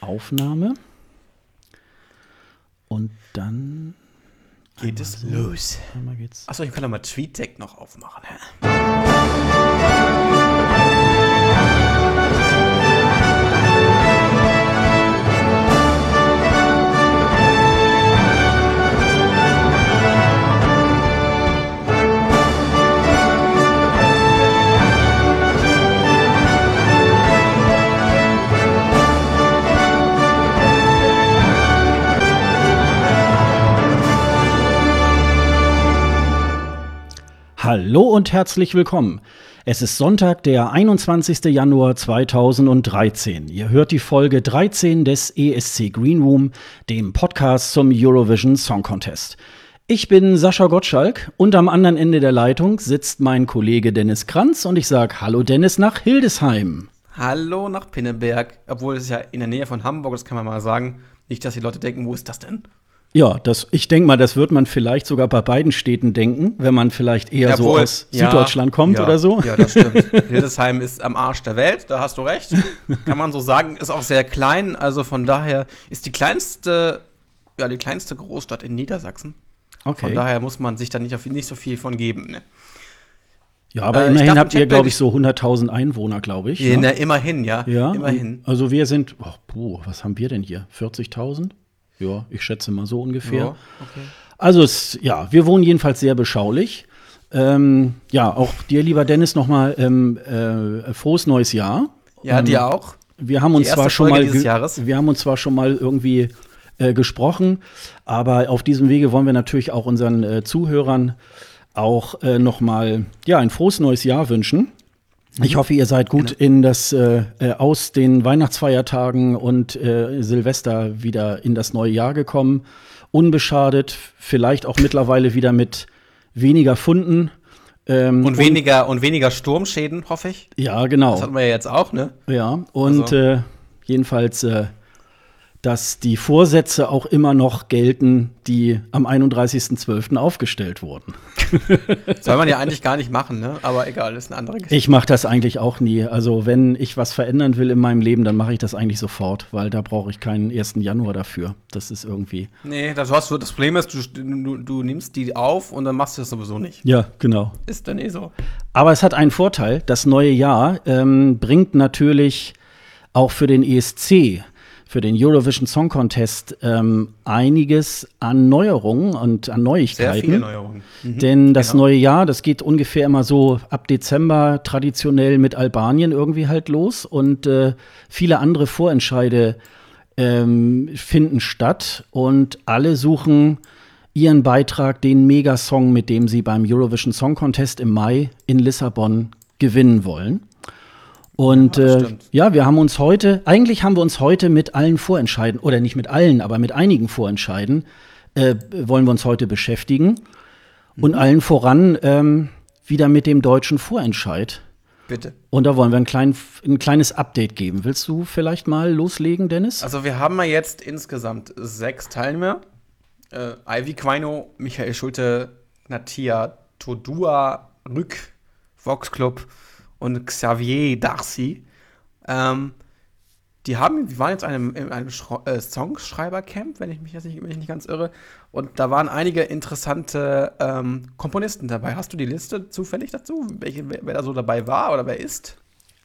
Aufnahme. Und dann geht es so. los. Achso, ich kann doch mal TweetDeck noch aufmachen. Hä? Hallo und herzlich willkommen. Es ist Sonntag, der 21. Januar 2013. Ihr hört die Folge 13 des ESC Green Room, dem Podcast zum Eurovision Song Contest. Ich bin Sascha Gottschalk und am anderen Ende der Leitung sitzt mein Kollege Dennis Kranz und ich sage Hallo Dennis nach Hildesheim. Hallo nach Pinneberg, obwohl es ja in der Nähe von Hamburg, das kann man mal sagen. Nicht, dass die Leute denken, wo ist das denn? Ja, das, ich denke mal, das wird man vielleicht sogar bei beiden Städten denken, wenn man vielleicht eher so Jawohl. aus Ja, Süddeutschland kommt ja, oder so. Ja, das stimmt. Hildesheim ist am Arsch der Welt, da hast du recht. Kann man so sagen, ist auch sehr klein, also von daher ist die kleinste, ja, die kleinste Großstadt in Niedersachsen. Von Okay. daher muss man sich da nicht, auf, nicht so viel von geben. Ne? Ja, aber Äh, immerhin habt ihr, glaube ich, so 100.000 Einwohner, glaube ich. Ja, ne? na, immerhin, ja. Ja, Immerhin. Also wir sind, oh, puh, was haben wir denn hier? 40.000? Ja, ich schätze mal so ungefähr. Ja, okay. Also es, ja, wir wohnen jedenfalls sehr beschaulich. Ähm, ja, auch dir, lieber Dennis, nochmal ähm, äh, frohes neues Jahr. Ja, Ähm, dir auch. Wir haben uns zwar schon Folge mal, wir haben uns zwar schon mal irgendwie äh, gesprochen, aber auf diesem Wege wollen wir natürlich auch unseren äh, Zuhörern auch äh, noch mal ja ein frohes neues Jahr wünschen. Ich hoffe, ihr seid gut in das äh, äh, aus den Weihnachtsfeiertagen und äh, Silvester wieder in das neue Jahr gekommen, unbeschadet, vielleicht auch mittlerweile wieder mit weniger Funden. Ähm, Und weniger, und weniger Sturmschäden, hoffe ich. ja, genau. Das hatten wir ja jetzt auch, ne? Ja, und Also- äh, jedenfalls, äh, dass die Vorsätze auch immer noch gelten, die am 31.12. aufgestellt wurden. Soll man ja eigentlich gar nicht machen, ne? Aber egal, ist eine andere Geschichte. Ich mache das eigentlich auch nie. Also wenn ich was verändern will in meinem Leben, dann mache ich das eigentlich sofort, weil da brauche ich keinen 1. Januar dafür. Das ist irgendwie. Nee, das, hast du, das Problem ist, du, du, du nimmst die auf und dann machst du das sowieso nicht. Ja, genau. Ist dann eh so. Aber es hat einen Vorteil. Das neue Jahr ähm, bringt natürlich auch für den ESC, für den Eurovision Song Contest, ähm, einiges an Neuerungen und an Neuigkeiten. Sehr viele Neuerungen. Denn das genau. neue Jahr, das geht ungefähr immer so ab Dezember traditionell mit Albanien irgendwie halt los und äh, viele andere Vorentscheide ähm, finden statt und alle suchen ihren Beitrag, den Megasong, mit dem sie beim Eurovision Song Contest im Mai in Lissabon gewinnen wollen. Und Ja, äh, ja, wir haben uns heute, eigentlich haben wir uns heute mit allen Vorentscheiden, oder nicht mit allen, aber mit einigen Vorentscheiden, äh, wollen wir uns heute beschäftigen. Und Mhm. allen voran ähm, wieder mit dem deutschen Vorentscheid. Bitte. Und da wollen wir ein, klein, ein kleines Update geben. Willst du vielleicht mal loslegen, Dennis? Also wir haben ja jetzt insgesamt sechs Teilnehmer. Äh, Ivy Quino, Michael Schulte, Natia Todua, Rück, Vox Club und Xavier Darcy. Ähm, die haben, die waren jetzt in einem, in einem äh, Songschreiber-Camp, wenn ich mich jetzt nicht, ich nicht ganz irre. Und da waren einige interessante ähm, Komponisten dabei. Hast du die Liste zufällig dazu? Welche, wer, da so dabei war oder wer ist?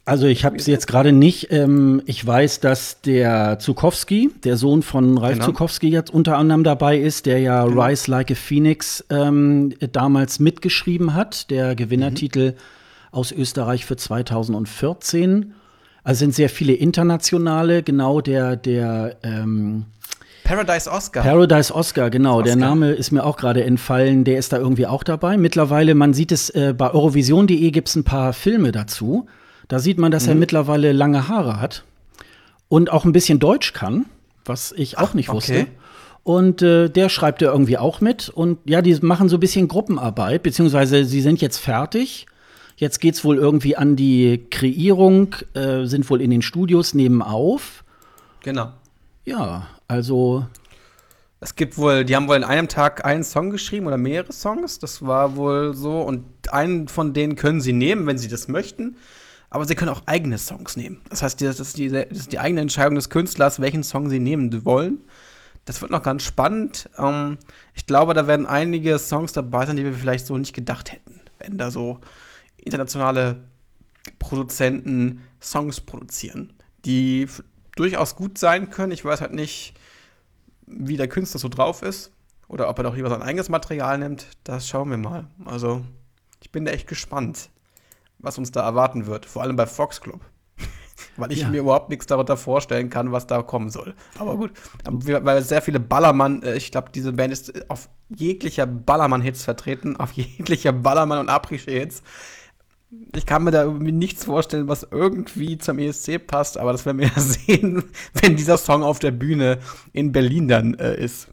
Also ich habe es jetzt gerade nicht. Ähm, ich weiß, dass der Zukowski, der Sohn von Ralf Genau. Zukowski, jetzt unter anderem dabei ist, der ja Rise Like a Phoenix ähm, damals mitgeschrieben hat, der Gewinnertitel aus Österreich für 2014. Also sind sehr viele internationale, genau der, der ähm, Paradise Oscar. Paradise Oscar, genau. Der Oscar. Name ist mir auch gerade entfallen. Der ist da irgendwie auch dabei. Mittlerweile, man sieht es, äh, bei Eurovision.de gibt es ein paar Filme dazu. Da sieht man, Mhm. dass er mittlerweile lange Haare hat und auch ein bisschen Deutsch kann, was ich auch nicht wusste. okay. Und äh, der schreibt ja irgendwie auch mit. Und ja, die machen so ein bisschen Gruppenarbeit, beziehungsweise sie sind jetzt fertig. Jetzt geht's wohl irgendwie an die Kreierung, äh, sind wohl in den Studios nebenauf. genau. Ja, also Es gibt wohl, die haben wohl in einem Tag einen Song geschrieben oder mehrere Songs. Das war wohl so. Und einen von denen können sie nehmen, wenn sie das möchten. aber sie können auch eigene Songs nehmen. Das heißt, das ist die, das ist die eigene Entscheidung des Künstlers, welchen Song sie nehmen wollen. Das wird noch ganz spannend. Ähm, ich glaube, da werden einige Songs dabei sein, die wir vielleicht so nicht gedacht hätten, wenn da so internationale Produzenten Songs produzieren, die durchaus gut sein können. Ich weiß halt nicht, wie der Künstler so drauf ist oder ob er doch lieber sein eigenes Material nimmt. Das schauen wir mal. Also, ich bin da echt gespannt, was uns da erwarten wird. Vor allem bei Fox Club. Weil ich ja. mir überhaupt nichts darunter vorstellen kann, was da kommen soll. Aber gut, weil sehr viele Ballermann, äh, ich glaube, diese Band ist auf jeglicher Ballermann-Hits vertreten, auf jeglicher Ballermann- und Aprische-Hits. Ich kann mir da irgendwie nichts vorstellen, was irgendwie zum ESC passt, aber das werden wir ja sehen, wenn dieser Song auf der Bühne in Berlin dann äh, ist.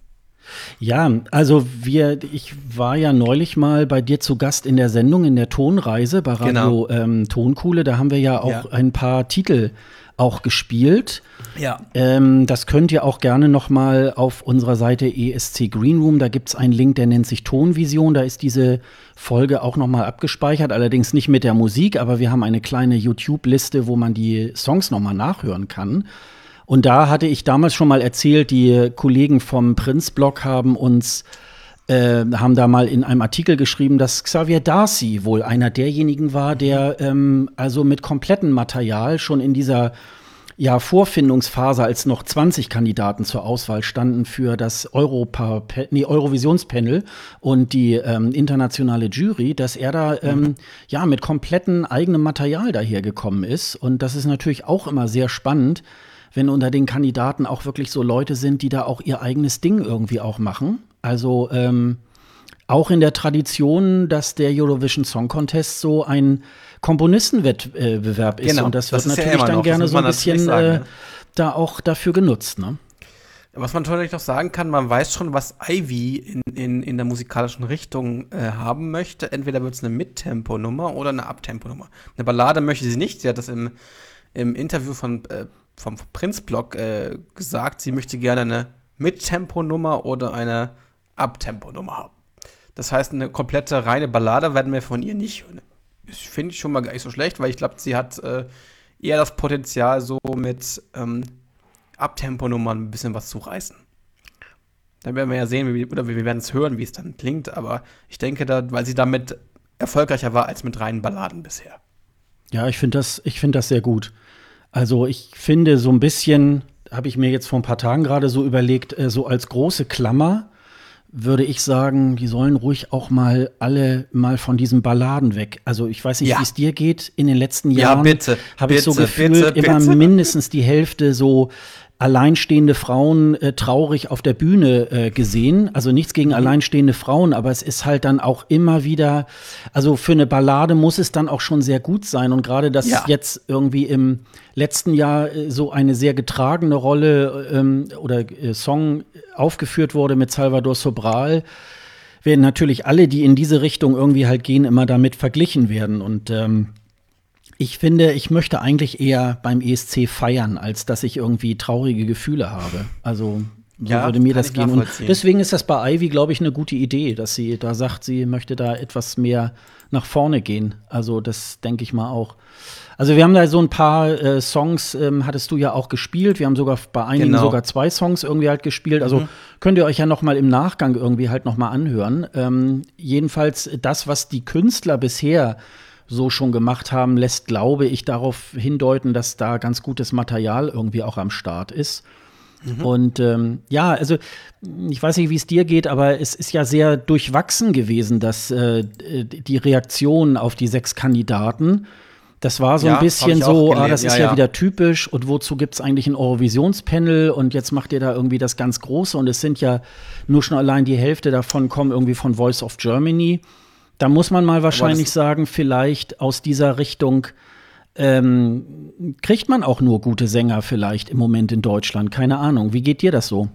Ja, also wir, ich war ja neulich mal bei dir zu Gast in der Sendung in der Tonreise bei Radio genau. ähm, Tonkuhle. Da haben wir ja auch ja. ein paar Titel auch gespielt. Ja. Ähm, das könnt ihr auch gerne noch mal auf unserer Seite ESC Greenroom. Da gibt es einen Link, der nennt sich Tonvision. Da ist diese Folge auch noch mal abgespeichert. Allerdings nicht mit der Musik, aber wir haben eine kleine YouTube-Liste, wo man die Songs noch mal nachhören kann. Und da hatte ich damals schon mal erzählt, die Kollegen vom Prinz-Blog haben uns äh, haben da mal in einem Artikel geschrieben, dass Xavier Darcy wohl einer derjenigen war, der ähm, also mit komplettem Material schon in dieser ja, Vorfindungsphase, als noch 20 Kandidaten zur Auswahl standen für das Europa, nee, Eurovisionspanel und die ähm, internationale Jury, dass er da ähm, ja mit komplettem eigenem Material dahergekommen ist. Und das ist natürlich auch immer sehr spannend, wenn unter den Kandidaten auch wirklich so Leute sind, die da auch ihr eigenes Ding irgendwie auch machen. Also ähm, auch in der Tradition, dass der Eurovision Song Contest so ein Komponistenwettbewerb ist. Genau, und das wird das natürlich ja dann noch. gerne so ein bisschen sagen, äh, da auch dafür genutzt. Ne? Was man natürlich noch sagen kann, man weiß schon, was Ivy in, in, in der musikalischen Richtung äh, haben möchte. Entweder wird es eine Mittempo-Nummer oder eine Abtempo-Nummer. Eine Ballade möchte sie nicht. Sie hat das im, im Interview von, äh, vom Prinz-Blog äh, gesagt, sie möchte gerne eine Mittempo-Nummer oder eine Abtempo-Nummer haben. Das heißt, eine komplette reine Ballade werden wir von ihr nicht hören. Das finde ich schon mal gar nicht so schlecht, weil ich glaube, sie hat äh, eher das Potenzial, so mit ähm, Abtempo-Nummern ein bisschen was zu reißen. Dann werden wir ja sehen, wie, oder wir werden es hören, wie es dann klingt, aber ich denke, da, weil sie damit erfolgreicher war als mit reinen Balladen bisher. Ja, ich finde das, find das sehr gut. Also ich finde so ein bisschen, habe ich mir jetzt vor ein paar Tagen gerade so überlegt, äh, so als große Klammer würde ich sagen, die sollen ruhig auch mal alle mal von diesen Balladen weg. Also ich weiß nicht, ja. wie es dir geht. In den letzten Jahren ja, habe ich so gefühlt bitte, bitte. immer mindestens die Hälfte so alleinstehende Frauen äh, traurig auf der Bühne äh, gesehen. Also nichts gegen mhm. alleinstehende Frauen, aber es ist halt dann auch immer wieder, also für eine Ballade muss es dann auch schon sehr gut sein. Und gerade, dass ja. jetzt irgendwie im letzten Jahr äh, so eine sehr getragene Rolle ähm, oder äh, Song aufgeführt wurde mit Salvador Sobral, werden natürlich alle, die in diese Richtung irgendwie halt gehen, immer damit verglichen werden. Und ähm, ich finde, ich möchte eigentlich eher beim ESC feiern, als dass ich irgendwie traurige Gefühle habe. Also so ja, würde mir das gehen. Und deswegen ist das bei Ivy, glaube ich, eine gute Idee, dass sie da sagt, sie möchte da etwas mehr nach vorne gehen. Also das denke ich mal auch. Also wir haben da so ein paar äh, Songs, ähm, hattest du ja auch gespielt. Wir haben sogar bei einigen genau. sogar zwei Songs irgendwie halt gespielt. Also mhm. könnt ihr euch ja noch mal im Nachgang irgendwie halt noch mal anhören. Ähm, jedenfalls das, was die Künstler bisher so schon gemacht haben, lässt, glaube ich, darauf hindeuten, dass da ganz gutes Material irgendwie auch am Start ist. Mhm. Und ähm, ja, also ich weiß nicht, wie es dir geht, aber es ist ja sehr durchwachsen gewesen, dass äh, die Reaktion auf die sechs Kandidaten. Das war so ja, ein bisschen so, ah, das ist ja, ja, wieder typisch und wozu gibt es eigentlich ein Eurovisionspanel und jetzt macht ihr da irgendwie das ganz Große und es sind ja nur schon allein die Hälfte davon kommen irgendwie von Voice of Germany. Da muss man mal wahrscheinlich sagen, vielleicht aus dieser Richtung ähm, kriegt man auch nur gute Sänger vielleicht im Moment in Deutschland. Keine Ahnung. Wie geht dir das so?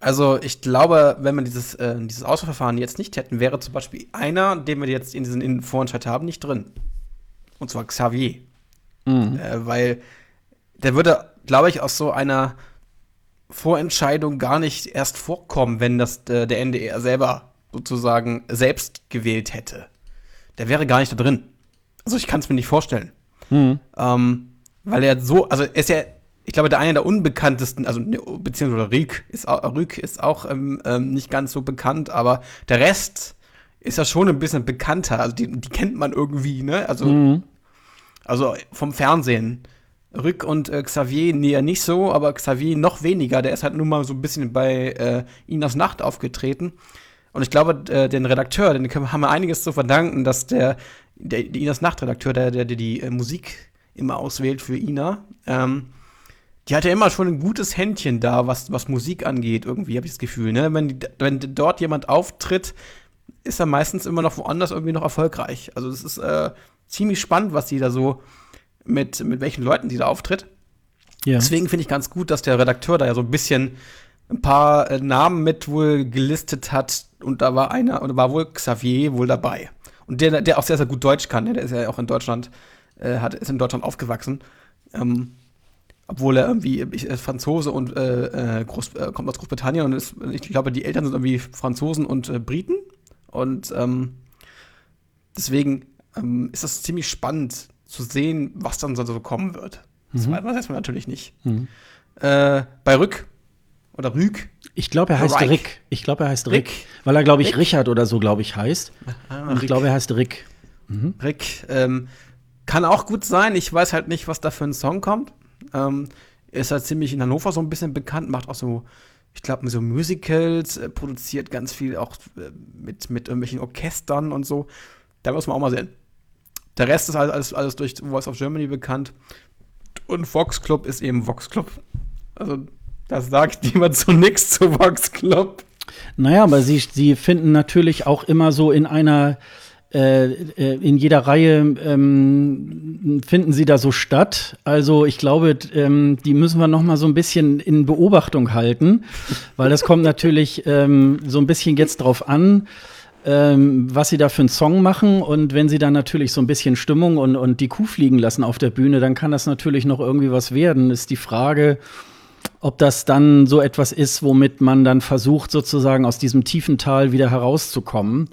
Also ich glaube, wenn wir dieses, äh, dieses Auswahlverfahren jetzt nicht hätten, wäre zum Beispiel einer, den wir jetzt in diesen in Vorentscheid haben, nicht drin. Und zwar Xavier. Mhm. Äh, weil der würde, glaube ich, aus so einer Vorentscheidung gar nicht erst vorkommen, wenn das äh, der NDR selber sozusagen selbst gewählt hätte, der wäre gar nicht da drin. Also ich kann es mir nicht vorstellen. Mhm. Ähm, weil er so, also er ist ja, ich glaube, der eine der unbekanntesten, also ne, beziehungsweise Rück ist auch, Rück ist auch ähm, nicht ganz so bekannt, aber der Rest ist ja schon ein bisschen bekannter. Also die, die kennt man irgendwie, ne? Also, mhm. also vom Fernsehen. Rück und äh, Xavier näher nicht so, aber Xavier noch weniger. Der ist halt nur mal so ein bisschen bei äh, Inas Nacht aufgetreten. Und ich glaube, äh, den Redakteur, den haben wir einiges zu verdanken, dass der, der, der Inas Nachtredakteur, der, der, der die äh, Musik immer auswählt für Ina, ähm, die hat ja immer schon ein gutes Händchen da, was, was Musik angeht, irgendwie, habe ich das Gefühl. Ne? Wenn, die, wenn dort jemand auftritt, ist er meistens immer noch woanders irgendwie noch erfolgreich. Also es ist äh, ziemlich spannend, was die da so mit, mit welchen Leuten die da auftritt. Ja. Deswegen finde ich ganz gut, dass der Redakteur da ja so ein bisschen ein paar äh, Namen mit wohl gelistet hat und da war einer, und war wohl Xavier wohl dabei. Und der, der auch sehr, sehr gut Deutsch kann, ne? der ist ja auch in Deutschland, äh, hat, ist in Deutschland aufgewachsen. Ähm, obwohl er irgendwie ich, ist Franzose und äh, äh Groß, äh, kommt aus Großbritannien und ist, ich glaube, die Eltern sind irgendwie Franzosen und äh, Briten. Und ähm, deswegen ähm, ist das ziemlich spannend zu sehen, was dann so kommen wird. Das mhm. weiß man natürlich nicht. Mhm. Äh, bei Rück oder Rüg. Ich glaube, er heißt Reich. Rick. Ich glaube, er heißt Rick. Rick. Weil er, glaube ich, Rick? Richard oder so, glaube ich, heißt. Ah, ich glaube, er heißt Rick. Mhm. Rick. Ähm, kann auch gut sein. Ich weiß halt nicht, was da für ein Song kommt. Ähm, er ist halt ziemlich in Hannover so ein bisschen bekannt, macht auch so, ich glaube, so Musicals, äh, produziert ganz viel auch äh, mit, mit irgendwelchen Orchestern und so. Da muss man auch mal sehen. Der Rest ist halt alles, alles durch Voice of Germany bekannt. Und Vox Club ist eben Vox Club. Also, das sagt jemand zu nichts zu Vox Club. Naja, aber sie, sie finden natürlich auch immer so in einer äh, äh, in jeder Reihe ähm, finden sie da so statt. Also ich glaube, ähm, die müssen wir noch mal so ein bisschen in Beobachtung halten, weil das kommt natürlich ähm, so ein bisschen jetzt drauf an, ähm, was sie da für einen Song machen. Und wenn sie dann natürlich so ein bisschen Stimmung und, und die Kuh fliegen lassen auf der Bühne, dann kann das natürlich noch irgendwie was werden. Ist die Frage, ob das dann so etwas ist, womit man dann versucht, sozusagen aus diesem tiefen Tal wieder herauszukommen.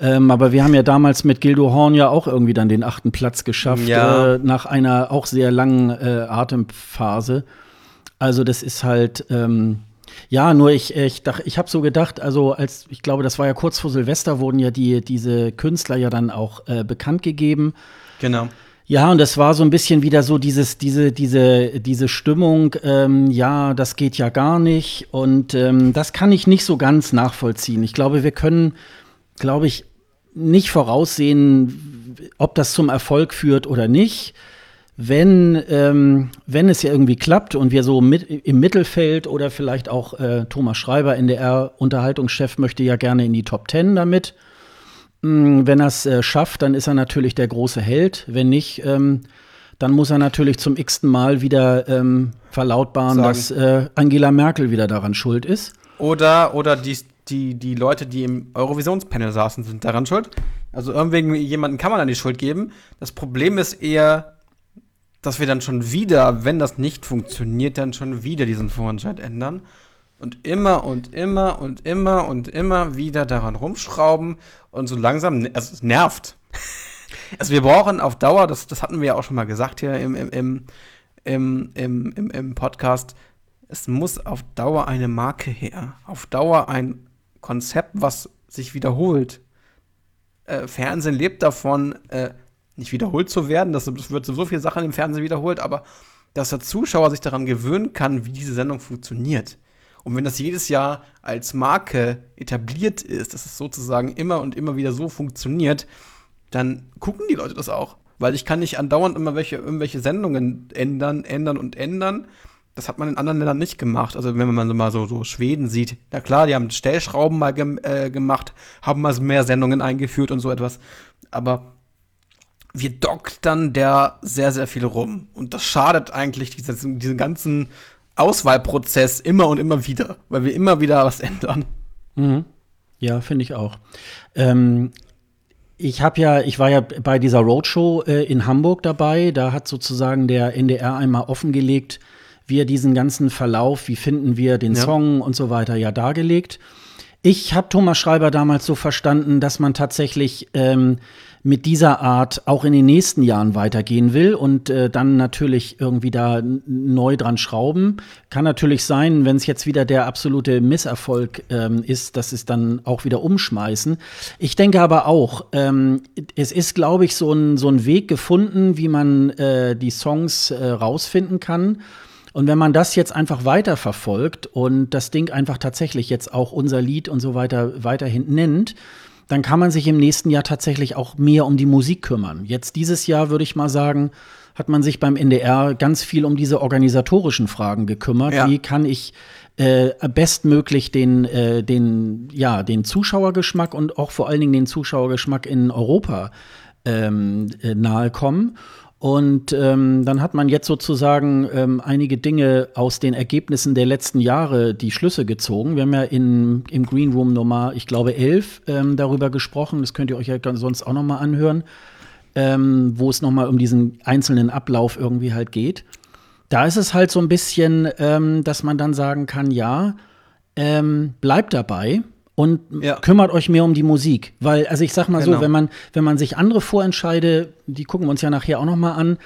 Ähm, aber wir haben ja damals mit Gildo Horn ja auch irgendwie dann den achten Platz geschafft, ja. äh, nach einer auch sehr langen äh, Atemphase. Also das ist halt, ähm, ja, nur ich, ich, ich habe so gedacht, also als, ich glaube, das war ja kurz vor Silvester, wurden ja die, diese Künstler ja dann auch äh, bekannt gegeben. Genau. Ja, und das war so ein bisschen wieder so dieses, diese, diese, diese Stimmung, ähm, ja, das geht ja gar nicht. Und ähm, das kann ich nicht so ganz nachvollziehen. Ich glaube, wir können glaube ich, nicht voraussehen, ob das zum Erfolg führt oder nicht. Wenn, ähm, wenn es ja irgendwie klappt und wir so mit, im Mittelfeld oder vielleicht auch äh, Thomas Schreiber, NDR-Unterhaltungschef, möchte ja gerne in die Top Ten damit. Mhm, wenn er es äh, schafft, dann ist er natürlich der große Held. Wenn nicht, ähm, dann muss er natürlich zum x-ten Mal wieder ähm, verlautbaren, Sagen. dass äh, Angela Merkel wieder daran schuld ist. Oder, oder die, die, die Leute, die im Eurovisionspanel saßen, sind daran schuld. Also irgendwie jemanden kann man dann die Schuld geben. Das Problem ist eher, dass wir dann schon wieder, wenn das nicht funktioniert, dann schon wieder diesen Vorentscheid ändern. Und immer und immer und immer und immer wieder daran rumschrauben und so langsam, also es nervt. Also wir brauchen auf Dauer, das, das hatten wir ja auch schon mal gesagt hier im, im, im, im, im, im Podcast, es muss auf Dauer eine Marke her. Auf Dauer ein Konzept, was sich wiederholt. Äh, Fernsehen lebt davon, äh, nicht wiederholt zu werden. Das, das wird so viele Sachen im Fernsehen wiederholt, aber dass der Zuschauer sich daran gewöhnen kann, wie diese Sendung funktioniert. Und wenn das jedes Jahr als Marke etabliert ist, dass es sozusagen immer und immer wieder so funktioniert, dann gucken die Leute das auch. Weil ich kann nicht andauernd immer welche, irgendwelche Sendungen ändern, ändern und ändern. Das hat man in anderen Ländern nicht gemacht. Also wenn man mal so, so Schweden sieht, na klar, die haben Stellschrauben mal gem äh, gemacht, haben mal mehr Sendungen eingeführt und so etwas. Aber wir dockt dann der sehr, sehr viel rum. Und das schadet eigentlich diesen, diesen ganzen Auswahlprozess immer und immer wieder, weil wir immer wieder was ändern. Mhm. Ja, finde ich auch. Ähm, ich habe ja, ich war ja bei dieser Roadshow äh, in Hamburg dabei. Da hat sozusagen der NDR einmal offengelegt, wie er diesen ganzen Verlauf, wie finden wir den ja. Song und so weiter ja dargelegt. Ich habe Thomas Schreiber damals so verstanden, dass man tatsächlich ähm, mit dieser Art auch in den nächsten Jahren weitergehen will und äh, dann natürlich irgendwie da neu dran schrauben. Kann natürlich sein, wenn es jetzt wieder der absolute Misserfolg ähm, ist, dass es dann auch wieder umschmeißen. Ich denke aber auch, ähm, es ist, glaube ich, so ein, so ein Weg gefunden, wie man äh, die Songs äh, rausfinden kann. Und wenn man das jetzt einfach weiterverfolgt und das Ding einfach tatsächlich jetzt auch unser Lied und so weiter weiterhin nennt, dann kann man sich im nächsten Jahr tatsächlich auch mehr um die Musik kümmern. Jetzt dieses Jahr würde ich mal sagen, hat man sich beim NDR ganz viel um diese organisatorischen Fragen gekümmert. Ja. Wie kann ich äh, bestmöglich den, äh, den, ja, den Zuschauergeschmack und auch vor allen Dingen den Zuschauergeschmack in Europa ähm, äh, nahe kommen? Und ähm, dann hat man jetzt sozusagen ähm, einige Dinge aus den Ergebnissen der letzten Jahre die Schlüsse gezogen. Wir haben ja in, im Green Room Nummer, ich glaube, 11 ähm, darüber gesprochen. Das könnt ihr euch ja sonst auch noch mal anhören, ähm, wo es noch mal um diesen einzelnen Ablauf irgendwie halt geht. Da ist es halt so ein bisschen, ähm, dass man dann sagen kann, ja, ähm, bleibt dabei und ja. kümmert euch mehr um die Musik. Weil, also ich sag mal genau. so, wenn man, wenn man sich andere Vorentscheide, die gucken wir uns ja nachher auch noch mal an,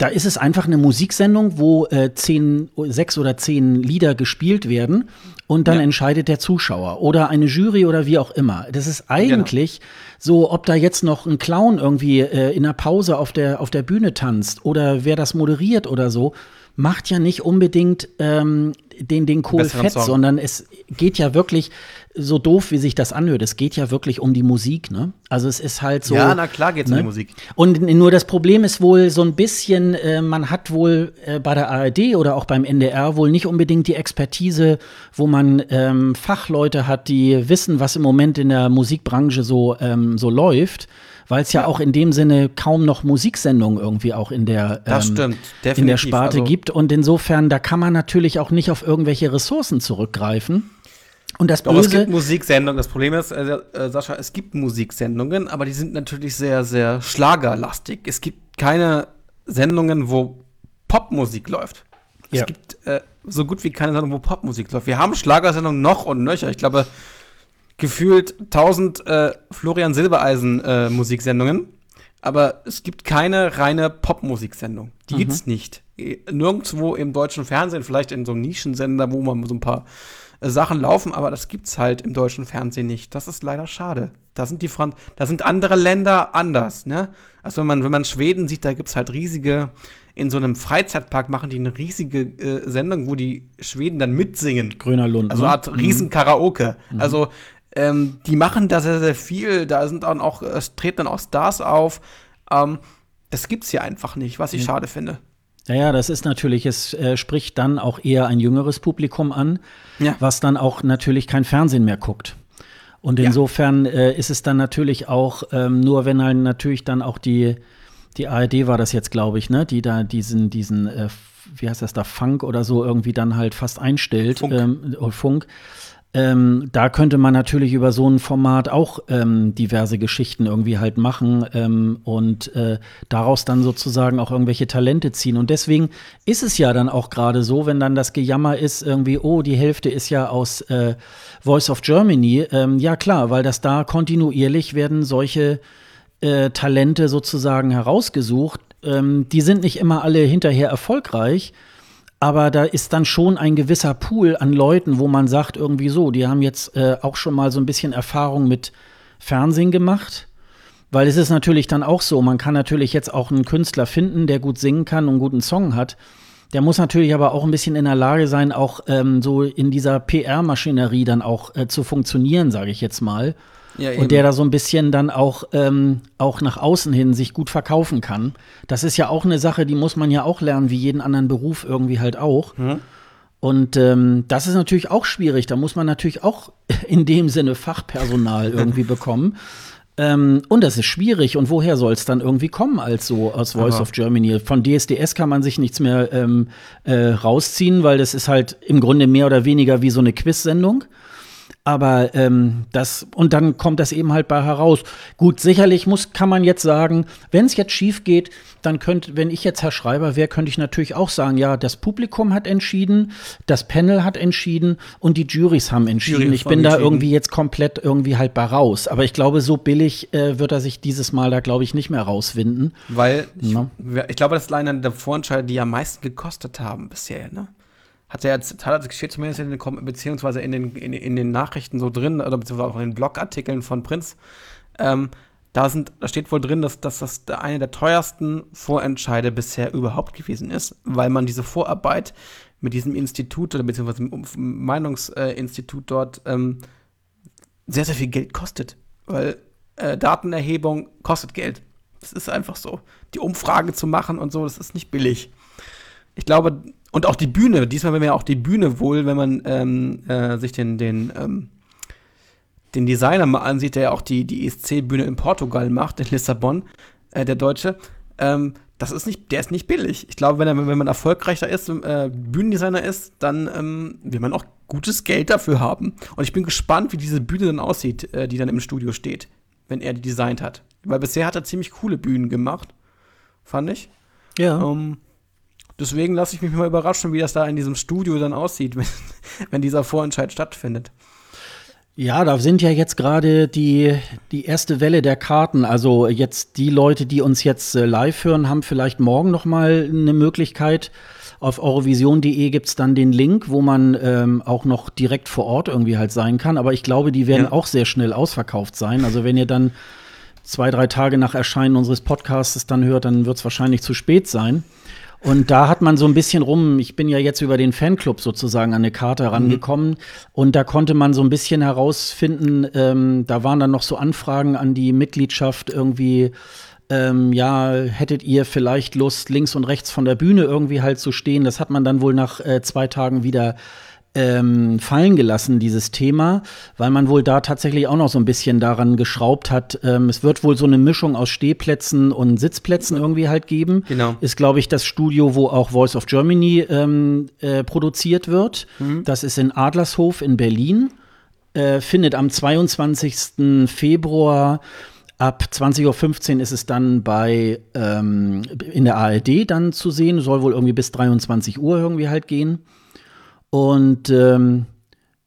da ist es einfach eine Musiksendung, wo äh, zehn, sechs oder zehn Lieder gespielt werden und dann ja. entscheidet der Zuschauer oder eine Jury oder wie auch immer. Das ist eigentlich genau. so, ob da jetzt noch ein Clown irgendwie äh, in der Pause auf der, auf der Bühne tanzt oder wer das moderiert oder so, macht ja nicht unbedingt ähm, den, den Kohl fett, sondern es geht ja wirklich, so doof wie sich das anhört, es geht ja wirklich um die Musik, ne? Also es ist halt so. Ja, na klar geht es ne? um die Musik. Und nur das Problem ist wohl so ein bisschen, äh, man hat wohl äh, bei der ARD oder auch beim NDR wohl nicht unbedingt die Expertise, wo man ähm, Fachleute hat, die wissen, was im Moment in der Musikbranche so, ähm, so läuft weil es ja, ja, auch in dem Sinne kaum noch Musiksendungen irgendwie auch in der, ähm, stimmt, in der Sparte also gibt. Und insofern, da kann man natürlich auch nicht auf irgendwelche Ressourcen zurückgreifen. Und das Böse. Aber es gibt Musiksendungen. Das Problem ist, äh, äh, Sascha, es gibt Musiksendungen, aber die sind natürlich sehr, sehr schlagerlastig. Es gibt keine Sendungen, wo Popmusik läuft. Ja. Es gibt äh, so gut wie keine Sendung, wo Popmusik läuft. Wir haben Schlagersendungen noch und nöcher. Ich glaube, gefühlt 1000 äh, Florian Silbereisen äh, Musiksendungen, aber es gibt keine reine Popmusiksendung. Die mhm. gibt's nicht. Nirgendwo im deutschen Fernsehen, vielleicht in so einem Nischensender, wo man so ein paar äh, Sachen laufen, aber das gibt's halt im deutschen Fernsehen nicht. Das ist leider schade. Da sind die Franz da sind andere Länder anders, ne? Also wenn man wenn man Schweden sieht, da gibt's halt riesige in so einem Freizeitpark machen die eine riesige äh, Sendung, wo die Schweden dann mitsingen. Grüner Lund. Also eine Art ne? riesen Karaoke. Mhm. Also ähm, die machen da sehr, sehr viel. Da sind dann auch, es treten dann auch Stars auf. Ähm, das gibt's hier einfach nicht, was ich mhm. schade finde. Naja, das ist natürlich, es äh, spricht dann auch eher ein jüngeres Publikum an, ja. was dann auch natürlich kein Fernsehen mehr guckt. Und insofern ja. äh, ist es dann natürlich auch, ähm, nur wenn halt natürlich dann auch die, die ARD war das jetzt, glaube ich, ne, die da diesen, diesen, äh, wie heißt das da, Funk oder so irgendwie dann halt fast einstellt, Funk. Ähm, Funk ähm, da könnte man natürlich über so ein Format auch ähm, diverse Geschichten irgendwie halt machen ähm, und äh, daraus dann sozusagen auch irgendwelche Talente ziehen. Und deswegen ist es ja dann auch gerade so, wenn dann das Gejammer ist, irgendwie, oh, die Hälfte ist ja aus äh, Voice of Germany. Ähm, ja, klar, weil das da kontinuierlich werden solche äh, Talente sozusagen herausgesucht. Ähm, die sind nicht immer alle hinterher erfolgreich aber da ist dann schon ein gewisser Pool an Leuten, wo man sagt, irgendwie so, die haben jetzt äh, auch schon mal so ein bisschen Erfahrung mit Fernsehen gemacht. Weil es ist natürlich dann auch so, man kann natürlich jetzt auch einen Künstler finden, der gut singen kann und einen guten Song hat. Der muss natürlich aber auch ein bisschen in der Lage sein, auch ähm, so in dieser PR-Maschinerie dann auch äh, zu funktionieren, sage ich jetzt mal. Ja, und der da so ein bisschen dann auch, ähm, auch nach außen hin sich gut verkaufen kann. Das ist ja auch eine Sache, die muss man ja auch lernen, wie jeden anderen Beruf irgendwie halt auch. Mhm. Und ähm, das ist natürlich auch schwierig. Da muss man natürlich auch in dem Sinne Fachpersonal irgendwie bekommen. Ähm, und das ist schwierig. Und woher soll es dann irgendwie kommen als so aus Voice Aha. of Germany? Von DSDS kann man sich nichts mehr ähm, äh, rausziehen, weil das ist halt im Grunde mehr oder weniger wie so eine Quiz-Sendung. Aber ähm, das, und dann kommt das eben halt bei heraus. Gut, sicherlich muss, kann man jetzt sagen, wenn es jetzt schief geht, dann könnte, wenn ich jetzt Herr Schreiber wäre, könnte ich natürlich auch sagen, ja, das Publikum hat entschieden, das Panel hat entschieden und die Juries haben entschieden. Jury ich bin da irgendwie jetzt komplett irgendwie halt bei raus. Aber ich glaube, so billig äh, wird er sich dieses Mal da, glaube ich, nicht mehr rauswinden. Weil ich, ja. ich glaube, das ist einer der Vorentscheide, die am meisten gekostet haben bisher, ne? Hat er jetzt, hat er, steht zumindest in den, beziehungsweise in den, in, in, den Nachrichten so drin, oder beziehungsweise auch in den Blogartikeln von Prinz, ähm, da, sind, da steht wohl drin, dass, dass das eine der teuersten Vorentscheide bisher überhaupt gewesen ist, weil man diese Vorarbeit mit diesem Institut oder beziehungsweise dem Meinungsinstitut dort ähm, sehr, sehr viel Geld kostet. Weil äh, Datenerhebung kostet Geld. Das ist einfach so. Die Umfrage zu machen und so, das ist nicht billig. Ich glaube, und auch die Bühne, diesmal wäre ja auch die Bühne wohl, wenn man ähm, äh, sich den, den, ähm, den Designer mal ansieht, der ja auch die, die ESC-Bühne in Portugal macht, in Lissabon, äh, der Deutsche. Ähm, das ist nicht, der ist nicht billig. Ich glaube, wenn, er, wenn man erfolgreicher ist, äh, Bühnendesigner ist, dann ähm, will man auch gutes Geld dafür haben. Und ich bin gespannt, wie diese Bühne dann aussieht, äh, die dann im Studio steht, wenn er die designt hat. Weil bisher hat er ziemlich coole Bühnen gemacht, fand ich. Ja. Ähm, Deswegen lasse ich mich mal überraschen, wie das da in diesem Studio dann aussieht, wenn, wenn dieser Vorentscheid stattfindet. Ja, da sind ja jetzt gerade die, die erste Welle der Karten. Also jetzt die Leute, die uns jetzt äh, live hören, haben vielleicht morgen noch mal eine Möglichkeit. Auf eurovision.de gibt es dann den Link, wo man ähm, auch noch direkt vor Ort irgendwie halt sein kann. Aber ich glaube, die werden ja. auch sehr schnell ausverkauft sein. Also wenn ihr dann zwei, drei Tage nach Erscheinen unseres Podcasts dann hört, dann wird es wahrscheinlich zu spät sein. Und da hat man so ein bisschen rum, ich bin ja jetzt über den Fanclub sozusagen an eine Karte herangekommen mhm. und da konnte man so ein bisschen herausfinden, ähm, da waren dann noch so Anfragen an die Mitgliedschaft irgendwie, ähm, ja, hättet ihr vielleicht Lust, links und rechts von der Bühne irgendwie halt zu stehen? Das hat man dann wohl nach äh, zwei Tagen wieder ähm, fallen gelassen, dieses Thema, weil man wohl da tatsächlich auch noch so ein bisschen daran geschraubt hat. Ähm, es wird wohl so eine Mischung aus Stehplätzen und Sitzplätzen irgendwie halt geben. Genau. Ist, glaube ich, das Studio, wo auch Voice of Germany ähm, äh, produziert wird. Mhm. Das ist in Adlershof in Berlin. Äh, findet am 22. Februar Ab 20.15 Uhr ist es dann bei ähm, in der ARD dann zu sehen, soll wohl irgendwie bis 23 Uhr irgendwie halt gehen. Und ähm,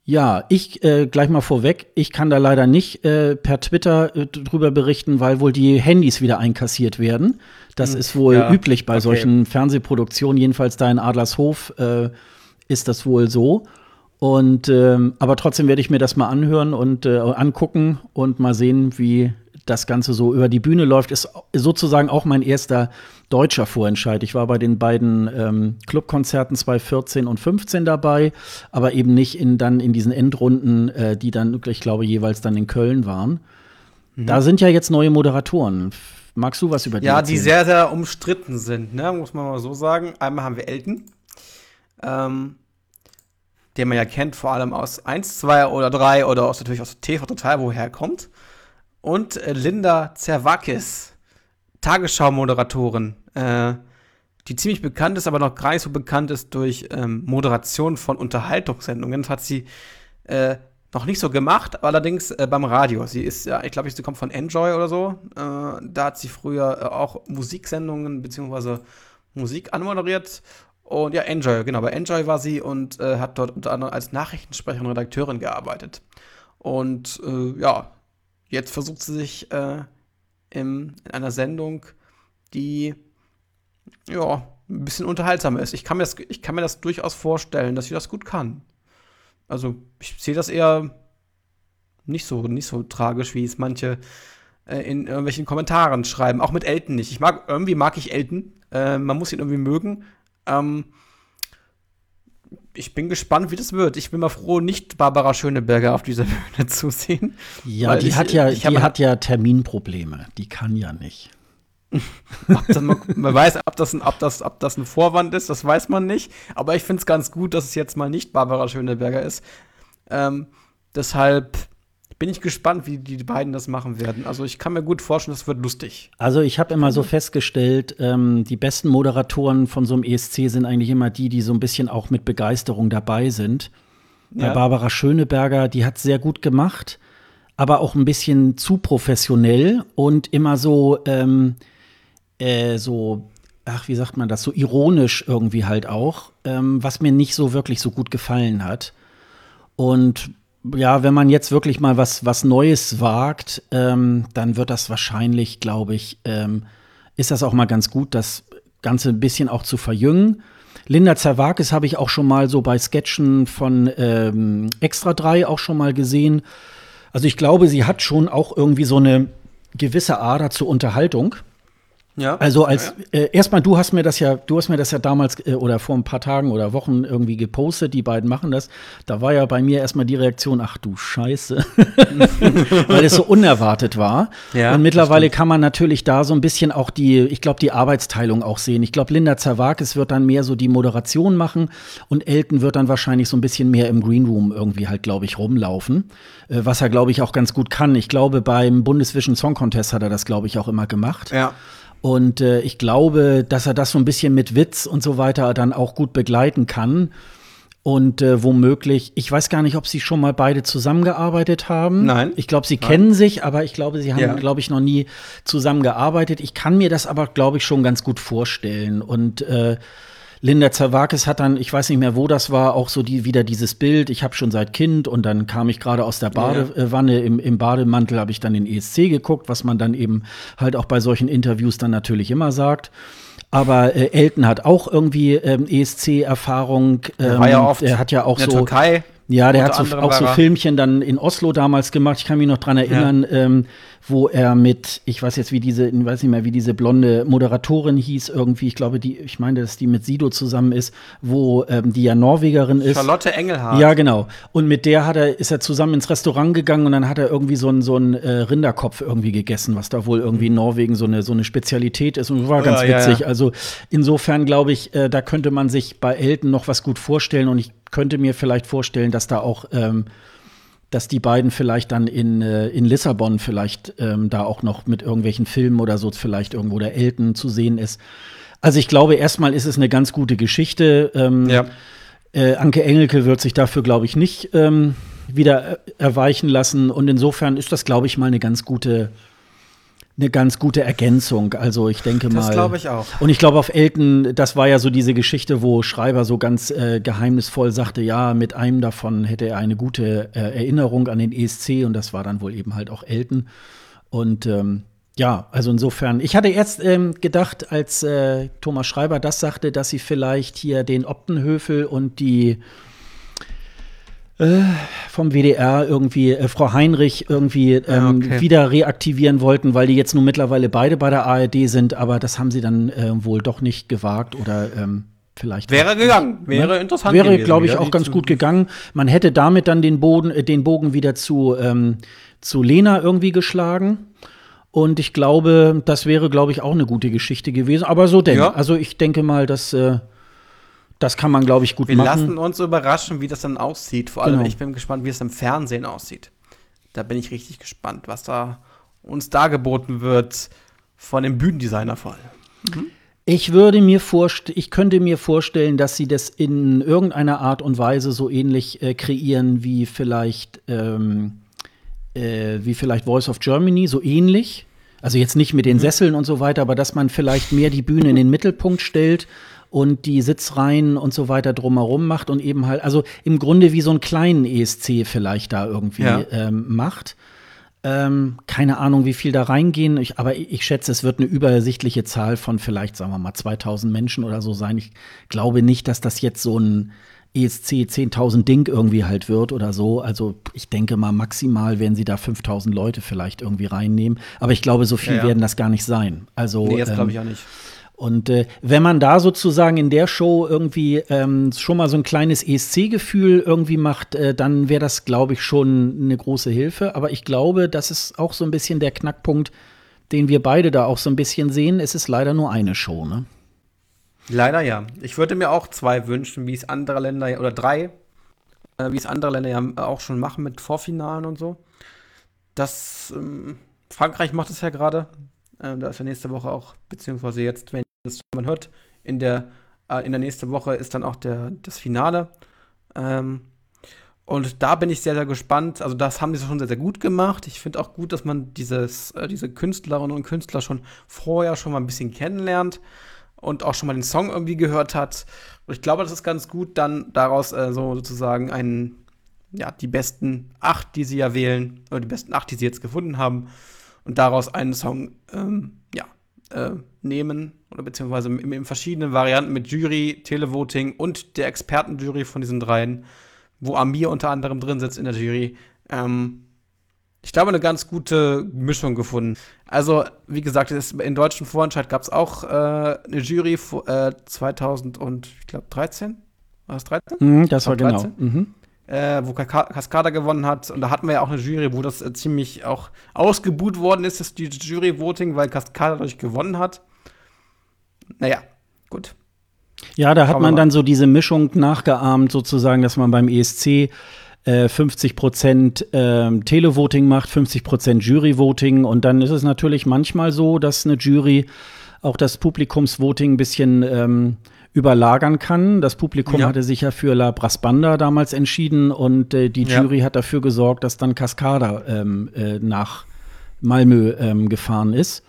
ja, ich äh, gleich mal vorweg, ich kann da leider nicht äh, per Twitter äh, drüber berichten, weil wohl die Handys wieder einkassiert werden. Das hm, ist wohl ja, üblich bei okay. solchen Fernsehproduktionen, jedenfalls da in Adlershof äh, ist das wohl so. Und ähm, aber trotzdem werde ich mir das mal anhören und äh, angucken und mal sehen, wie das Ganze so über die Bühne läuft, ist sozusagen auch mein erster deutscher Vorentscheid. Ich war bei den beiden ähm, Clubkonzerten 2014 und 15 dabei, aber eben nicht in, dann in diesen Endrunden, äh, die dann, ich glaube, jeweils dann in Köln waren. Mhm. Da sind ja jetzt neue Moderatoren. Magst du was über die Ja, erzählen? die sehr, sehr umstritten sind, ne? muss man mal so sagen. Einmal haben wir Elton, ähm, den man ja kennt, vor allem aus 1, 2 oder 3 oder aus, natürlich aus TV Total, woher er kommt und äh, Linda Zerwakis, Tagesschau-Moderatorin, äh, die ziemlich bekannt ist, aber noch gar nicht so bekannt ist durch ähm, Moderation von Unterhaltungssendungen. Das hat sie äh, noch nicht so gemacht, allerdings äh, beim Radio. Sie ist, ja, ich glaube, sie kommt von Enjoy oder so. Äh, da hat sie früher äh, auch Musiksendungen bzw. Musik anmoderiert. Und ja, Enjoy, genau, bei Enjoy war sie und äh, hat dort unter anderem als Nachrichtensprecherin und Redakteurin gearbeitet. Und äh, ja, Jetzt versucht sie sich äh, im, in einer Sendung, die ja, ein bisschen unterhaltsamer ist. Ich kann, mir das, ich kann mir das durchaus vorstellen, dass sie das gut kann. Also, ich sehe das eher nicht so, nicht so tragisch, wie es manche äh, in irgendwelchen Kommentaren schreiben. Auch mit Elton nicht. Ich mag, irgendwie mag ich Elton. Äh, man muss ihn irgendwie mögen. Ähm, ich bin gespannt, wie das wird. Ich bin mal froh, nicht Barbara Schöneberger auf dieser Bühne zu sehen. Ja, die ich, hat ja, die hat ja Terminprobleme. Die kann ja nicht. man, man, weiß, ob das, ein, ob, das, ob das ein Vorwand ist, das weiß man nicht. Aber ich finde es ganz gut, dass es jetzt mal nicht Barbara Schöneberger ist. Ähm, deshalb bin ich gespannt, wie die beiden das machen werden. Also ich kann mir gut vorstellen, das wird lustig. Also ich habe immer so festgestellt, ähm, die besten Moderatoren von so einem ESC sind eigentlich immer die, die so ein bisschen auch mit Begeisterung dabei sind. bei ja. Barbara Schöneberger, die hat sehr gut gemacht, aber auch ein bisschen zu professionell und immer so, ähm, äh, so, ach, wie sagt man das, so ironisch irgendwie halt auch, ähm, was mir nicht so wirklich so gut gefallen hat. Und ja, wenn man jetzt wirklich mal was, was Neues wagt, ähm, dann wird das wahrscheinlich, glaube ich, ähm, ist das auch mal ganz gut, das Ganze ein bisschen auch zu verjüngen. Linda Zerwakis habe ich auch schon mal so bei Sketchen von ähm, Extra 3 auch schon mal gesehen. Also ich glaube, sie hat schon auch irgendwie so eine gewisse Ader zur Unterhaltung. Ja. Also als ja. äh, erstmal, du hast mir das ja, du hast mir das ja damals äh, oder vor ein paar Tagen oder Wochen irgendwie gepostet, die beiden machen das. Da war ja bei mir erstmal die Reaktion, ach du Scheiße, weil es so unerwartet war. Ja, und mittlerweile kann man natürlich da so ein bisschen auch die, ich glaube, die Arbeitsteilung auch sehen. Ich glaube, Linda Zerwakis wird dann mehr so die Moderation machen und Elton wird dann wahrscheinlich so ein bisschen mehr im Greenroom irgendwie halt, glaube ich, rumlaufen. Äh, was er, glaube ich, auch ganz gut kann. Ich glaube, beim Bundesvision Song Contest hat er das, glaube ich, auch immer gemacht. Ja. Und äh, ich glaube, dass er das so ein bisschen mit Witz und so weiter dann auch gut begleiten kann. Und äh, womöglich, ich weiß gar nicht, ob sie schon mal beide zusammengearbeitet haben. Nein. Ich glaube, sie Nein. kennen sich, aber ich glaube, sie haben, ja. glaube ich, noch nie zusammengearbeitet. Ich kann mir das aber, glaube ich, schon ganz gut vorstellen. Und äh, Linda Zerwakis hat dann, ich weiß nicht mehr, wo das war, auch so die, wieder dieses Bild, ich habe schon seit Kind und dann kam ich gerade aus der Badewanne, im, im Bademantel habe ich dann den ESC geguckt, was man dann eben halt auch bei solchen Interviews dann natürlich immer sagt. Aber äh, Elton hat auch irgendwie ähm, ESC-Erfahrung. Ähm, war ja oft er hat ja auch in der so. Türkei. Ja, der hat so, auch so Filmchen dann in Oslo damals gemacht. Ich kann mich noch dran erinnern. Ja. Ähm, wo er mit, ich weiß jetzt, wie diese, ich weiß nicht mehr, wie diese blonde Moderatorin hieß, irgendwie, ich glaube, die, ich meine, dass die mit Sido zusammen ist, wo ähm, die ja Norwegerin ist. Charlotte Engelhardt. Ja, genau. Und mit der hat er, ist er zusammen ins Restaurant gegangen und dann hat er irgendwie so einen so einen, äh, Rinderkopf irgendwie gegessen, was da wohl irgendwie in Norwegen so eine, so eine Spezialität ist und war ganz ja, witzig. Ja, ja. Also insofern glaube ich, äh, da könnte man sich bei Elton noch was gut vorstellen und ich könnte mir vielleicht vorstellen, dass da auch ähm, dass die beiden vielleicht dann in, äh, in Lissabon vielleicht ähm, da auch noch mit irgendwelchen Filmen oder so vielleicht irgendwo der Elton zu sehen ist. Also ich glaube, erstmal ist es eine ganz gute Geschichte. Ähm, ja. äh, Anke Engelke wird sich dafür, glaube ich, nicht ähm, wieder erweichen lassen. Und insofern ist das, glaube ich, mal eine ganz gute eine ganz gute Ergänzung. Also ich denke mal. Das glaube ich auch. Und ich glaube auf Elton, das war ja so diese Geschichte, wo Schreiber so ganz äh, geheimnisvoll sagte, ja, mit einem davon hätte er eine gute äh, Erinnerung an den ESC und das war dann wohl eben halt auch Elton. Und ähm, ja, also insofern, ich hatte erst ähm, gedacht, als äh, Thomas Schreiber das sagte, dass sie vielleicht hier den Optenhöfel und die vom WDR irgendwie äh, Frau Heinrich irgendwie ähm, ja, okay. wieder reaktivieren wollten, weil die jetzt nun mittlerweile beide bei der ARD sind, aber das haben sie dann äh, wohl doch nicht gewagt oder ähm, vielleicht wäre gegangen, wäre interessant wäre glaube ich auch ganz gut gegangen. Man hätte damit dann den Boden äh, den Bogen wieder zu ähm, zu Lena irgendwie geschlagen. Und ich glaube, das wäre, glaube ich, auch eine gute Geschichte gewesen. Aber so denn. Ja. Also ich denke mal, dass äh, das kann man, glaube ich, gut Wir machen. Wir lassen uns überraschen, wie das dann aussieht. Vor allem, genau. ich bin gespannt, wie es im Fernsehen aussieht. Da bin ich richtig gespannt, was da uns dargeboten wird von dem Bühnendesigner vor allem. Mhm. Ich würde mir vorstellen, ich könnte mir vorstellen, dass sie das in irgendeiner Art und Weise so ähnlich äh, kreieren wie vielleicht ähm, äh, wie vielleicht Voice of Germany, so ähnlich. Also jetzt nicht mit den mhm. Sesseln und so weiter, aber dass man vielleicht mehr die Bühne in den Mittelpunkt stellt und die Sitzreihen und so weiter drumherum macht und eben halt, also im Grunde wie so einen kleinen ESC vielleicht da irgendwie ja. ähm, macht. Ähm, keine Ahnung, wie viel da reingehen, ich, aber ich, schätze, es wird eine übersichtliche Zahl von vielleicht, sagen wir mal, 2000 Menschen oder so sein. Ich glaube nicht, dass das jetzt so ein ESC 10.000 Ding irgendwie halt wird oder so. Also ich denke mal, maximal werden sie da 5.000 Leute vielleicht irgendwie reinnehmen. Aber ich glaube, so viel ja, ja. werden das gar nicht sein. Also, nee, das glaube ich auch nicht. Und äh, wenn man da sozusagen in der Show irgendwie ähm, schon mal so ein kleines ESC-Gefühl irgendwie macht, äh, dann wäre das, glaube ich, schon eine große Hilfe. Aber ich glaube, das ist auch so ein bisschen der Knackpunkt, den wir beide da auch so ein bisschen sehen. Es ist leider nur eine Show, ne? Leider ja. Ich würde mir auch zwei wünschen, wie es andere Länder, oder drei, äh, wie es andere Länder ja auch schon machen mit Vorfinalen und so. Das, ähm, Frankreich macht es ja gerade. Äh, da ist ja nächste Woche auch, beziehungsweise jetzt, wenn das man hört, in der, äh, in der nächsten Woche ist dann auch der, das Finale. Ähm, Und da bin ich sehr, sehr gespannt. Also, das haben sie schon sehr, sehr gut gemacht. Ich finde auch gut, dass man dieses, äh, diese Künstlerinnen und Künstler schon vorher schon mal ein bisschen kennenlernt und auch schon mal den Song irgendwie gehört hat. Und ich glaube, das ist ganz gut, dann daraus äh, so sozusagen einen, ja, die besten acht, die sie ja wählen, oder die besten acht, die sie jetzt gefunden haben, und daraus einen Song, ähm, ja, äh, nehmen oder beziehungsweise in, in, verschiedenen Varianten mit Jury, Televoting und der Expertenjury von diesen dreien wo Amir unter anderem drin sitzt in der Jury. Ähm, ich glaube, eine ganz gute Mischung gefunden. Also, wie gesagt, in deutschen Vorentscheid gab es auch äh, eine Jury äh, 2013. War das 13? Mhm, das war genau. Mhm. Äh, wo Cascada gewonnen hat. Und da hatten wir ja auch eine Jury, wo das äh, ziemlich auch ausgebuht worden ist, die Jury-Voting, weil Cascada dadurch gewonnen hat. Naja, gut. Ja, da hat man dann so diese Mischung nachgeahmt, sozusagen, dass man beim ESC äh, 50 Prozent ähm, Televoting macht, 50 Prozent Juryvoting. Und dann ist es natürlich manchmal so, dass eine Jury auch das Publikumsvoting ein bisschen ähm, überlagern kann. Das Publikum ja. hatte sich ja für La Brasbanda damals entschieden und äh, die Jury ja. hat dafür gesorgt, dass dann Cascada ähm, äh, nach Malmö ähm, gefahren ist.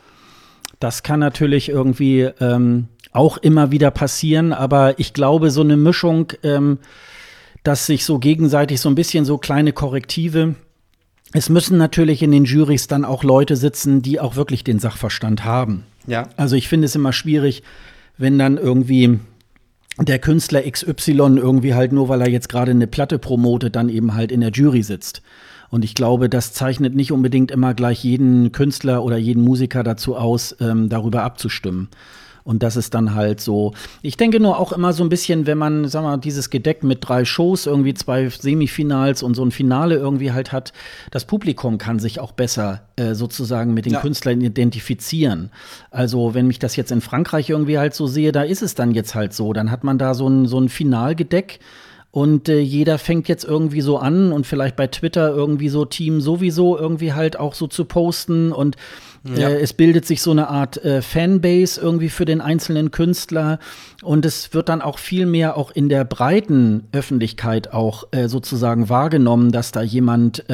Das kann natürlich irgendwie ähm, auch immer wieder passieren, aber ich glaube, so eine Mischung, ähm, dass sich so gegenseitig so ein bisschen so kleine Korrektive es müssen natürlich in den Jurys dann auch Leute sitzen, die auch wirklich den Sachverstand haben. Ja. Also ich finde es immer schwierig, wenn dann irgendwie der Künstler XY irgendwie halt nur, weil er jetzt gerade eine Platte promotet, dann eben halt in der Jury sitzt. Und ich glaube, das zeichnet nicht unbedingt immer gleich jeden Künstler oder jeden Musiker dazu aus, ähm, darüber abzustimmen. Und das ist dann halt so. Ich denke nur auch immer so ein bisschen, wenn man, sag mal, dieses Gedeck mit drei Shows, irgendwie zwei Semifinals und so ein Finale irgendwie halt hat, das Publikum kann sich auch besser äh, sozusagen mit den ja. Künstlern identifizieren. Also, wenn mich das jetzt in Frankreich irgendwie halt so sehe, da ist es dann jetzt halt so. Dann hat man da so ein, so ein Finalgedeck. Und äh, jeder fängt jetzt irgendwie so an und vielleicht bei Twitter irgendwie so Team sowieso irgendwie halt auch so zu posten. Und ja. Äh, es bildet sich so eine Art äh, Fanbase irgendwie für den einzelnen Künstler und es wird dann auch viel mehr auch in der breiten Öffentlichkeit auch äh, sozusagen wahrgenommen, dass da jemand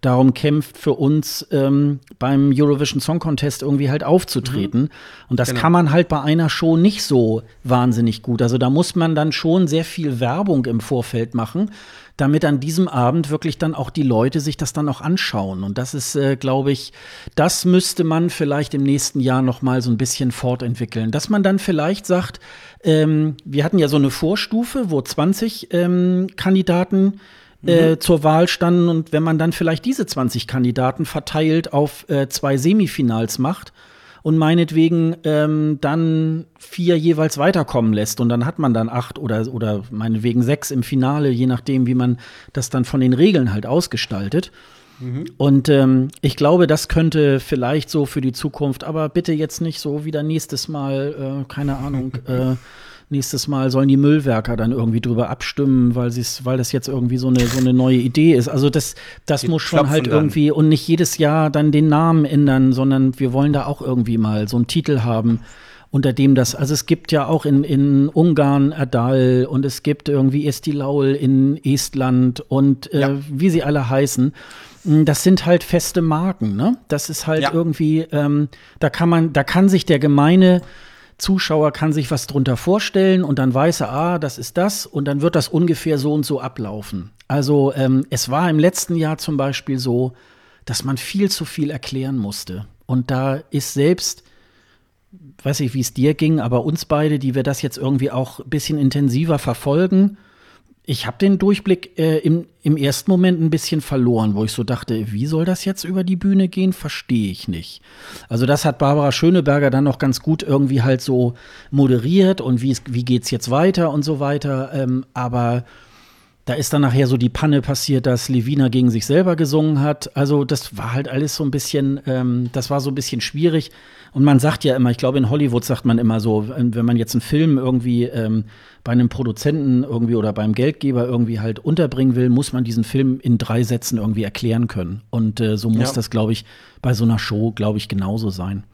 darum kämpft, für uns ähm, beim Eurovision Song Contest irgendwie halt aufzutreten. Mhm. Und das genau. kann man halt bei einer Show nicht so wahnsinnig gut. Also da muss man dann schon sehr viel Werbung im Vorfeld machen damit an diesem Abend wirklich dann auch die Leute sich das dann auch anschauen. Und das ist, äh, glaube ich, das müsste man vielleicht im nächsten Jahr noch mal so ein bisschen fortentwickeln. Dass man dann vielleicht sagt, ähm, wir hatten ja so eine Vorstufe, wo 20 ähm, Kandidaten äh, mhm. zur Wahl standen und wenn man dann vielleicht diese 20 Kandidaten verteilt auf äh, zwei Semifinals macht und meinetwegen ähm, dann vier jeweils weiterkommen lässt. Und dann hat man dann acht oder, oder meinetwegen sechs im Finale, je nachdem, wie man das dann von den Regeln halt ausgestaltet. Mhm. Und ähm, ich glaube, das könnte vielleicht so für die Zukunft, aber bitte jetzt nicht so wieder nächstes Mal, äh, keine Ahnung, äh, nächstes Mal sollen die Müllwerker dann irgendwie drüber abstimmen, weil weil das jetzt irgendwie so eine, so eine neue Idee ist. Also das, das muss schon halt irgendwie und nicht jedes Jahr dann den Namen ändern, sondern wir wollen da auch irgendwie mal so einen Titel haben unter dem das, also es gibt ja auch in, in Ungarn Erdal und es gibt irgendwie Estilaul in Estland und äh, ja. wie sie alle heißen. Das sind halt feste Marken, ne? Das ist halt ja. irgendwie, ähm, da kann man, da kann sich der gemeine Zuschauer kann sich was drunter vorstellen und dann weiß er, ah, das ist das und dann wird das ungefähr so und so ablaufen. Also ähm, es war im letzten Jahr zum Beispiel so, dass man viel zu viel erklären musste. Und da ist selbst, weiß ich, wie es dir ging, aber uns beide, die wir das jetzt irgendwie auch ein bisschen intensiver verfolgen, ich habe den Durchblick äh, im, im ersten Moment ein bisschen verloren, wo ich so dachte, wie soll das jetzt über die Bühne gehen, verstehe ich nicht. Also das hat Barbara Schöneberger dann noch ganz gut irgendwie halt so moderiert und wie, wie geht's jetzt weiter und so weiter. Ähm, aber da ist dann nachher so die Panne passiert, dass Levina gegen sich selber gesungen hat. Also das war halt alles so ein bisschen, ähm, das war so ein bisschen schwierig. Und man sagt ja immer, ich glaube in Hollywood sagt man immer so, wenn man jetzt einen Film irgendwie ähm, bei einem Produzenten irgendwie oder beim Geldgeber irgendwie halt unterbringen will, muss man diesen Film in drei Sätzen irgendwie erklären können. Und äh, so muss ja. das, glaube ich, bei so einer Show, glaube ich, genauso sein.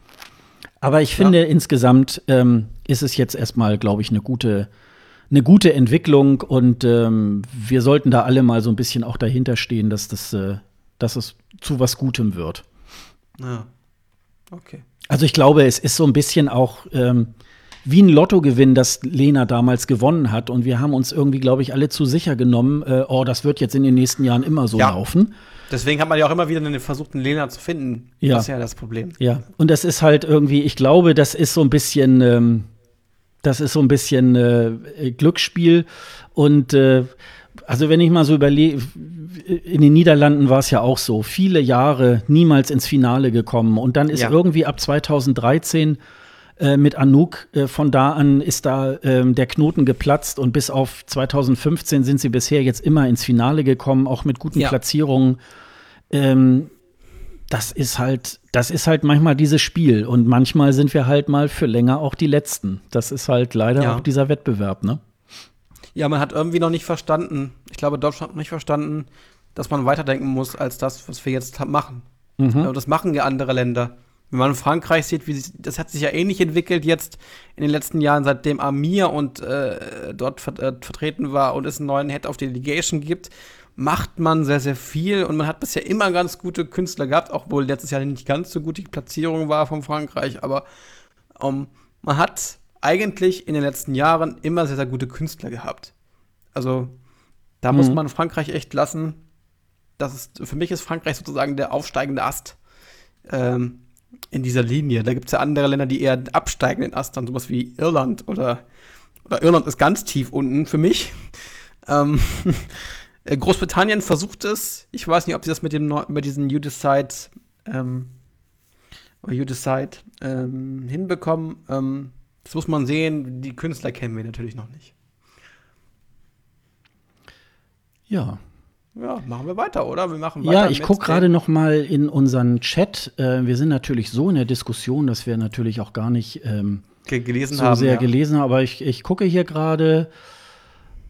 Aber ich finde, ja. insgesamt ähm, ist es jetzt erstmal, glaube ich, eine gute eine gute Entwicklung und ähm, wir sollten da alle mal so ein bisschen auch dahinter stehen, dass das, äh, dass es zu was Gutem wird. Ja. Okay. Also ich glaube, es ist so ein bisschen auch ähm, wie ein Lottogewinn, das Lena damals gewonnen hat. Und wir haben uns irgendwie, glaube ich, alle zu sicher genommen, äh, oh, das wird jetzt in den nächsten Jahren immer so Ja. laufen. Deswegen hat man ja auch immer wieder einen versucht, einen Lena zu finden. Ja. Das ist ja das Problem. Ja, und das ist halt irgendwie, ich glaube, das ist so ein bisschen, ähm, das ist so ein bisschen äh, Glücksspiel. Und äh, also wenn ich mal so überlege, in den Niederlanden war es ja auch so, viele Jahre niemals ins Finale gekommen. Und dann ist Ja. irgendwie ab 2013 äh, mit Anouk, äh, von da an ist da ähm, der Knoten geplatzt und bis auf 2015 sind sie bisher jetzt immer ins Finale gekommen, auch mit guten Ja. Platzierungen. Ähm, das ist halt, das ist halt manchmal dieses Spiel und manchmal sind wir halt mal für länger auch die Letzten. Das ist halt leider Ja. auch dieser Wettbewerb, ne? Ja, man hat irgendwie noch nicht verstanden, ich glaube, Deutschland hat nicht verstanden, dass man weiterdenken muss als das, was wir jetzt machen. Mhm. Das machen ja andere Länder. Wenn man Frankreich sieht, wie das hat sich ja ähnlich entwickelt jetzt in den letzten Jahren, seitdem Amir und äh, dort ver äh, vertreten war und es einen neuen Head of Delegation gibt, macht man sehr, sehr viel und man hat bisher immer ganz gute Künstler gehabt, auch wohl letztes Jahr nicht ganz so gut die Platzierung war von Frankreich, aber ähm, man hat eigentlich in den letzten Jahren immer sehr, sehr gute Künstler gehabt. Also da muss Mhm. man Frankreich echt lassen. Das ist, für mich ist Frankreich sozusagen der aufsteigende Ast ähm, in dieser Linie. Da gibt es ja andere Länder, die eher den absteigenden Ast haben, sowas wie Irland oder, oder Irland ist ganz tief unten für mich. Ähm, äh, Großbritannien versucht es. Ich weiß nicht, ob sie das mit dem mit diesen You Decide ähm, You Decide ähm, hinbekommen. Das muss man sehen. Die Künstler kennen wir natürlich noch nicht. Ja. Ja, machen wir weiter, oder? Wir machen weiter. Ja, ich gucke gerade noch mal in unseren Chat. Äh, wir sind natürlich so in der Diskussion, dass wir natürlich auch gar nicht ähm, ge gelesen so haben. sehr ja. gelesen haben. Aber ich, ich gucke hier gerade.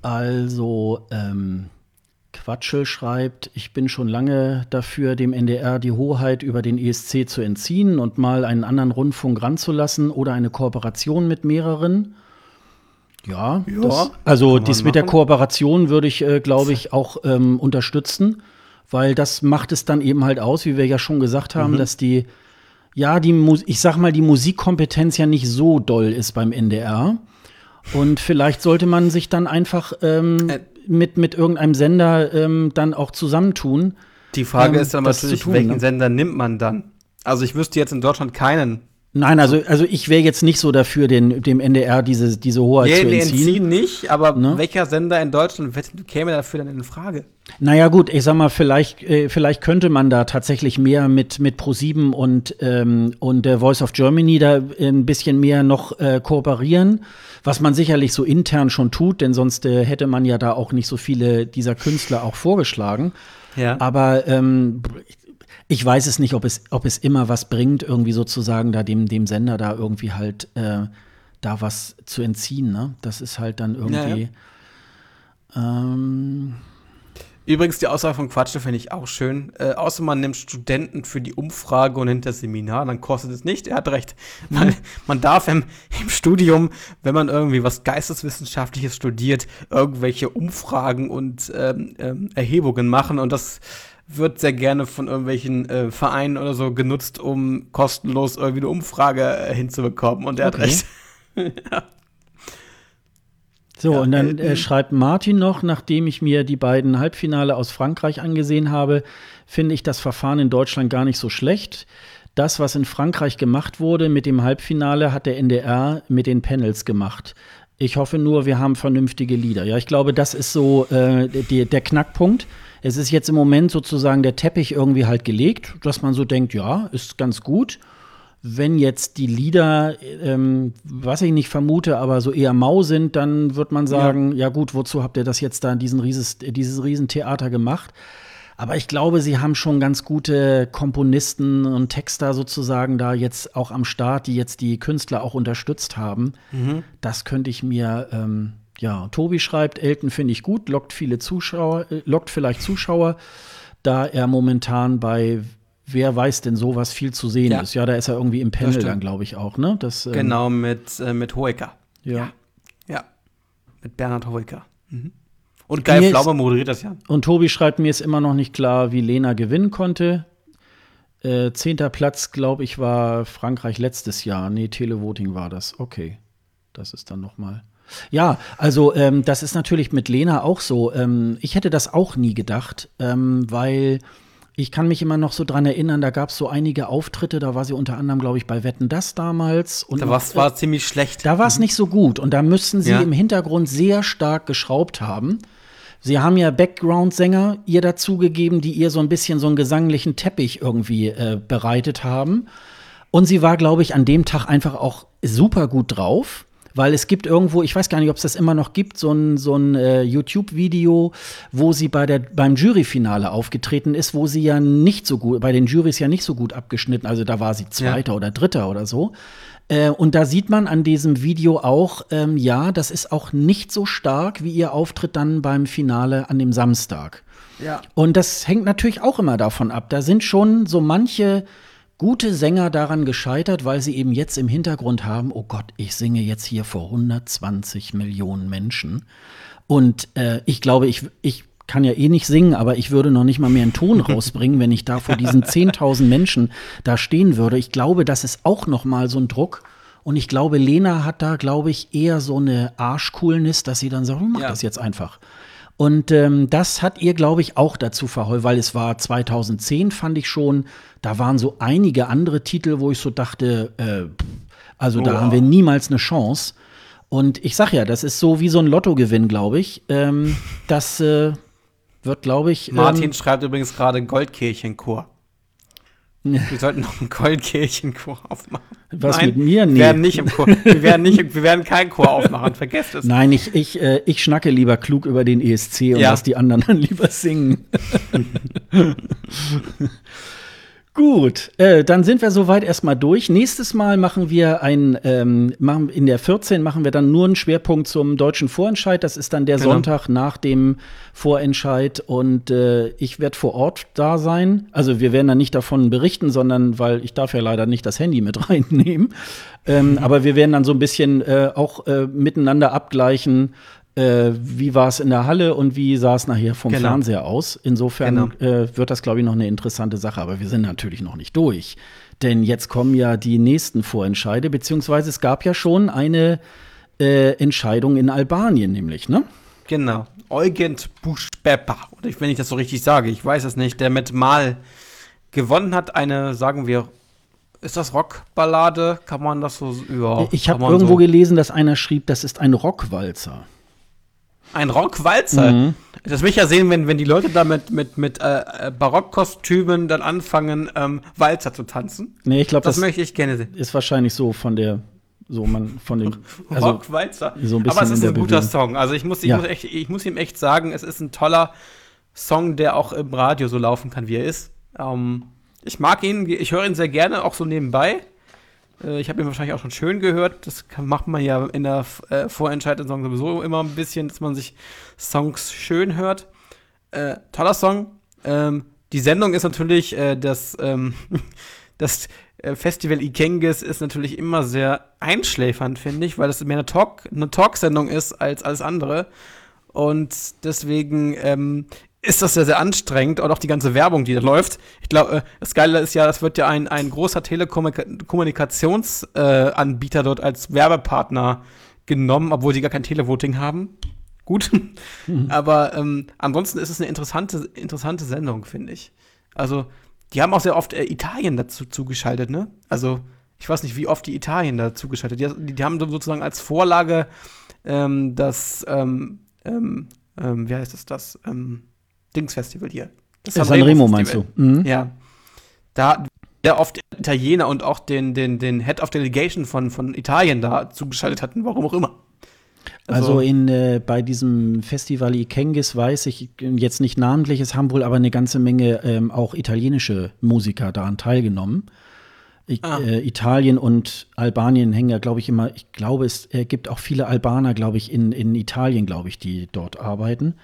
Also, ähm, Quatschel schreibt, ich bin schon lange dafür, dem NDR die Hoheit über den ESC zu entziehen und mal einen anderen Rundfunk ranzulassen oder eine Kooperation mit mehreren. Ja, Ja, das, also dies mit der machen. Kooperation würde ich, äh, glaube ich, auch ähm, unterstützen, weil das macht es dann eben halt aus, wie wir ja schon gesagt Mhm. haben, dass die, ja, die, ich sag mal, die Musikkompetenz ja nicht so doll ist beim NDR. Und vielleicht sollte man sich dann einfach ähm, Äh. Mit, mit irgendeinem Sender ähm, dann auch zusammentun. Die Frage ähm, ist dann natürlich, tun, welchen ne? Sender nimmt man dann? Also ich wüsste jetzt in Deutschland keinen. Nein, also, also ich wäre jetzt nicht so dafür, den, dem NDR diese, diese Hoheit Nee, zu nee, entziehen. entziehen nicht, aber Ne? welcher Sender in Deutschland käme dafür dann in Frage? Naja, gut, ich sag mal, vielleicht, äh, vielleicht könnte man da tatsächlich mehr mit, mit Pro7 und, ähm, und der Voice of Germany da ein bisschen mehr noch äh, kooperieren, was man sicherlich so intern schon tut, denn sonst äh, hätte man ja da auch nicht so viele dieser Künstler auch vorgeschlagen. Ja. Aber ähm, ich weiß es nicht, ob es, ob es immer was bringt, irgendwie sozusagen da dem, dem Sender da irgendwie halt äh, da was zu entziehen. Ne? Das ist halt dann irgendwie. Ähm, Übrigens, die Aussage von Quatsche finde ich auch schön. Äh, außer man nimmt Studenten für die Umfrage und das Seminar, dann kostet es nicht. Er hat recht. Man, man darf im, im Studium, wenn man irgendwie was Geisteswissenschaftliches studiert, irgendwelche Umfragen und ähm, ähm, Erhebungen machen und das wird sehr gerne von irgendwelchen äh, Vereinen oder so genutzt, um kostenlos irgendwie eine Umfrage äh, hinzubekommen. Und er hat Okay. recht. So, Ja, und dann äh, äh, schreibt Martin noch, nachdem ich mir die beiden Halbfinale aus Frankreich angesehen habe, finde ich das Verfahren in Deutschland gar nicht so schlecht. Das, was in Frankreich gemacht wurde mit dem Halbfinale, hat der NDR mit den Panels gemacht. Ich hoffe nur, wir haben vernünftige Lieder. Ja, ich glaube, das ist so äh, die, der Knackpunkt. Es ist jetzt im Moment sozusagen der Teppich irgendwie halt gelegt, dass man so denkt, ja, ist ganz gut wenn jetzt die Lieder, ähm, was ich nicht vermute, aber so eher mau sind, dann wird man sagen, ja. gut, wozu habt ihr das jetzt da in diesen Rieses, dieses Riesentheater gemacht? Aber ich glaube, sie haben schon ganz gute Komponisten und Texter sozusagen da jetzt auch am Start, die jetzt die Künstler auch unterstützt haben. Das könnte ich mir, ähm, ja, Tobi schreibt, Elton finde ich gut, lockt viele Zuschauer, äh, lockt vielleicht Zuschauer, da er momentan bei Wer weiß denn sowas viel zu sehen Ja. ist. Ja, da ist er irgendwie im Panel dann, glaube ich, auch, ne? Das, ähm, Genau, mit, äh, mit Hoeker. Ja. Ja. Mit Bernhard Hoeker. Mhm. Und Guy Pflaume moderiert das ja. Und Tobi schreibt, mir ist immer noch nicht klar, wie Lena gewinnen konnte. Äh, zehnter Platz, glaube ich, war Frankreich letztes Jahr. Nee, Televoting war das. Okay. Das ist dann noch mal. Ja, also ähm, das ist natürlich mit Lena auch so. Ähm, ich hätte das auch nie gedacht, ähm, weil ich kann mich immer noch so dran erinnern, da gab es so einige Auftritte, da war sie unter anderem, glaube ich, bei Wetten das damals. Und da war's, war ziemlich schlecht. Da war es nicht so gut und da müssten sie ja. im Hintergrund sehr stark geschraubt haben. Sie haben ja Background-Sänger ihr dazugegeben, die ihr so ein bisschen so einen gesanglichen Teppich irgendwie äh, bereitet haben. Und sie war, glaube ich, an dem Tag einfach auch super gut drauf weil es gibt irgendwo, ich weiß gar nicht, ob es das immer noch gibt, so ein, so ein äh, YouTube-Video, wo sie bei der, beim Juryfinale aufgetreten ist, wo sie ja nicht so gut, bei den Jurys ja nicht so gut abgeschnitten, also da war sie Zweiter ja. oder Dritter oder so. Äh, und da sieht man an diesem Video auch, ähm, ja, das ist auch nicht so stark wie ihr Auftritt dann beim Finale an dem Samstag. Ja. Und das hängt natürlich auch immer davon ab. Da sind schon so manche gute Sänger daran gescheitert, weil sie eben jetzt im Hintergrund haben, oh Gott, ich singe jetzt hier vor 120 Millionen Menschen. Und äh, ich glaube, ich, ich kann ja eh nicht singen, aber ich würde noch nicht mal mehr einen Ton rausbringen, wenn ich da vor diesen 10.000 Menschen da stehen würde. Ich glaube, das ist auch noch mal so ein Druck. Und ich glaube, Lena hat da, glaube ich, eher so eine Arschcoolness, dass sie dann sagt, mach ja. das jetzt einfach. Und ähm, das hat ihr, glaube ich, auch dazu verholfen, weil es war 2010, fand ich schon, da waren so einige andere Titel, wo ich so dachte, äh, also da oh, haben wir niemals eine Chance. Und ich sag ja, das ist so wie so ein Lottogewinn, glaube ich. Ähm, das äh, wird, glaube ich. Martin ähm, schreibt übrigens gerade Goldkirchenchor. Wir sollten noch einen Goldkirchenchor aufmachen. Was Nein, mit mir? Nee. Wir werden nicht im Chor. Wir werden, nicht, wir werden keinen Chor aufmachen. Vergesst es. Nein, ich, ich, äh, ich schnacke lieber klug über den ESC und ja. lass die anderen dann lieber singen. Gut, äh, dann sind wir soweit erstmal durch. Nächstes Mal machen wir ein, ähm, machen, in der 14 machen wir dann nur einen Schwerpunkt zum deutschen Vorentscheid. Das ist dann der genau. Sonntag nach dem Vorentscheid und äh, ich werde vor Ort da sein. Also wir werden dann nicht davon berichten, sondern weil ich darf ja leider nicht das Handy mit reinnehmen. Ähm, mhm. Aber wir werden dann so ein bisschen äh, auch äh, miteinander abgleichen, äh, wie war es in der Halle und wie sah es nachher vom genau. Fernseher aus. Insofern genau. äh, wird das, glaube ich, noch eine interessante Sache. Aber wir sind natürlich noch nicht durch. Denn jetzt kommen ja die nächsten Vorentscheide, beziehungsweise es gab ja schon eine äh, Entscheidung in Albanien, nämlich, ne? Genau. Eugen Buschbepa, oder wenn ich das so richtig sage, ich weiß es nicht, der mit Mal gewonnen hat, eine, sagen wir, ist das Rockballade? Kann man das so überhaupt? Ich habe irgendwo so gelesen, dass einer schrieb, das ist ein Rockwalzer. Ein Rockwalzer. Mhm. Das will ich ja sehen, wenn, wenn die Leute da mit, mit, mit äh, Barockkostümen dann anfangen, ähm, Walzer zu tanzen. Nee, ich glaube, das, das möchte ich gerne sehen. Ist wahrscheinlich so von der so man von dem also Rockwalzer. So Aber es ist ein guter Song. Also ich muss, ich, ja. muss echt, ich muss ihm echt sagen, es ist ein toller Song, der auch im Radio so laufen kann, wie er ist. Ähm, ich mag ihn, ich höre ihn sehr gerne, auch so nebenbei. Äh, ich habe ihn wahrscheinlich auch schon schön gehört. Das macht man ja in der äh, Vorentscheidung sowieso immer ein bisschen, dass man sich Songs schön hört. Äh, toller Song. Ähm, die Sendung ist natürlich äh, das, ähm, das äh, Festival Ikengis ist natürlich immer sehr einschläfernd, finde ich, weil es mehr eine Talk eine Talksendung ist als alles andere. Und deswegen ähm, ist das sehr, sehr anstrengend und auch die ganze Werbung, die da läuft. Ich glaube, äh, das Geile ist ja, das wird ja ein, ein großer Telekommunikationsanbieter äh, dort als Werbepartner genommen, obwohl sie gar kein Televoting haben. Gut. Mhm. Aber ähm, ansonsten ist es eine interessante, interessante Sendung, finde ich. Also, die haben auch sehr oft äh, Italien dazu zugeschaltet, ne? Also, ich weiß nicht, wie oft die Italien dazu geschaltet. Die, die, haben sozusagen als Vorlage ähm, das, ähm, ähm, ähm wie heißt es das? Ähm, Dingsfestival hier. Das ja, Sanremo meinst du? Mhm. Ja. Da sehr oft Italiener und auch den, den, den Head of Delegation von, von Italien da zugeschaltet hatten, warum auch immer. Also, also in, äh, bei diesem Festival Ikengis weiß ich jetzt nicht namentlich, es haben wohl aber eine ganze Menge ähm, auch italienische Musiker daran teilgenommen. Ich, ah. äh, Italien und Albanien hängen ja, glaube ich, immer, ich glaube, es äh, gibt auch viele Albaner, glaube ich, in, in Italien, glaube ich, die dort arbeiten.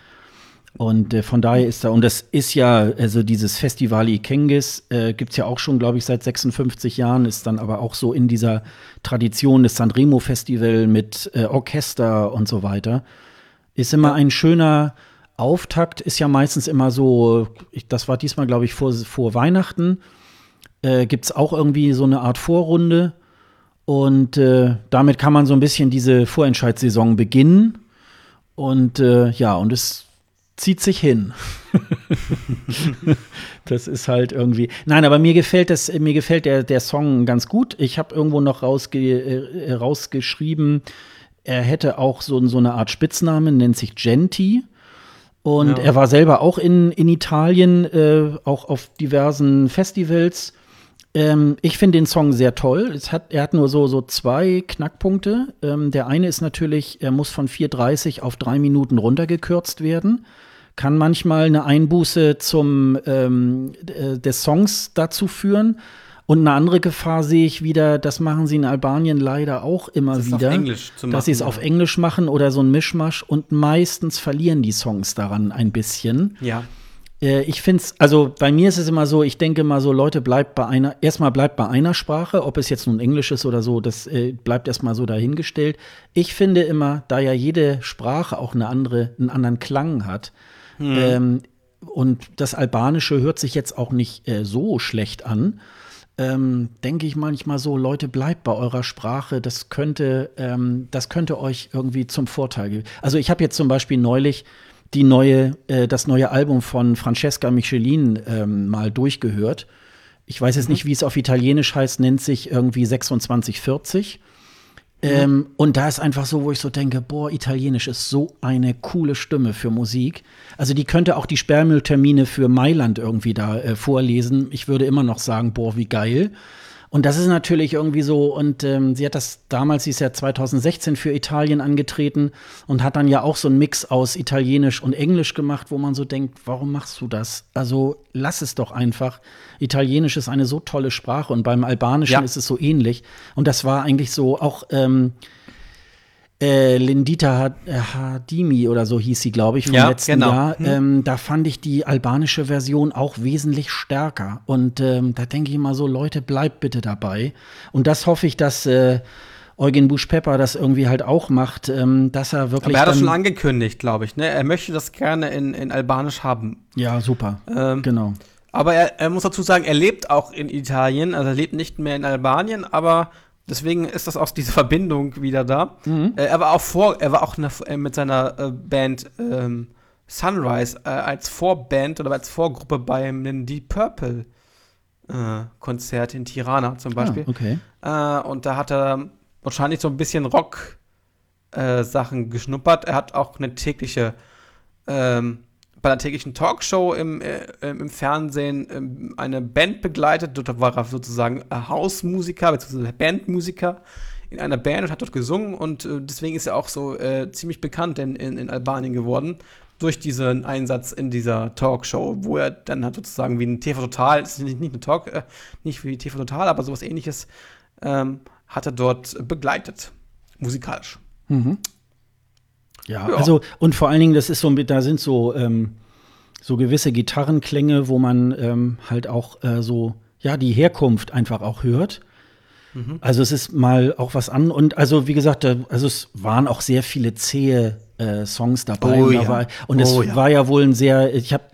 Und äh, von daher ist da, und das ist ja, also dieses Festival Ikengis äh, gibt es ja auch schon, glaube ich, seit 56 Jahren, ist dann aber auch so in dieser Tradition des Sanremo Festival mit äh, Orchester und so weiter. Ist immer ein schöner Auftakt, ist ja meistens immer so, ich, das war diesmal, glaube ich, vor, vor Weihnachten, äh, gibt es auch irgendwie so eine Art Vorrunde. Und äh, damit kann man so ein bisschen diese Vorentscheidssaison beginnen. Und äh, ja, und es zieht sich hin. das ist halt irgendwie. Nein, aber mir gefällt das, mir gefällt der, der Song ganz gut. Ich habe irgendwo noch rausge, äh, rausgeschrieben, er hätte auch so, so eine Art Spitznamen, nennt sich Genti. Und ja. er war selber auch in, in Italien, äh, auch auf diversen Festivals. Ähm, ich finde den Song sehr toll. Hat, er hat nur so, so zwei Knackpunkte. Ähm, der eine ist natürlich, er muss von 4,30 auf drei Minuten runtergekürzt werden. Kann manchmal eine Einbuße zum, ähm, äh, des Songs dazu führen. Und eine andere Gefahr sehe ich wieder, das machen sie in Albanien leider auch immer das wieder, machen, dass sie es ja. auf Englisch machen oder so ein Mischmasch und meistens verlieren die Songs daran ein bisschen. Ja. Äh, ich finde es, also bei mir ist es immer so, ich denke mal so, Leute, bleibt bei einer, erstmal bleibt bei einer Sprache, ob es jetzt nun Englisch ist oder so, das äh, bleibt erstmal so dahingestellt. Ich finde immer, da ja jede Sprache auch eine andere, einen anderen Klang hat, hm. ähm, und das Albanische hört sich jetzt auch nicht äh, so schlecht an, ähm, denke ich manchmal so, Leute, bleibt bei eurer Sprache. Das könnte, ähm, das könnte euch irgendwie zum Vorteil geben. Also ich habe jetzt zum Beispiel neulich die neue, äh, das neue Album von Francesca Michelin ähm, mal durchgehört. Ich weiß jetzt mhm. nicht, wie es auf Italienisch heißt, nennt sich irgendwie 2640. Ähm, und da ist einfach so, wo ich so denke, boah, Italienisch ist so eine coole Stimme für Musik. Also die könnte auch die Sperrmülltermine für Mailand irgendwie da äh, vorlesen. Ich würde immer noch sagen, boah, wie geil. Und das ist natürlich irgendwie so, und ähm, sie hat das damals, sie ist ja 2016 für Italien angetreten und hat dann ja auch so einen Mix aus Italienisch und Englisch gemacht, wo man so denkt, warum machst du das? Also lass es doch einfach. Italienisch ist eine so tolle Sprache und beim Albanischen ja. ist es so ähnlich. Und das war eigentlich so auch ähm, äh, Lindita äh, Hadimi oder so hieß sie, glaube ich, vom ja, letzten genau. Jahr. Hm. Ähm, da fand ich die albanische Version auch wesentlich stärker. Und ähm, da denke ich immer so, Leute, bleibt bitte dabei. Und das hoffe ich, dass äh, Eugen Busch-Pepper das irgendwie halt auch macht, ähm, dass er wirklich. Aber er hat das schon angekündigt, glaube ich. Ne? Er möchte das gerne in, in Albanisch haben. Ja, super. Ähm, genau. Aber er, er muss dazu sagen, er lebt auch in Italien, also er lebt nicht mehr in Albanien, aber Deswegen ist das auch diese Verbindung wieder da. Mhm. Äh, er war auch vor, er war auch äh, mit seiner äh, Band ähm, Sunrise äh, als Vorband oder als Vorgruppe beim Deep Purple äh, Konzert in Tirana zum ah, Beispiel. Ah, okay. Äh, und da hat er wahrscheinlich so ein bisschen Rock Sachen geschnuppert. Er hat auch eine tägliche ähm, bei einer täglichen Talkshow im, äh, im Fernsehen äh, eine Band begleitet. Dort war er sozusagen Hausmusiker bzw. Bandmusiker in einer Band und hat dort gesungen und äh, deswegen ist er auch so äh, ziemlich bekannt in, in, in, Albanien geworden durch diesen Einsatz in dieser Talkshow, wo er dann hat sozusagen wie ein TV Total, ist nicht, nicht eine Talk, äh, nicht wie TV Total, aber sowas ähnliches, ähm, hat er dort begleitet, musikalisch. Mhm. Ja, ja, also und vor allen Dingen, das ist so, da sind so, ähm, so gewisse Gitarrenklänge, wo man ähm, halt auch äh, so, ja, die Herkunft einfach auch hört. Mhm. Also es ist mal auch was an und also wie gesagt, also es waren auch sehr viele zähe äh, Songs dabei. Oh, und, ja. war, und es oh, ja. war ja wohl ein sehr, ich habe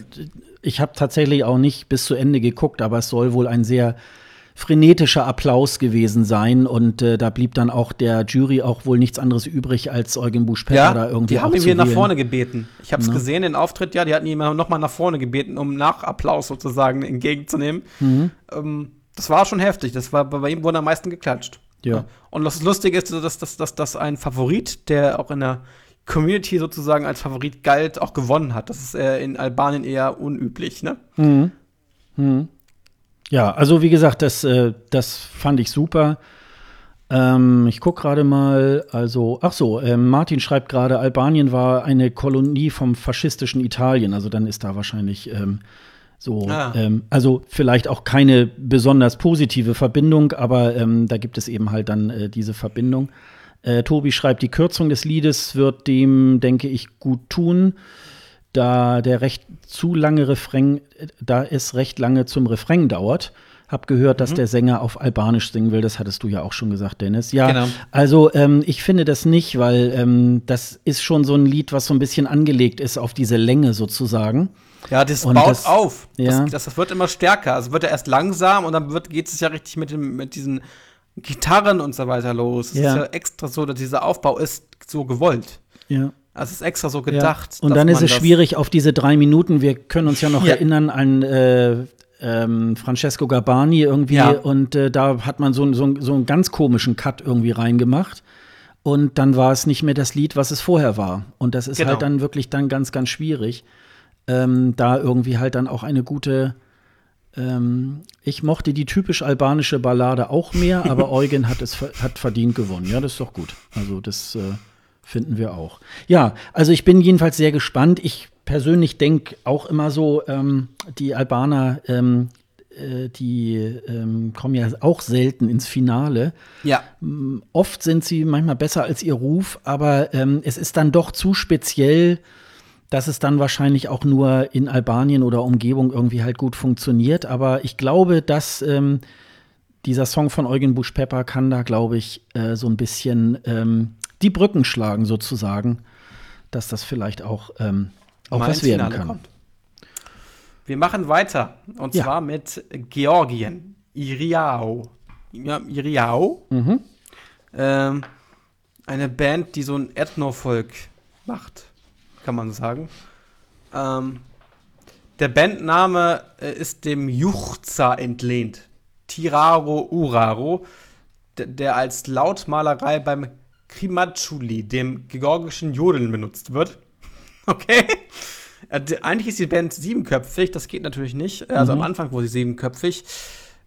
ich hab tatsächlich auch nicht bis zu Ende geguckt, aber es soll wohl ein sehr frenetischer Applaus gewesen sein und äh, da blieb dann auch der Jury auch wohl nichts anderes übrig, als Eugen Busch-Petter ja, da irgendwie die haben ihn wieder nach vorne gebeten. Ich habe es ne? gesehen, den Auftritt, ja, die hatten ihn noch mal nach vorne gebeten, um nach Applaus sozusagen entgegenzunehmen. Mhm. Ähm, das war schon heftig, das war, bei ihm wurde am meisten geklatscht. Ja. Und das Lustige ist, dass, dass, dass, dass ein Favorit, der auch in der Community sozusagen als Favorit galt, auch gewonnen hat. Das ist äh, in Albanien eher unüblich, ne? Mhm. Mhm. Ja, also wie gesagt, das, äh, das fand ich super. Ähm, ich gucke gerade mal, also, ach so, äh, Martin schreibt gerade, Albanien war eine Kolonie vom faschistischen Italien. Also dann ist da wahrscheinlich ähm, so, ah. ähm, also vielleicht auch keine besonders positive Verbindung, aber ähm, da gibt es eben halt dann äh, diese Verbindung. Äh, Tobi schreibt, die Kürzung des Liedes wird dem, denke ich, gut tun da der recht zu lange Refrain, da es recht lange zum Refrain dauert. Hab gehört, dass der Sänger auf Albanisch singen will. Das hattest du ja auch schon gesagt, Dennis. Ja, genau. also ähm, ich finde das nicht, weil ähm, das ist schon so ein Lied, was so ein bisschen angelegt ist auf diese Länge sozusagen. Ja, das und baut das, auf. Ja. Das, das, wird immer stärker. Also wird er erst langsam und dann geht es ja richtig mit, dem, mit diesen Gitarren und so weiter los. Es ja. ist ja extra so, dass dieser Aufbau ist so gewollt. Ja. Also es ist extra so gedacht. Ja. Und dann ist es schwierig auf diese drei Minuten. Wir können uns ja noch ja. erinnern an äh, ähm, Francesco Gabani irgendwie. Ja. Und äh, da hat man so, so, so einen ganz komischen Cut irgendwie reingemacht. Und dann war es nicht mehr das Lied, was es vorher war. Und das ist genau. halt dann wirklich dann ganz, ganz schwierig, ähm, da irgendwie halt dann auch eine gute ähm, ich mochte die typisch albanische Ballade auch mehr, aber Eugen hat es hat verdient gewonnen. Ja, das ist doch gut. Also das äh, finden wir auch. Ja, also ich bin jedenfalls sehr gespannt. Ich persönlich denke auch immer so, ähm, die Albaner, ähm, äh, die ähm, kommen ja auch selten ins Finale. Ja. Oft sind sie manchmal besser als ihr Ruf, aber ähm, es ist dann doch zu speziell dass es dann wahrscheinlich auch nur in Albanien oder Umgebung irgendwie halt gut funktioniert. Aber ich glaube, dass ähm, dieser Song von Eugen Busch-Pepper kann da, glaube ich, äh, so ein bisschen ähm, die Brücken schlagen, sozusagen, dass das vielleicht auch, ähm, auch was werden kann. Kommt. Wir machen weiter und ja. zwar mit Georgien. Iriao. Ja, Iriao. Mhm. Ähm, eine Band, die so ein Ethno-Folk macht kann man sagen. Ähm, der Bandname äh, ist dem Juchza entlehnt. Tiraro Uraro, der als Lautmalerei beim Krimatschuli, dem georgischen Jodeln, benutzt wird. Okay? Äh, eigentlich ist die Band siebenköpfig, das geht natürlich nicht. Also mhm. am Anfang wurde sie siebenköpfig.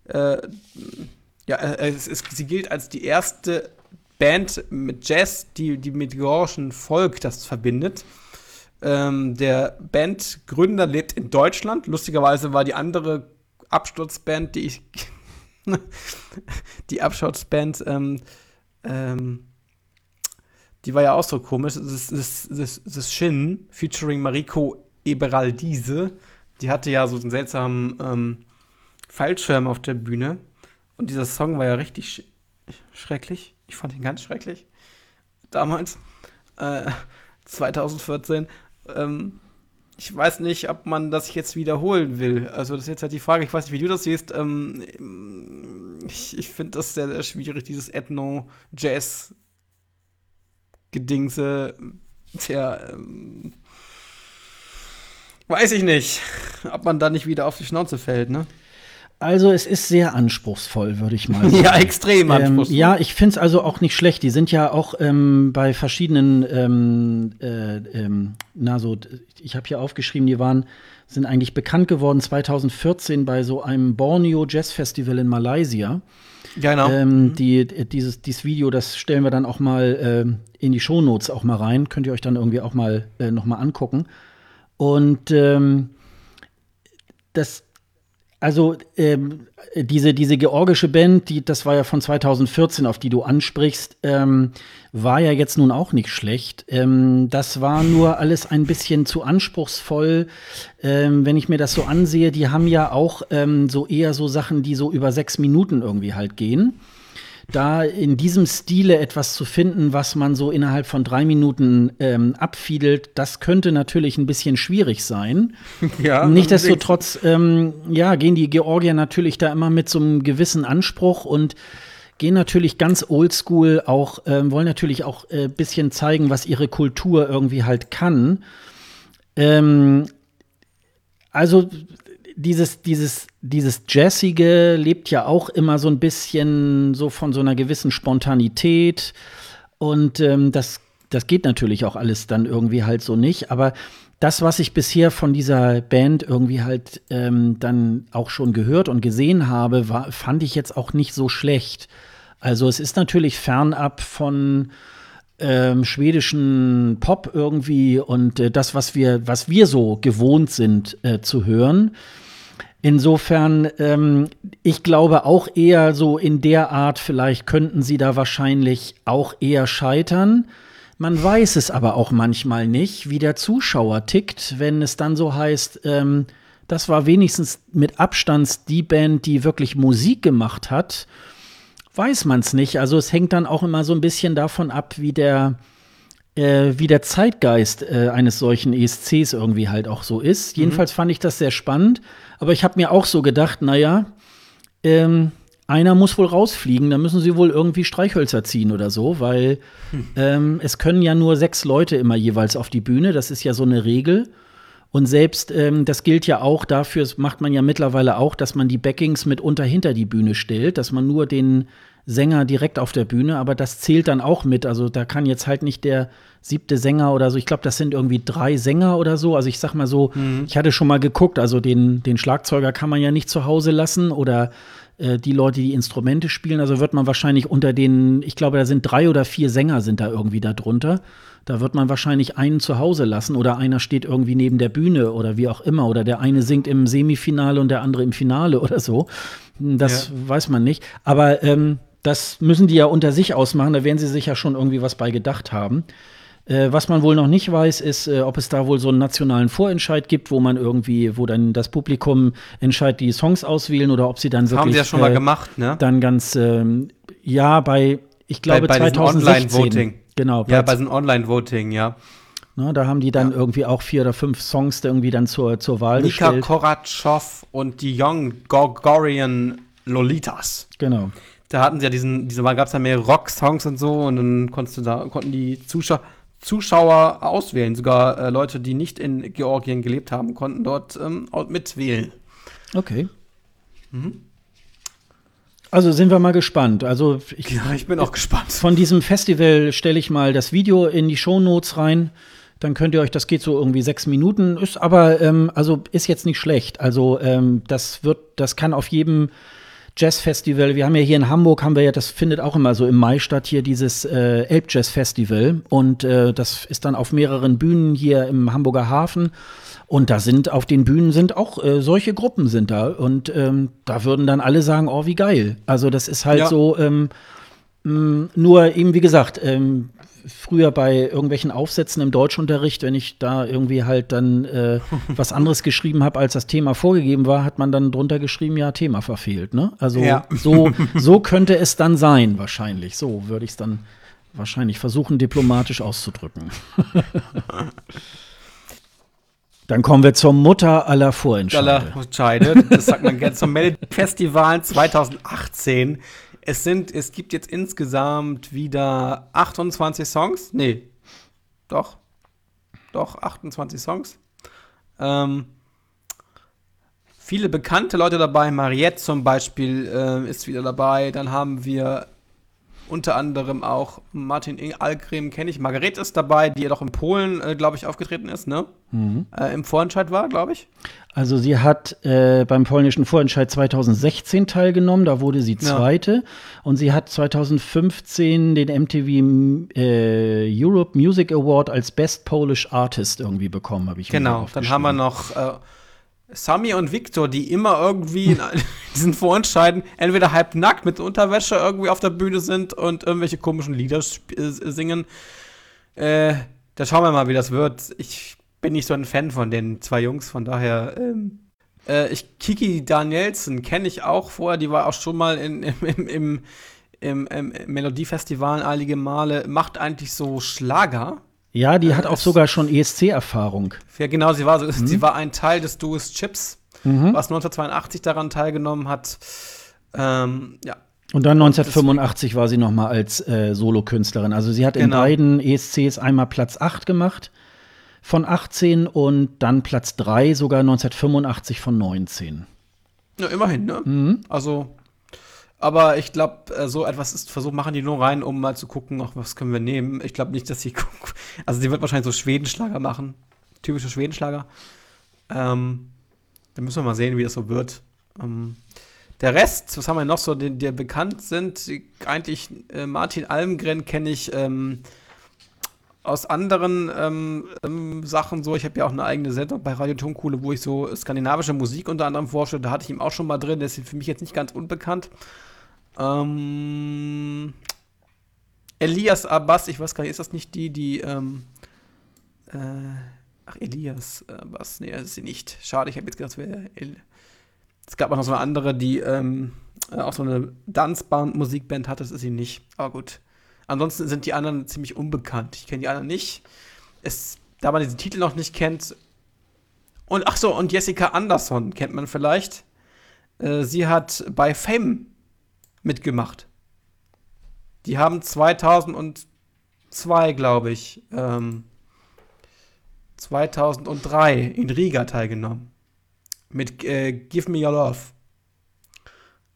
Äh, ja, äh, es ist, sie gilt als die erste Band mit Jazz, die, die mit georgischen Volk das verbindet. Ähm, der Bandgründer lebt in Deutschland. Lustigerweise war die andere Absturzband, die ich. die Absturzband, ähm, ähm, die war ja auch so komisch. Das ist, das, das, Shin featuring Mariko Eberaldise. Die hatte ja so einen seltsamen ähm, Fallschirm auf der Bühne. Und dieser Song war ja richtig sch schrecklich. Ich fand ihn ganz schrecklich. Damals. Äh, 2014. Ähm, ich weiß nicht, ob man das jetzt wiederholen will. Also, das ist jetzt halt die Frage. Ich weiß nicht, wie du das siehst. Ähm, ich ich finde das sehr, sehr schwierig, dieses Ethno-Jazz-Gedingse. Tja, ähm, weiß ich nicht, ob man da nicht wieder auf die Schnauze fällt, ne? Also es ist sehr anspruchsvoll, würde ich mal sagen. ja, extrem ähm, anspruchsvoll. Ähm, ja, ich finde es also auch nicht schlecht. Die sind ja auch ähm, bei verschiedenen, ähm, äh, ähm, na so, ich habe hier aufgeschrieben, die waren, sind eigentlich bekannt geworden 2014 bei so einem Borneo Jazz Festival in Malaysia. Genau. Ähm, die, dieses, dieses Video, das stellen wir dann auch mal äh, in die Shownotes auch mal rein. Könnt ihr euch dann irgendwie auch mal äh, noch mal angucken. Und das also ähm, diese, diese georgische Band, die, das war ja von 2014, auf die du ansprichst, ähm, war ja jetzt nun auch nicht schlecht. Ähm, das war nur alles ein bisschen zu anspruchsvoll. Ähm, wenn ich mir das so ansehe, die haben ja auch ähm, so eher so Sachen, die so über sechs Minuten irgendwie halt gehen da in diesem Stile etwas zu finden, was man so innerhalb von drei Minuten ähm, abfiedelt, das könnte natürlich ein bisschen schwierig sein. Ja, Nichtsdestotrotz, ähm, ja, gehen die Georgier natürlich da immer mit so einem gewissen Anspruch und gehen natürlich ganz oldschool auch, ähm, wollen natürlich auch ein äh, bisschen zeigen, was ihre Kultur irgendwie halt kann. Ähm, also dieses, dieses, dieses Jazzige lebt ja auch immer so ein bisschen so von so einer gewissen Spontanität. Und ähm, das, das geht natürlich auch alles dann irgendwie halt so nicht. Aber das, was ich bisher von dieser Band irgendwie halt ähm, dann auch schon gehört und gesehen habe, war, fand ich jetzt auch nicht so schlecht. Also es ist natürlich fernab von ähm, schwedischen Pop irgendwie und äh, das, was wir, was wir so gewohnt sind äh, zu hören. Insofern, ähm, ich glaube auch eher so in der Art, vielleicht könnten sie da wahrscheinlich auch eher scheitern. Man weiß es aber auch manchmal nicht, wie der Zuschauer tickt, wenn es dann so heißt, ähm, das war wenigstens mit Abstand die Band, die wirklich Musik gemacht hat, weiß man es nicht. Also es hängt dann auch immer so ein bisschen davon ab, wie der, äh, wie der Zeitgeist äh, eines solchen ESCs irgendwie halt auch so ist. Mhm. Jedenfalls fand ich das sehr spannend, aber ich habe mir auch so gedacht, naja, ähm, einer muss wohl rausfliegen, da müssen sie wohl irgendwie Streichhölzer ziehen oder so, weil hm. ähm, es können ja nur sechs Leute immer jeweils auf die Bühne, das ist ja so eine Regel. Und selbst, ähm, das gilt ja auch dafür, das macht man ja mittlerweile auch, dass man die Backings mitunter hinter die Bühne stellt, dass man nur den Sänger direkt auf der Bühne, aber das zählt dann auch mit. Also da kann jetzt halt nicht der siebte Sänger oder so, ich glaube, das sind irgendwie drei Sänger oder so. Also ich sag mal so, mhm. ich hatte schon mal geguckt, also den, den Schlagzeuger kann man ja nicht zu Hause lassen oder äh, die Leute, die Instrumente spielen. Also wird man wahrscheinlich unter den, ich glaube, da sind drei oder vier Sänger sind da irgendwie da drunter. Da wird man wahrscheinlich einen zu Hause lassen oder einer steht irgendwie neben der Bühne oder wie auch immer. Oder der eine singt im Semifinale und der andere im Finale oder so. Das ja. weiß man nicht. Aber ähm, das müssen die ja unter sich ausmachen. Da werden sie sich ja schon irgendwie was bei gedacht haben. Äh, was man wohl noch nicht weiß, ist, äh, ob es da wohl so einen nationalen Vorentscheid gibt, wo man irgendwie, wo dann das Publikum entscheidet, die Songs auswählen oder ob sie dann wirklich. Haben sie ja schon äh, mal gemacht, ne? Dann ganz, ähm, ja, bei, ich glaube, bei, bei 2016. Online-Voting. Genau. Ja, bei so einem Online-Voting, ja. Na, da haben die dann ja. irgendwie auch vier oder fünf Songs irgendwie dann zur, zur Wahl Nika gestellt. Nika Koratschow und die Young Gorgorian Lolitas. Genau. Da hatten sie ja diesen, diese gab es ja mehr Rock-Songs und so und dann konntest du da, konnten die Zuschauer Zuschauer auswählen. Sogar äh, Leute, die nicht in Georgien gelebt haben, konnten dort ähm, mitwählen. Okay. Mhm. Also sind wir mal gespannt. Also ich, ja, ich bin auch gespannt. Von diesem Festival stelle ich mal das Video in die Shownotes rein. Dann könnt ihr euch, das geht so irgendwie sechs Minuten, ist aber ähm, also ist jetzt nicht schlecht. Also ähm, das wird, das kann auf jedem Jazzfestival. Wir haben ja hier in Hamburg, haben wir ja, das findet auch immer so im Mai statt, hier dieses äh, Elbjazz Festival. Und äh, das ist dann auf mehreren Bühnen hier im Hamburger Hafen. Und da sind auf den Bühnen sind auch äh, solche Gruppen sind da. Und ähm, da würden dann alle sagen, oh, wie geil. Also das ist halt ja. so, ähm, mh, nur eben, wie gesagt, ähm, früher bei irgendwelchen Aufsätzen im Deutschunterricht, wenn ich da irgendwie halt dann äh, was anderes geschrieben habe, als das Thema vorgegeben war, hat man dann drunter geschrieben, ja, Thema verfehlt. Ne? Also ja. so, so könnte es dann sein, wahrscheinlich. So würde ich es dann wahrscheinlich versuchen, diplomatisch auszudrücken. Dann kommen wir zur Mutter aller Vorentscheide. Aller Vorentscheide. Das sagt man gerne zum Festival 2018 es sind, es gibt jetzt insgesamt wieder 28 Songs. Nee, doch. Doch, 28 Songs. Ähm, viele bekannte Leute dabei. Mariette zum Beispiel äh, ist wieder dabei. Dann haben wir unter anderem auch Martin Algrim kenne ich. Margaret ist dabei, die ja doch in Polen, äh, glaube ich, aufgetreten ist, ne? Mhm. Äh, Im Vorentscheid war, glaube ich. Also sie hat äh, beim polnischen Vorentscheid 2016 teilgenommen, da wurde sie Zweite. Ja. Und sie hat 2015 den MTV äh, Europe Music Award als Best Polish Artist irgendwie bekommen, habe ich Genau, dann haben wir noch äh, Sami und Victor, die immer irgendwie in diesen Vorentscheiden entweder halb nackt mit Unterwäsche irgendwie auf der Bühne sind und irgendwelche komischen Lieder äh, singen. Äh, da schauen wir mal, wie das wird. Ich bin nicht so ein Fan von den zwei Jungs, von daher. Ähm, äh, ich, Kiki Danielsen kenne ich auch vorher, die war auch schon mal in, im, im, im, im, im Melodiefestival einige Male, macht eigentlich so Schlager. Ja, die hat auch sogar schon ESC-Erfahrung. Ja, genau, sie war, so, mhm. sie war ein Teil des Duos Chips, mhm. was 1982 daran teilgenommen hat. Ähm, ja. Und dann 1985 war sie noch mal als äh, Solokünstlerin. Also sie hat genau. in beiden ESCs einmal Platz 8 gemacht von 18 und dann Platz 3 sogar 1985 von 19. Ja, immerhin, ne? Mhm. Also aber ich glaube, äh, so etwas ist, versucht, machen die nur rein, um mal zu gucken, ach, was können wir nehmen. Ich glaube nicht, dass sie gucken. Also, sie wird wahrscheinlich so Schwedenschlager machen. Typische Schwedenschlager. Ähm, dann müssen wir mal sehen, wie das so wird. Ähm, der Rest, was haben wir noch so, die, die bekannt sind? Eigentlich äh, Martin Almgren kenne ich ähm, aus anderen ähm, ähm, Sachen so. Ich habe ja auch eine eigene Sendung bei Radio Tonkuhle, wo ich so skandinavische Musik unter anderem forsche. Da hatte ich ihn auch schon mal drin. Der ist für mich jetzt nicht ganz unbekannt. Ähm, Elias Abbas, ich weiß gar nicht, ist das nicht die, die, ähm, äh, Ach, Elias, was? Nee, das ist sie nicht. Schade, ich habe jetzt gedacht, es Es gab auch noch so eine andere, die ähm, äh, auch so eine Tanzband, Musikband hat, das ist sie nicht. Aber gut. Ansonsten sind die anderen ziemlich unbekannt. Ich kenne die anderen nicht. Es, da man diesen Titel noch nicht kennt. Und ach so, und Jessica Anderson kennt man vielleicht. Äh, sie hat bei Fame mitgemacht. Die haben 2002, glaube ich, ähm, 2003 in Riga teilgenommen. Mit äh, Give Me Your Love.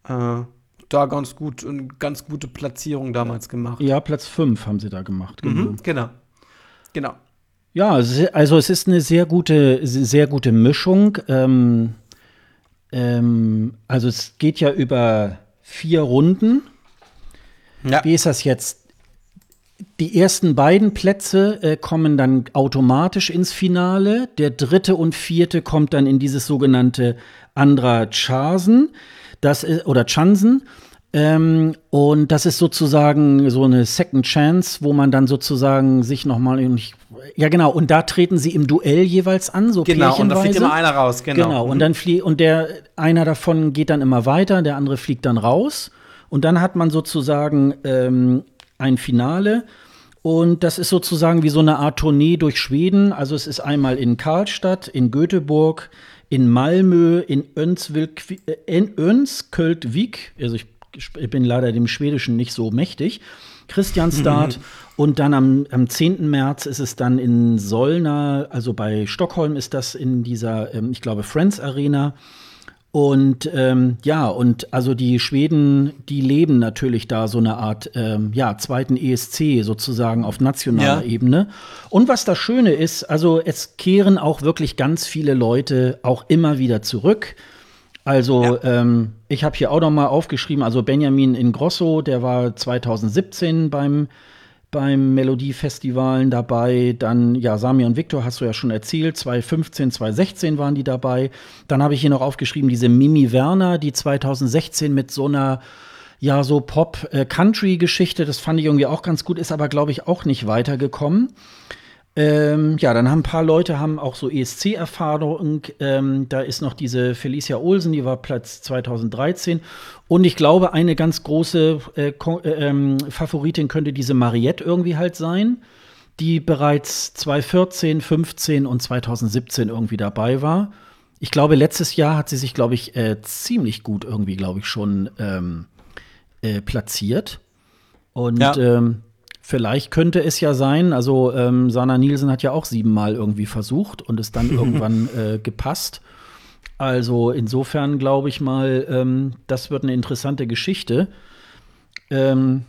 Äh, da ganz gut und ganz gute Platzierung damals gemacht. Ja, Platz 5 haben sie da gemacht. Genau. Mhm, genau. genau. Ja, also es ist eine sehr gute, sehr gute Mischung. Ähm, ähm, also es geht ja über vier Runden. Ja. Wie ist das jetzt? Die ersten beiden Plätze äh, kommen dann automatisch ins Finale. Der dritte und vierte kommt dann in dieses sogenannte Andra Chasen. Das ist, oder Chansen. Ähm, und das ist sozusagen so eine Second Chance, wo man dann sozusagen sich nochmal. Ja, genau. Und da treten sie im Duell jeweils an, so Genau, und da fliegt immer einer raus, genau. Genau, und dann fliegt, und der, einer davon geht dann immer weiter, der andere fliegt dann raus. Und dann hat man sozusagen ähm, ein Finale. Und das ist sozusagen wie so eine Art Tournee durch Schweden. Also es ist einmal in Karlstadt, in Göteborg, in Malmö, in Önsvik, äh, Önsköldvik, also ich, ich bin leider dem Schwedischen nicht so mächtig, Christianstad mhm. Und dann am, am 10. März ist es dann in Solna, also bei Stockholm ist das in dieser, ähm, ich glaube, Friends Arena. Und ähm, ja, und also die Schweden, die leben natürlich da so eine Art ähm, ja, zweiten ESC sozusagen auf nationaler ja. Ebene. Und was das Schöne ist, also es kehren auch wirklich ganz viele Leute auch immer wieder zurück. Also ja. ähm, ich habe hier auch noch mal aufgeschrieben, also Benjamin Ingrosso, der war 2017 beim beim Melodiefestivalen dabei. Dann, ja, Sami und Victor hast du ja schon erzählt. 2015, 2016 waren die dabei. Dann habe ich hier noch aufgeschrieben, diese Mimi Werner, die 2016 mit so einer ja, so Pop-Country-Geschichte, das fand ich irgendwie auch ganz gut, ist aber, glaube ich, auch nicht weitergekommen. Ähm, ja, dann haben ein paar Leute haben auch so ESC-Erfahrung. Ähm, da ist noch diese Felicia Olsen, die war Platz 2013. Und ich glaube, eine ganz große äh, äh, ähm, Favoritin könnte diese Mariette irgendwie halt sein, die bereits 2014, 15 und 2017 irgendwie dabei war. Ich glaube, letztes Jahr hat sie sich, glaube ich, äh, ziemlich gut irgendwie, glaube ich, schon ähm, äh, platziert. Und ja. ähm, Vielleicht könnte es ja sein, also ähm, Sana Nielsen hat ja auch siebenmal irgendwie versucht und es dann irgendwann äh, gepasst. Also insofern glaube ich mal, ähm, das wird eine interessante Geschichte. Ähm,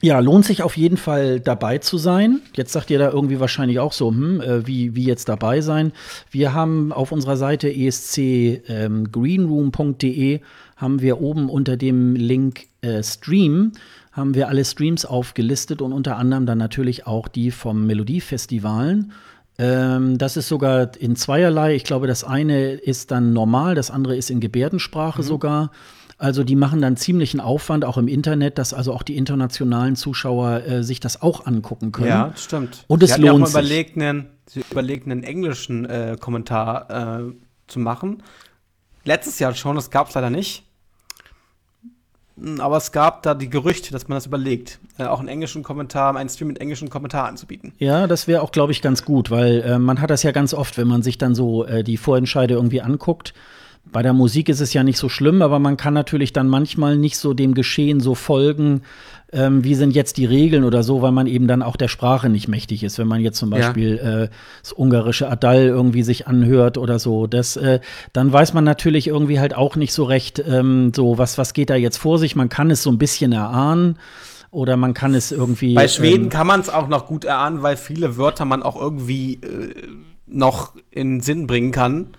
ja, lohnt sich auf jeden Fall dabei zu sein. Jetzt sagt ihr da irgendwie wahrscheinlich auch so, hm, äh, wie, wie jetzt dabei sein. Wir haben auf unserer Seite escgreenroom.de ähm, haben wir oben unter dem Link äh, Stream haben wir alle Streams aufgelistet und unter anderem dann natürlich auch die vom Melodiefestivalen. Ähm, das ist sogar in zweierlei. Ich glaube, das eine ist dann normal, das andere ist in Gebärdensprache mhm. sogar. Also die machen dann ziemlichen Aufwand auch im Internet, dass also auch die internationalen Zuschauer äh, sich das auch angucken können. Ja, stimmt. Und es lohnt ja auch mal überlegt, einen, überlegt, einen englischen äh, Kommentar äh, zu machen. Letztes Jahr schon, das gab es leider nicht. Aber es gab da die Gerüchte, dass man das überlegt, äh, auch einen englischen Kommentar, einen Stream mit englischen Kommentar anzubieten. Ja, das wäre auch, glaube ich, ganz gut, weil äh, man hat das ja ganz oft, wenn man sich dann so äh, die Vorentscheide irgendwie anguckt. Bei der Musik ist es ja nicht so schlimm, aber man kann natürlich dann manchmal nicht so dem Geschehen so folgen, ähm, wie sind jetzt die Regeln oder so, weil man eben dann auch der Sprache nicht mächtig ist. Wenn man jetzt zum Beispiel ja. äh, das ungarische Adal irgendwie sich anhört oder so, das, äh, dann weiß man natürlich irgendwie halt auch nicht so recht, ähm, so was, was geht da jetzt vor sich. Man kann es so ein bisschen erahnen oder man kann es irgendwie. Bei Schweden ähm, kann man es auch noch gut erahnen, weil viele Wörter man auch irgendwie äh, noch in Sinn bringen kann,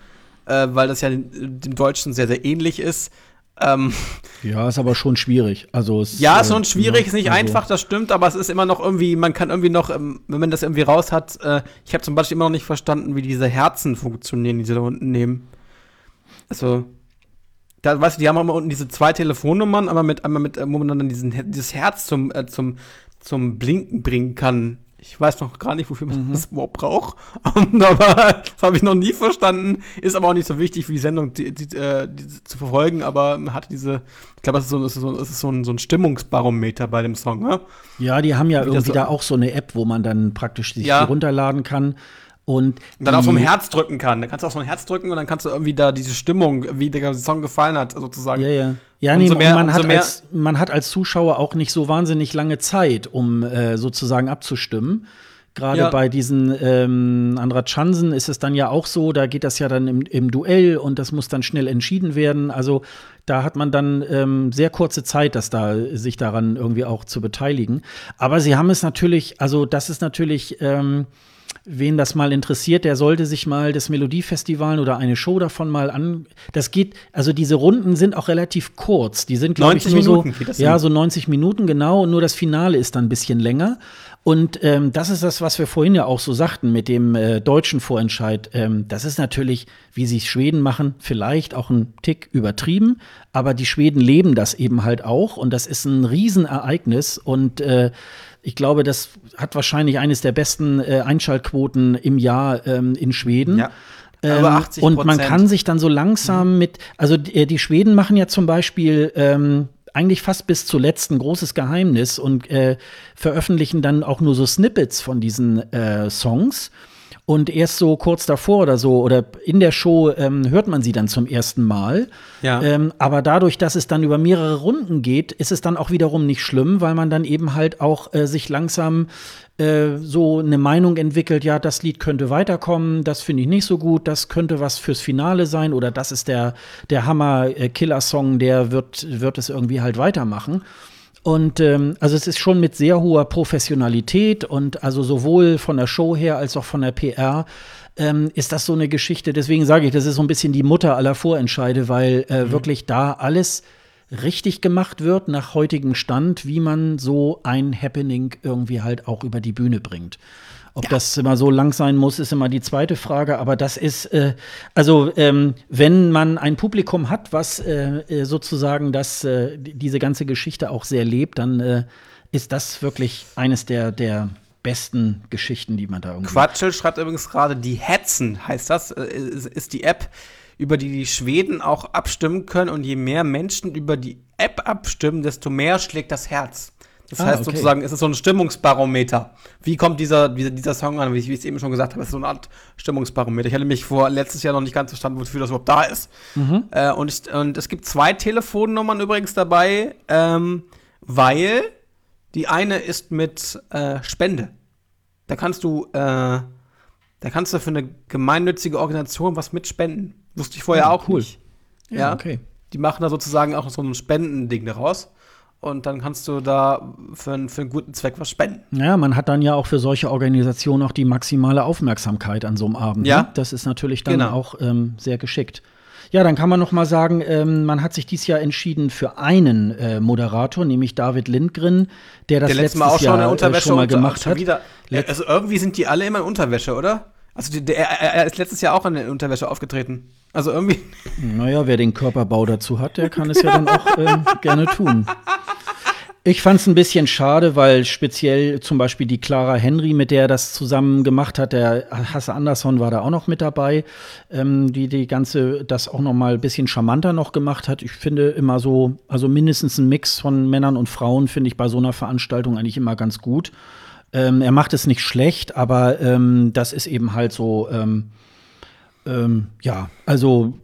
äh, weil das ja dem Deutschen sehr, sehr ähnlich ist. Ähm, ja, ist aber schon schwierig. Also es, ja, ist schon äh, schwierig, ist nicht also einfach, das stimmt, aber es ist immer noch irgendwie, man kann irgendwie noch, ähm, wenn man das irgendwie raus hat, äh, ich habe zum Beispiel immer noch nicht verstanden, wie diese Herzen funktionieren, die sie da unten nehmen. Also, da, weißt du, die haben immer unten diese zwei Telefonnummern, einmal mit, einmal mit, äh, wo man dann diesen, dieses Herz zum, äh, zum, zum Blinken bringen kann. Ich weiß noch gar nicht, wofür man mhm. das überhaupt braucht. aber das habe ich noch nie verstanden. Ist aber auch nicht so wichtig für die Sendung die, die, äh, die, zu verfolgen. Aber man hat diese, ich glaube, es ist, so, es ist, so, es ist so, ein, so ein Stimmungsbarometer bei dem Song. Ne? Ja, die haben ja Wie irgendwie da auch so eine App, wo man dann praktisch sich ja. runterladen kann. Und, dann auf so ein Herz drücken kann. Dann kannst du auf so ein Herz drücken und dann kannst du irgendwie da diese Stimmung, wie der Song gefallen hat, sozusagen. Ja, ja. Ja, nee, mehr, man, hat als, man hat als Zuschauer auch nicht so wahnsinnig lange Zeit, um äh, sozusagen abzustimmen. Gerade ja. bei diesen ähm, Andra Chansen ist es dann ja auch so, da geht das ja dann im, im, Duell und das muss dann schnell entschieden werden. Also da hat man dann ähm, sehr kurze Zeit, das da sich daran irgendwie auch zu beteiligen. Aber sie haben es natürlich, also das ist natürlich ähm, wen das mal interessiert, der sollte sich mal das Melodiefestival oder eine Show davon mal an. Das geht, also diese Runden sind auch relativ kurz. Die sind, glaube ich, nur Minuten so, ja, so 90 Minuten genau. Und nur das Finale ist dann ein bisschen länger. Und ähm, das ist das, was wir vorhin ja auch so sagten mit dem äh, deutschen Vorentscheid. Ähm, das ist natürlich, wie sie Schweden machen, vielleicht auch ein Tick übertrieben, aber die Schweden leben das eben halt auch und das ist ein Riesenereignis und äh, ich glaube, das hat wahrscheinlich eines der besten äh, Einschaltquoten im Jahr ähm, in Schweden. Ja. Ähm, und man kann sich dann so langsam mhm. mit, also die, äh, die, Schweden machen ja zum Beispiel ähm, eigentlich fast bis zuletzt ein großes Geheimnis und äh, veröffentlichen dann auch nur so Snippets von diesen äh, Songs. Und erst so kurz davor oder so oder in der Show ähm, hört man sie dann zum ersten Mal. Ja. Ähm, aber dadurch, dass es dann über mehrere Runden geht, ist es dann auch wiederum nicht schlimm, weil man dann eben halt auch äh, sich langsam äh, so eine Meinung entwickelt, ja, das Lied könnte weiterkommen, das finde ich nicht so gut, das könnte was fürs Finale sein oder das ist der, der Hammer-Killer-Song, der wird, wird es irgendwie halt weitermachen. Und ähm, also es ist schon mit sehr hoher Professionalität und also sowohl von der Show her als auch von der PR ähm, ist das so eine Geschichte. Deswegen sage ich, das ist so ein bisschen die Mutter aller Vorentscheide, weil äh, mhm. wirklich da alles richtig gemacht wird nach heutigem Stand, wie man so ein Happening irgendwie halt auch über die Bühne bringt. Ob ja. das immer so lang sein muss, ist immer die zweite Frage. Aber das ist, äh, also ähm, wenn man ein Publikum hat, was äh, äh sozusagen das, äh, diese ganze Geschichte auch sehr lebt, dann äh, ist das wirklich eines der, der besten Geschichten, die man da irgendwie. Quatschel schreibt übrigens gerade, die Hetzen heißt das, äh, ist, ist die App, über die die Schweden auch abstimmen können. Und je mehr Menschen über die App abstimmen, desto mehr schlägt das Herz. Das ah, heißt okay. sozusagen, es ist so ein Stimmungsbarometer. Wie kommt dieser, dieser Song an? Wie ich, wie ich es eben schon gesagt habe, es ist so eine Art Stimmungsbarometer. Ich hatte mich vor letztes Jahr noch nicht ganz verstanden, wofür das überhaupt da ist. Mhm. Äh, und, ich, und es gibt zwei Telefonnummern übrigens dabei, ähm, weil die eine ist mit äh, Spende. Da kannst du, äh, da kannst du für eine gemeinnützige Organisation was mitspenden. Wusste ich vorher ja, auch cool. nicht. Ja, ja, okay. Die machen da sozusagen auch so ein Spendending daraus und dann kannst du da für, einen, für einen guten Zweck was spenden. Ja, man hat dann ja auch für solche Organisationen auch die maximale Aufmerksamkeit an so einem Abend. Ja. Ne? Das ist natürlich dann genau. auch ähm, sehr geschickt. Ja, dann kann man noch mal sagen, ähm, man hat sich dieses Jahr entschieden für einen äh, Moderator, nämlich David Lindgren, der das der letztes Mal auch schon, Jahr, äh, schon mal gemacht hat. Wieder, also irgendwie sind die alle immer in Unterwäsche, oder? Also der, er ist letztes Jahr auch in der Unterwäsche aufgetreten. Also irgendwie. Naja, wer den Körperbau dazu hat, der kann es ja dann auch äh, gerne tun. Ich fand es ein bisschen schade, weil speziell zum Beispiel die Clara Henry, mit der er das zusammen gemacht hat, der Hasse Andersson war da auch noch mit dabei, ähm, die die ganze das auch noch mal ein bisschen charmanter noch gemacht hat. Ich finde immer so, also mindestens ein Mix von Männern und Frauen finde ich bei so einer Veranstaltung eigentlich immer ganz gut. Ähm, er macht es nicht schlecht, aber ähm, das ist eben halt so, ähm, ähm ja, also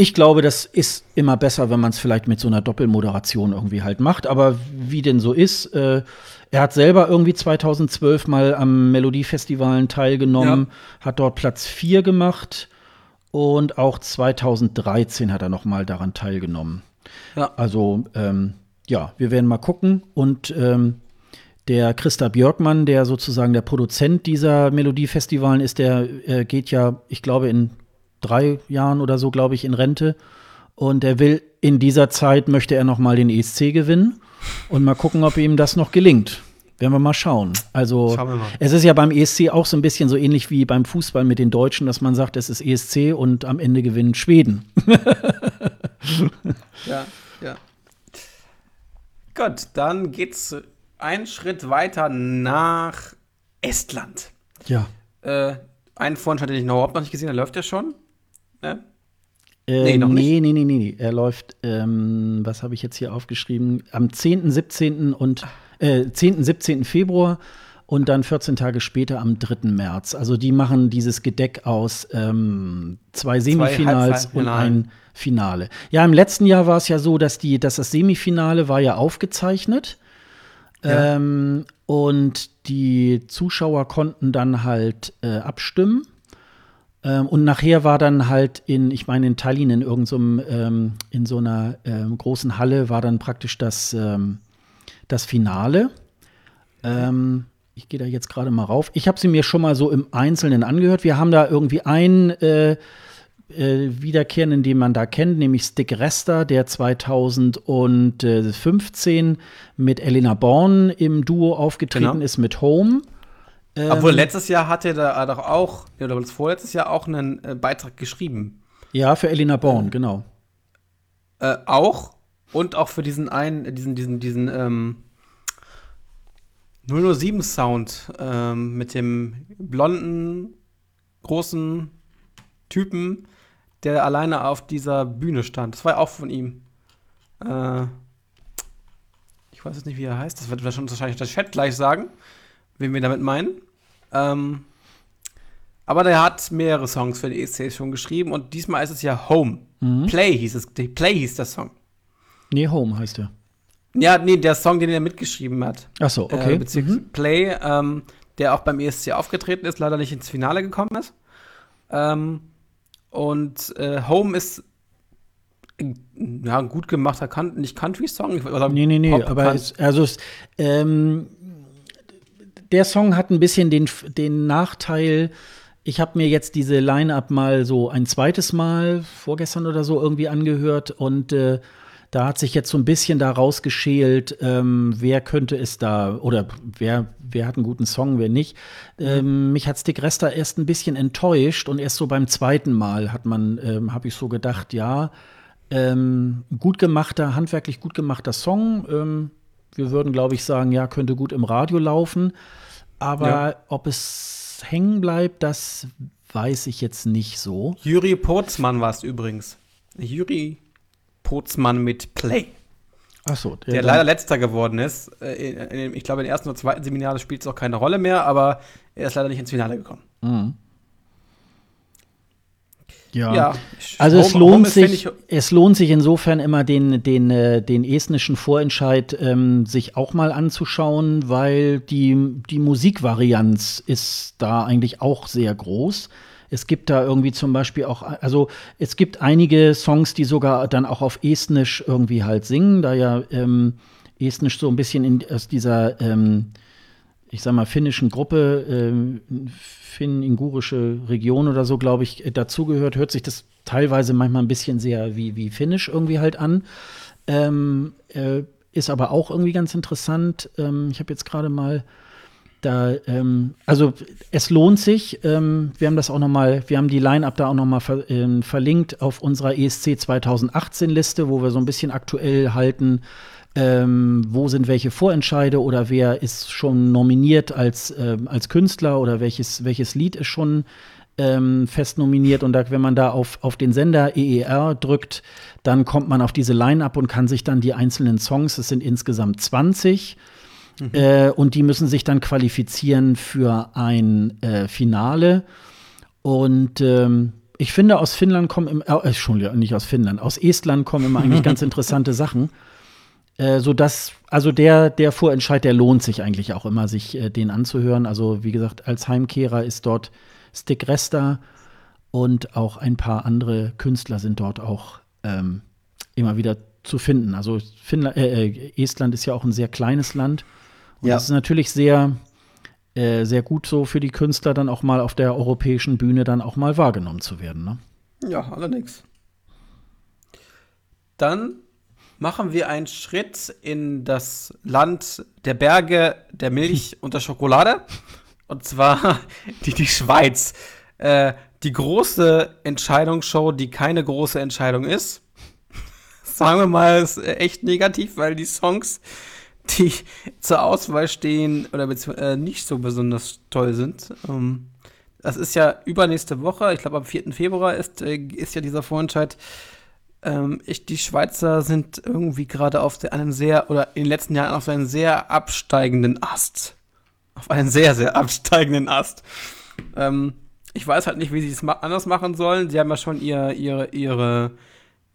ich glaube, das ist immer besser, wenn man es vielleicht mit so einer Doppelmoderation irgendwie halt macht. Aber wie denn so ist, äh, er hat selber irgendwie 2012 mal am Melodiefestivalen teilgenommen, ja. hat dort Platz 4 gemacht und auch 2013 hat er noch mal daran teilgenommen. Ja. Also ähm, ja, wir werden mal gucken und ähm, der Christa Björkmann, der sozusagen der Produzent dieser Melodiefestivalen ist, der äh, geht ja, ich glaube, in drei Jahren oder so, glaube ich, in Rente. Und er will in dieser Zeit möchte er noch mal den ESC gewinnen und mal gucken, ob ihm das noch gelingt. Werden wir mal schauen. Also mal. es ist ja beim ESC auch so ein bisschen so ähnlich wie beim Fußball mit den Deutschen, dass man sagt, es ist ESC und am Ende gewinnt Schweden. ja, ja. Gut, dann geht's einen Schritt weiter nach Estland. Ja. Äh, einen Vorentscheid, den ich noch überhaupt noch nicht gesehen habe, läuft ja schon. Ne? Äh, Nee, noch nee, nee, nee, nee, nee. Er läuft, ähm, was habe ich jetzt hier aufgeschrieben? Am 10., 17. und äh, 10., 17. Februar und dann 14 Tage später am 3. März. Also die machen dieses Gedeck aus ähm, zwei Semifinals und Halbfinalen. ein Finale. Ja, im letzten Jahr war es ja so, dass die, dass das Semifinale war ja aufgezeichnet. Ähm, und die Zuschauer konnten dann halt äh, abstimmen. Ähm, und nachher war dann halt in, ich meine, in Tallinn in irgendeinem, ähm, in so einer ähm, großen Halle war dann praktisch das, ähm, das Finale. Ähm, ich gehe da jetzt gerade mal rauf. Ich habe sie mir schon mal so im Einzelnen angehört. Wir haben da irgendwie einen äh, äh, wiederkehrenden, den man da kennt, nämlich Stick Rester, der 2015 mit Elena Born im Duo aufgetreten Genau. ist mit Home. Ähm, Obwohl letztes Jahr hatte er doch auch, ja, oder das vorletztes Jahr auch einen äh, Beitrag geschrieben. Ja, für Elena Born, genau. Äh, auch und auch für diesen einen, äh, diesen, diesen, diesen ähm, 007 Sound ähm, mit dem blonden, großen Typen, der alleine auf dieser Bühne stand. Das war ja auch von ihm. Äh, ich weiß jetzt nicht, wie er heißt. Das wird wahrscheinlich der Chat gleich sagen, wen wir damit meinen. Ähm, aber der hat mehrere Songs für die ESC schon geschrieben und diesmal ist es ja Home. Mhm. Play hieß es. Play hieß der Song. Nee, Home heißt er. Ja, nee, der Song, den er mitgeschrieben hat. Ach so, okay. Äh, beziehungsweise Play, ähm, der auch beim ESC aufgetreten ist, leider nicht ins Finale gekommen ist. Ähm, und äh, Home ist ja, ein gut gemachter, kan nicht Country-Song. Nee, nee, nee, aber es, also es, ähm, der Song hat ein bisschen den, den Nachteil, ich habe mir jetzt diese Line-Up mal so ein zweites Mal, vorgestern oder so, irgendwie angehört und äh, da hat sich jetzt so ein bisschen da rausgeschält, ähm, wer könnte es da oder wer, wer hat einen guten Song, wer nicht. Ähm, mich hat Stick Rester erst ein bisschen enttäuscht und erst so beim zweiten Mal hat man, ähm, habe ich so gedacht, ja, ähm, gut gemachter, handwerklich gut gemachter Song. Ähm, wir würden, glaube ich, sagen, ja, könnte gut im Radio laufen. Aber Ja. ob es hängen bleibt, das weiß ich jetzt nicht so. Juri Potzmann war es übrigens. Juri Potzmann mit Play. Achso, Der leider letzter geworden ist. Äh, ich glaube, in der ersten oder zweiten Seminar spielt es auch keine Rolle mehr, aber er ist leider nicht ins Finale gekommen. Mhm. Ja. Ja, Also es Home- lohnt Home sich, es lohnt sich insofern immer den, den, äh, den estnischen Vorentscheid ähm, sich auch mal anzuschauen, weil die, die Musikvarianz ist da eigentlich auch sehr groß. Es gibt da irgendwie zum Beispiel auch, also es gibt einige Songs, die sogar dann auch auf Estnisch irgendwie halt singen, da ja ähm, Estnisch so ein bisschen in, aus dieser ähm, ich sag mal, finnischen Gruppe, ähm, finn-ingurische Region oder so, glaube ich, äh, dazugehört, hört sich das teilweise manchmal ein bisschen sehr wie, wie finnisch irgendwie halt an. Ähm, äh, ist aber auch irgendwie ganz interessant. Ähm, ich habe jetzt gerade mal da, ähm, also es lohnt sich. Ähm, wir haben das auch noch mal, wir haben die Line-Up da auch noch mal ver ähm, verlinkt auf unserer ESC 2018 Liste, wo wir so ein bisschen aktuell halten, ähm, wo sind welche Vorentscheide oder wer ist schon nominiert als, ähm, als Künstler oder welches, welches Lied ist schon ähm, fest nominiert. Und da, wenn man da auf, auf den Sender EER drückt, dann kommt man auf diese Line-Up und kann sich dann die einzelnen Songs, es sind insgesamt 20, äh, und die müssen sich dann qualifizieren für ein äh, Finale. Und ähm, ich finde, aus Finnland kommen im, äh, Entschuldigung, nicht aus Finnland, aus Estland kommen immer eigentlich ganz interessante Sachen. Äh, so dass, also der, der Vorentscheid, der lohnt sich eigentlich auch immer, sich äh, den anzuhören. Also, wie gesagt, als Heimkehrer ist dort Stick Resta und auch ein paar andere Künstler sind dort auch ähm, immer wieder zu finden. Also Finnland, äh, äh, Estland ist ja auch ein sehr kleines Land. Und Ja. das ist natürlich sehr, äh, sehr gut so für die Künstler, dann auch mal auf der europäischen Bühne dann auch mal wahrgenommen zu werden. Ne? Ja, allerdings. Dann machen wir einen Schritt in das Land der Berge, der Milch und der Schokolade. Und zwar die, die Schweiz. Äh, die große Entscheidungsshow, die keine große Entscheidung ist. Sagen wir mal, ist echt negativ, weil die Songs die zur Auswahl stehen oder äh, nicht so besonders toll sind. Ähm, das ist ja übernächste Woche, ich glaube am 4. Februar ist, äh, ist ja dieser Vorentscheid. Ähm, ich, die Schweizer sind irgendwie gerade auf einem sehr, oder in den letzten Jahren auf einem sehr absteigenden Ast. Auf einen sehr, sehr absteigenden Ast. Ähm, ich weiß halt nicht, wie sie es ma anders machen sollen. Sie haben ja schon ihr, ihre, ihre, ihr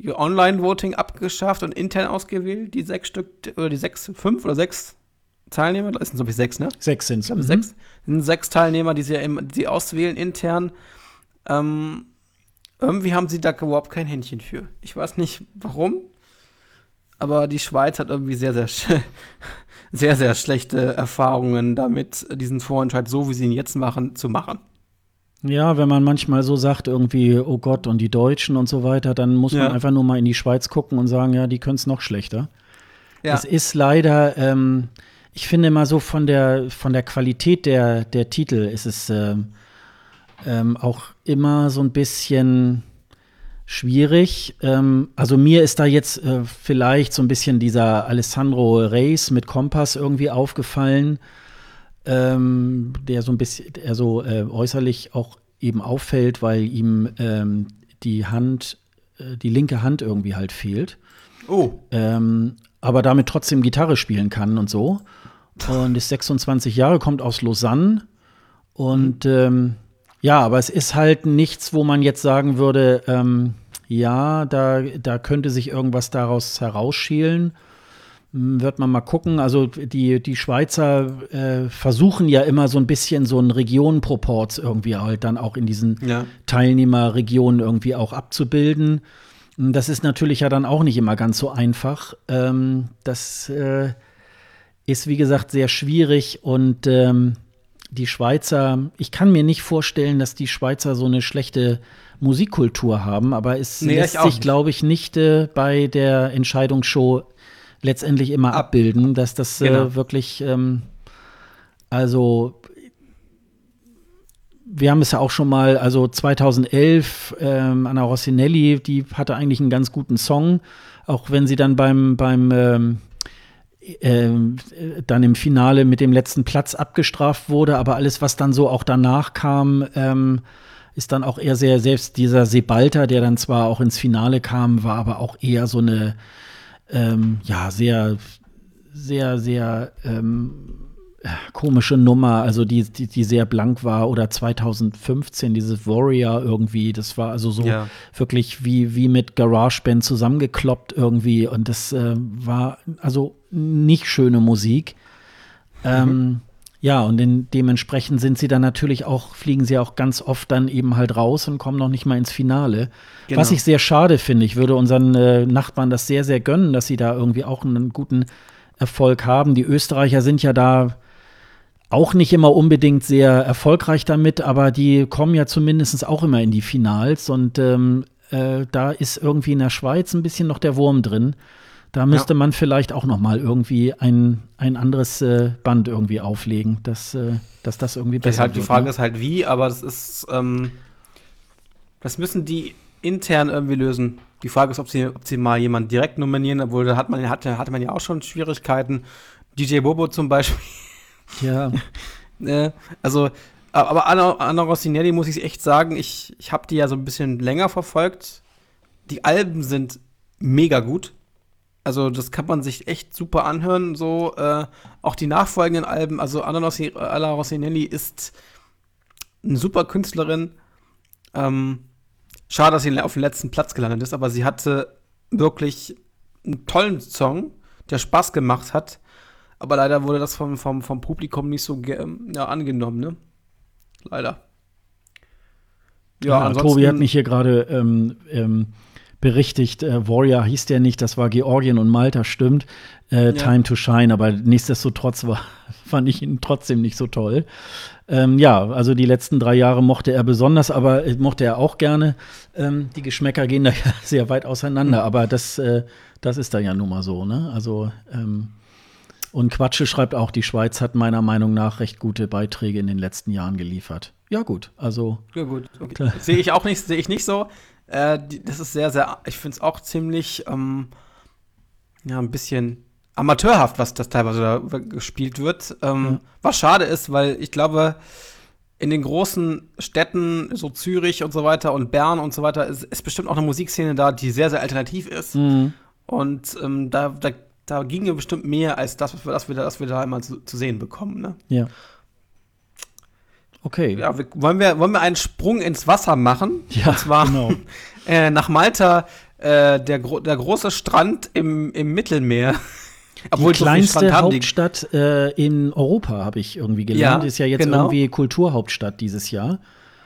Online-Voting abgeschafft und intern ausgewählt, die sechs Stück, oder die sechs, fünf oder sechs Teilnehmer, das sind so wie sechs, ne? Sechs sind es. Mhm. Sechs, sind sechs Teilnehmer, die sie, die auswählen intern. Ähm, irgendwie haben sie da überhaupt kein Händchen für. Ich weiß nicht warum, aber die Schweiz hat irgendwie sehr, sehr, sehr, sehr schlechte Erfahrungen damit, diesen Vorentscheid, so wie sie ihn jetzt machen, zu machen. Ja, wenn man manchmal so sagt, irgendwie, oh Gott, und die Deutschen und so weiter, dann muss ja. man einfach nur mal in die Schweiz gucken und sagen, ja, die können es noch schlechter. Ja. Es ist leider, ähm, ich finde mal so von der, von der Qualität der, der Titel ist es äh, ähm, auch immer so ein bisschen schwierig. Ähm, also mir ist da jetzt äh, vielleicht so ein bisschen dieser Alessandro Reis mit Kompass irgendwie aufgefallen ähm, der so ein bisschen, der so äh, äußerlich auch eben auffällt, weil ihm ähm, die Hand, äh, die linke Hand irgendwie halt fehlt. Oh. Ähm, aber damit trotzdem Gitarre spielen kann und so. Und ist 26 Jahre, kommt aus Lausanne. Und ähm, ja, aber es ist halt nichts, wo man jetzt sagen würde, ähm, ja, da, da könnte sich irgendwas daraus herausschälen. Hm, wird man mal gucken. Also die, die Schweizer äh, versuchen ja immer so ein bisschen so einen Regionenproports irgendwie halt dann auch in diesen ja. Teilnehmerregionen irgendwie auch abzubilden. Hm, das ist natürlich ja dann auch nicht immer ganz so einfach. Ähm, das äh, ist, wie gesagt, sehr schwierig und ähm, die Schweizer, ich kann mir nicht vorstellen, dass die Schweizer so eine schlechte Musikkultur haben, aber es nee, lässt sich, glaube ich, nicht äh, bei der Entscheidungsshow letztendlich immer abbilden, dass das äh, genau. wirklich, ähm, also wir haben es ja auch schon mal, also 2011, ähm, Anna Rossinelli, die hatte eigentlich einen ganz guten Song, auch wenn sie dann beim, beim ähm, äh, dann im Finale mit dem letzten Platz abgestraft wurde, aber alles, was dann so auch danach kam, ähm, ist dann auch eher sehr, selbst dieser Sebalter, der dann zwar auch ins Finale kam, war aber auch eher so eine ähm, ja, sehr, sehr, sehr ähm, komische Nummer, also die, die, die, sehr blank war, oder 2015 dieses Warrior irgendwie, das war also so ja. wirklich wie, wie mit GarageBand zusammengekloppt irgendwie und das äh, war also nicht schöne Musik. Mhm. Ähm, ja, und in, dementsprechend sind sie dann natürlich auch, fliegen sie auch ganz oft dann eben halt raus und kommen noch nicht mal ins Finale. Genau. Was ich sehr schade finde. Ich würde unseren äh, Nachbarn das sehr, sehr gönnen, dass sie da irgendwie auch einen guten Erfolg haben. Die Österreicher sind ja da auch nicht immer unbedingt sehr erfolgreich damit, aber die kommen ja zumindest auch immer in die Finals und ähm, äh, da ist irgendwie in der Schweiz ein bisschen noch der Wurm drin. Da müsste ja. man vielleicht auch noch mal irgendwie ein, ein anderes äh, Band irgendwie auflegen, dass, äh, dass das irgendwie besser halt, wird. Die Frage ne? ist halt wie, aber das ist, ähm, das müssen die intern irgendwie lösen. Die Frage ist, ob sie, ob sie mal jemanden direkt nominieren, obwohl da hat man, hatte, hatte man ja auch schon Schwierigkeiten. DJ Bobo zum Beispiel. Ja. äh, also, aber Anna, Anna Rossinelli muss ich echt sagen, ich, ich habe die ja so ein bisschen länger verfolgt. Die Alben sind mega gut. Also das kann man sich echt super anhören. So äh, auch die nachfolgenden Alben. Also Anna Rossinelli ist eine super Künstlerin. Ähm, schade, dass sie auf dem letzten Platz gelandet ist, aber sie hatte wirklich einen tollen Song, der Spaß gemacht hat. Aber leider wurde das vom, vom, vom Publikum nicht so ja, angenommen, ne? Leider. Ja, ja Tobi hat mich hier gerade ähm, ähm, berichtigt, äh, Warrior hieß der nicht, das war Georgien und Malta, stimmt. Äh, ja. Time to Shine, aber nichtsdestotrotz war, fand ich ihn trotzdem nicht so toll. Ähm, ja, also die letzten drei Jahre mochte er besonders, aber äh, mochte er auch gerne. Ähm, die Geschmäcker gehen da ja sehr weit auseinander, mhm. aber das, äh, das ist da ja nun mal so, ne? Also, ähm, und Quatsche schreibt auch, die Schweiz hat meiner Meinung nach recht gute Beiträge in den letzten Jahren geliefert. Ja, gut, also. Ja, gut. Okay. Sehe ich auch nicht, sehe ich nicht so. Äh, die, das ist sehr, sehr, ich finde es auch ziemlich, ähm, ja, ein bisschen amateurhaft, was das teilweise da gespielt wird. Ähm, ja. Was schade ist, weil ich glaube, in den großen Städten, so Zürich und so weiter und Bern und so weiter, ist, ist bestimmt auch eine Musikszene da, die sehr, sehr alternativ ist. Mhm. Und ähm, da, da, da ginge bestimmt mehr als das, was wir, was wir da einmal zu, zu sehen bekommen. Ne? Ja. Okay. Ja, wir, wollen, wir, wollen wir einen Sprung ins Wasser machen? Ja, und zwar genau. äh, nach Malta, äh, der, der große Strand im, im Mittelmeer. Obwohl die kleinste Hauptstadt äh, in Europa, habe ich irgendwie gelernt. Ja, ist ja jetzt genau. irgendwie Kulturhauptstadt dieses Jahr.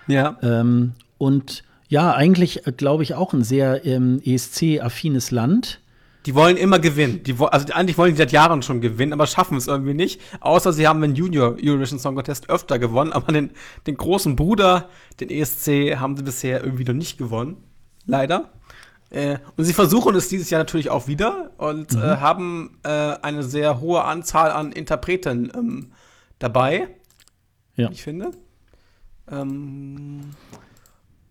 Ja. Ähm, und ja, eigentlich äh, glaube ich auch ein sehr ähm, ESC-affines Land. Die wollen immer gewinnen. Die, also eigentlich wollen die seit Jahren schon gewinnen, aber schaffen es irgendwie nicht. Außer sie haben den Junior Eurovision Song Contest öfter gewonnen, aber den, den großen Bruder, den ESC, haben sie bisher irgendwie noch nicht gewonnen. Leider. Äh, und sie versuchen es dieses Jahr natürlich auch wieder und mhm. äh, haben äh, eine sehr hohe Anzahl an Interpreten ähm, dabei. Ja. Ich finde. Ähm,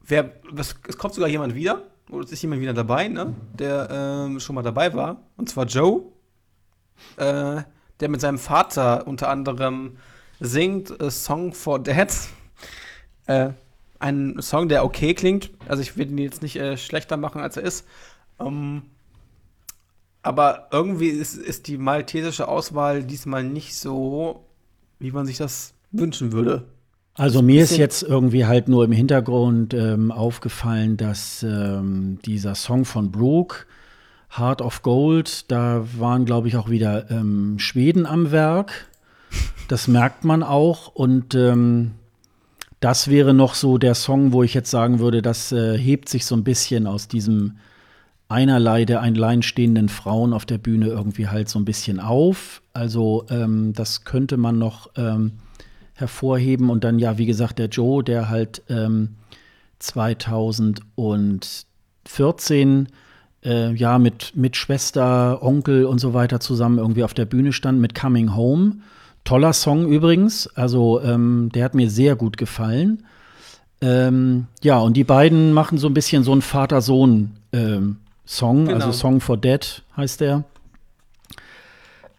wer, was, es kommt sogar jemand wieder, oder es ist jemand wieder dabei, ne? Der ähm, schon mal dabei war. Und zwar Joe, äh, der mit seinem Vater unter anderem singt A Song for Dad. Äh, ein Song, der okay klingt. Also ich will ihn jetzt nicht äh, schlechter machen, als er ist. Ähm, aber irgendwie ist, ist die maltesische Auswahl diesmal nicht so, wie man sich das wünschen würde. Also mir ist jetzt irgendwie halt nur im Hintergrund ähm, aufgefallen, dass ähm, dieser Song von Brooke, Heart of Gold, da waren, glaube ich, auch wieder ähm, Schweden am Werk. Das merkt man auch. Und ähm, das wäre noch so der Song, wo ich jetzt sagen würde, das äh, hebt sich so ein bisschen aus diesem einerlei der alleinstehenden Frauen auf der Bühne irgendwie halt so ein bisschen auf. Also ähm, das könnte man noch ähm, hervorheben. Und dann ja, wie gesagt, der Joe, der halt ähm, 2014 äh, ja mit, mit Schwester, Onkel und so weiter zusammen irgendwie auf der Bühne stand mit Coming Home. Toller Song übrigens. Also ähm, der hat mir sehr gut gefallen. Ähm, ja, und die beiden machen so ein bisschen so einen Vater-Sohn-Song, ähm, genau. also Song for Dead heißt der.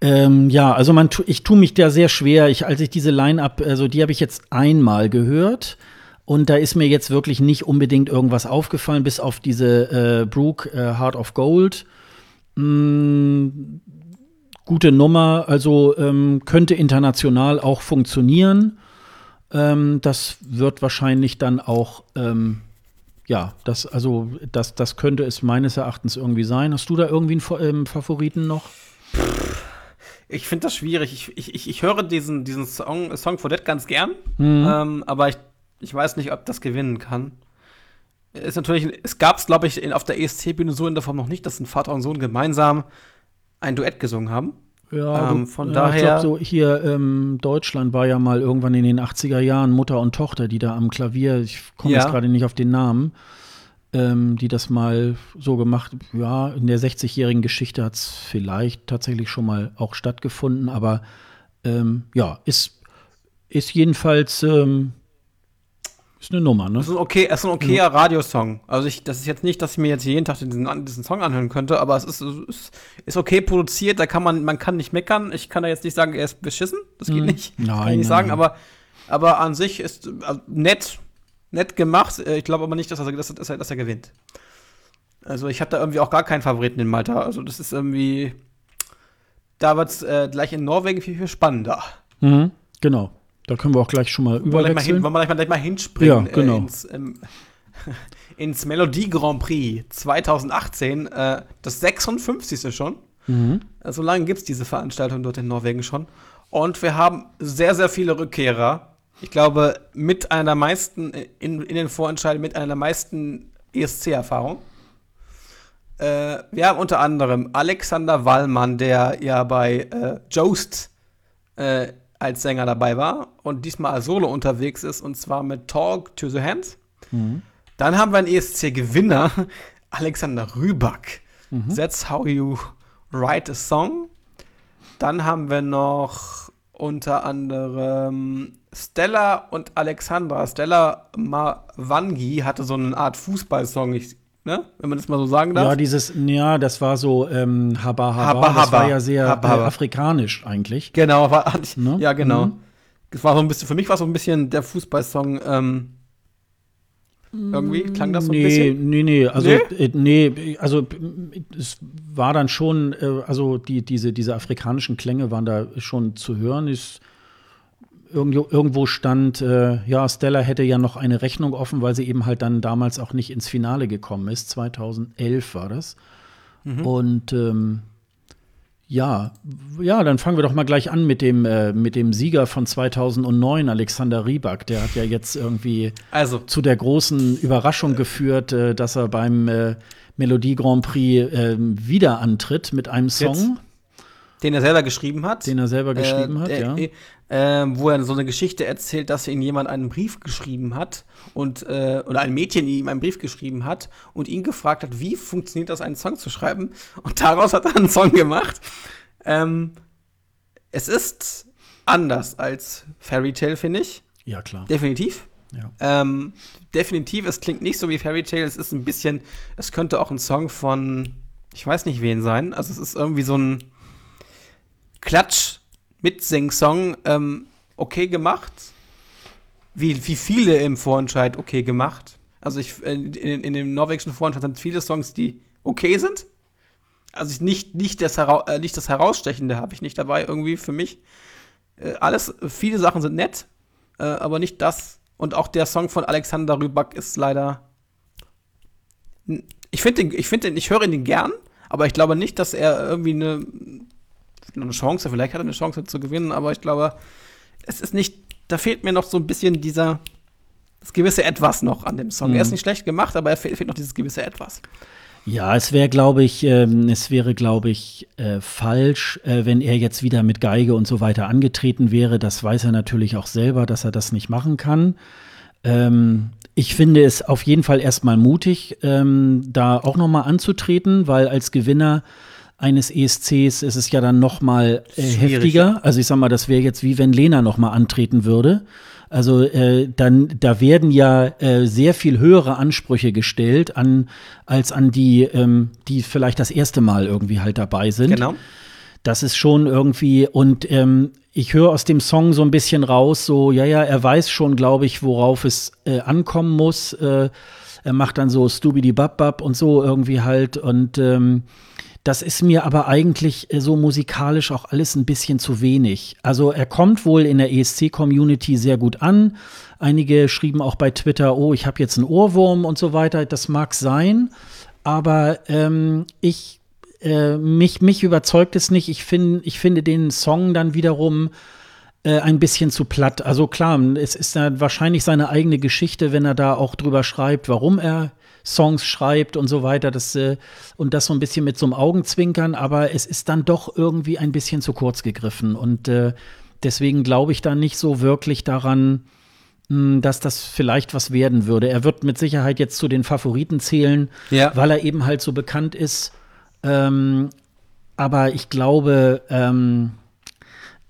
Ähm, ja, also man, ich tue mich da sehr schwer. Ich, als ich diese Line-Up, also die habe ich jetzt einmal gehört. Und da ist mir jetzt wirklich nicht unbedingt irgendwas aufgefallen, bis auf diese äh, Brooke äh, Heart of Gold. Mm, gute Nummer, also ähm, könnte international auch funktionieren. Ähm, das wird wahrscheinlich dann auch, ähm, ja, das, also das, das könnte es meines Erachtens irgendwie sein. Hast du da irgendwie einen ähm, Favoriten noch? Ich finde das schwierig. Ich, ich, ich höre diesen, diesen Song, Song for Dead ganz gern, mhm. ähm, aber ich, ich weiß nicht, ob das gewinnen kann. Ist natürlich, es gab es, glaube ich, in, auf der ESC-Bühne so in der Form noch nicht, dass ein Vater und Sohn gemeinsam ein Duett gesungen haben. Ja, ähm, von ja, daher. Ich glaube, so hier ähm, Deutschland war ja mal irgendwann in den 80er Jahren Mutter und Tochter, die da am Klavier, ich komme ja. jetzt gerade nicht auf den Namen, ähm, die das mal so gemacht. Ja, in der 60-jährigen Geschichte hat es vielleicht tatsächlich schon mal auch stattgefunden, aber ähm, ja, ist, ist jedenfalls ähm, ist eine Nummer, ne? Das ist, okay, es ist ein okayer. Radiosong. Also ich, das ist jetzt nicht, dass ich mir jetzt jeden Tag diesen, diesen Song anhören könnte, aber es ist, ist, ist okay produziert, da kann man, man kann nicht meckern. Ich kann da jetzt nicht sagen, er ist beschissen. Das geht hm. nicht. Nein, kann ich nicht sagen, aber, aber an sich ist also nett nett gemacht. Äh, ich glaube aber nicht, dass er, dass, dass, er, dass er gewinnt. Also ich habe da irgendwie auch gar keinen Favoriten in Malta. Also das ist irgendwie. Da wird es äh, gleich in Norwegen viel, viel spannender. Mhm, genau. Da können wir auch gleich schon mal überwechseln. Wollen wir gleich mal, gleich mal hinspringen ja, genau. äh, ins, ähm, ins Melodie Grand Prix 2018. Äh, das 56. schon. Mhm. So lange gibt es diese Veranstaltung dort in Norwegen schon. Und wir haben sehr, sehr viele Rückkehrer ich glaube, mit einer der meisten, in, in den Vorentscheiden, mit einer der meisten ESC-Erfahrung. Äh, wir haben unter anderem Alexander Wallmann, der ja bei äh, Jost äh, als Sänger dabei war und diesmal als Solo unterwegs ist und zwar mit Talk to the Hands. Mhm. Dann haben wir einen ESC-Gewinner, Alexander Rüback. Mhm. That's how you write a song. Dann haben wir noch unter anderem Stella und Alexandra. Stella Mavangi hatte so eine Art Fußballsong. Ich ne? wenn man das mal so sagen darf. Ja, dieses, ja, das war so ähm, Haba Haba, Haba, das Haba. war ja sehr Haba, Haba. afrikanisch eigentlich. Genau, war, Ne? ja, genau. Mhm. Das war so ein bisschen, für mich war so ein bisschen der Fußballsong, ähm, irgendwie, klang das so ein nee, bisschen? Nee, nee, also Nee? äh, nee, also es war dann schon, äh, also die, diese, diese afrikanischen Klänge waren da schon zu hören. Ist, irgendwo, irgendwo stand, äh, ja, Stella hätte ja noch eine Rechnung offen, weil sie eben halt dann damals auch nicht ins Finale gekommen ist. 2011 war das. Und ähm, ja, ja, dann fangen wir doch mal gleich an mit dem, äh, mit dem Sieger von 2009, Alexander Rybak. Der hat ja jetzt irgendwie Also, zu der großen Überraschung geführt, äh, dass er beim äh, Melodie Grand Prix ähm, wieder antritt mit einem Song, den er selber geschrieben hat. den er selber geschrieben äh, hat, der, ja. Äh, wo er so eine Geschichte erzählt, dass ihm jemand einen Brief geschrieben hat und äh, oder ein Mädchen ihm einen Brief geschrieben hat und ihn gefragt hat, wie funktioniert das, einen Song zu schreiben? Und daraus hat er einen Song gemacht. Ähm, es ist anders als Fairy Tale, finde ich. Ja, klar. Definitiv. Ja. Ähm, definitiv, es klingt nicht so wie Fairy Tale, es ist ein bisschen, es könnte auch ein Song von, ich weiß nicht wen sein, also es ist irgendwie so ein Klatsch-Mitsing-Song, ähm, okay gemacht, wie, wie viele im Vorentscheid okay gemacht. Also ich, äh, in, in dem norwegischen Vorentscheid sind viele Songs, die okay sind. Also ich nicht, nicht, das, Herau äh, nicht das Herausstechende habe ich nicht dabei irgendwie für mich. Äh, alles, viele Sachen sind nett, äh, aber nicht das. Und auch der Song von Alexander Rybak ist leider. Ich finde ich finde ich höre ihn gern, aber ich glaube nicht, dass er irgendwie eine, eine Chance, vielleicht hat er eine Chance zu gewinnen, aber ich glaube, es ist nicht, da fehlt mir noch so ein bisschen dieser, das gewisse Etwas noch an dem Song. Mhm. Er ist nicht schlecht gemacht, aber er fehlt, fehlt noch dieses gewisse Etwas. Ja, es wäre, glaube ich, ähm, es wäre, glaube ich, äh, falsch, äh, wenn er jetzt wieder mit Geige und so weiter angetreten wäre. Das weiß er natürlich auch selber, dass er das nicht machen kann. Ähm, ich finde es auf jeden Fall erstmal mutig, ähm, da auch noch mal anzutreten, weil als Gewinner eines ESCs ist es ja dann noch mal äh, heftiger. Also ich sag mal, das wäre jetzt wie wenn Lena noch mal antreten würde. Also äh, dann, da werden ja äh, sehr viel höhere Ansprüche gestellt an als an die, ähm, die vielleicht das erste Mal irgendwie halt dabei sind. Genau. Das ist schon irgendwie, und ähm, ich höre aus dem Song so ein bisschen raus, so, ja, ja, er weiß schon, glaube ich, worauf es äh, ankommen muss. Äh, er macht dann so Stubidi Bab und so irgendwie halt. Und ähm, das ist mir aber eigentlich äh, so musikalisch auch alles ein bisschen zu wenig. Also er kommt wohl in der ESC-Community sehr gut an. Einige schrieben auch bei Twitter, oh, ich habe jetzt einen Ohrwurm und so weiter. Das mag sein, aber ähm, ich äh, mich, mich überzeugt es nicht. Ich, find, ich finde den Song dann wiederum äh, ein bisschen zu platt. Also klar, es ist ja wahrscheinlich seine eigene Geschichte, wenn er da auch drüber schreibt, warum er Songs schreibt und so weiter. Das, äh, und das so ein bisschen mit so einem Augenzwinkern, aber es ist dann doch irgendwie ein bisschen zu kurz gegriffen. Und äh, deswegen glaube ich da nicht so wirklich daran, mh, dass das vielleicht was werden würde. Er wird mit Sicherheit jetzt zu den Favoriten zählen, Ja. weil er eben halt so bekannt ist. Ähm, aber ich glaube, ähm,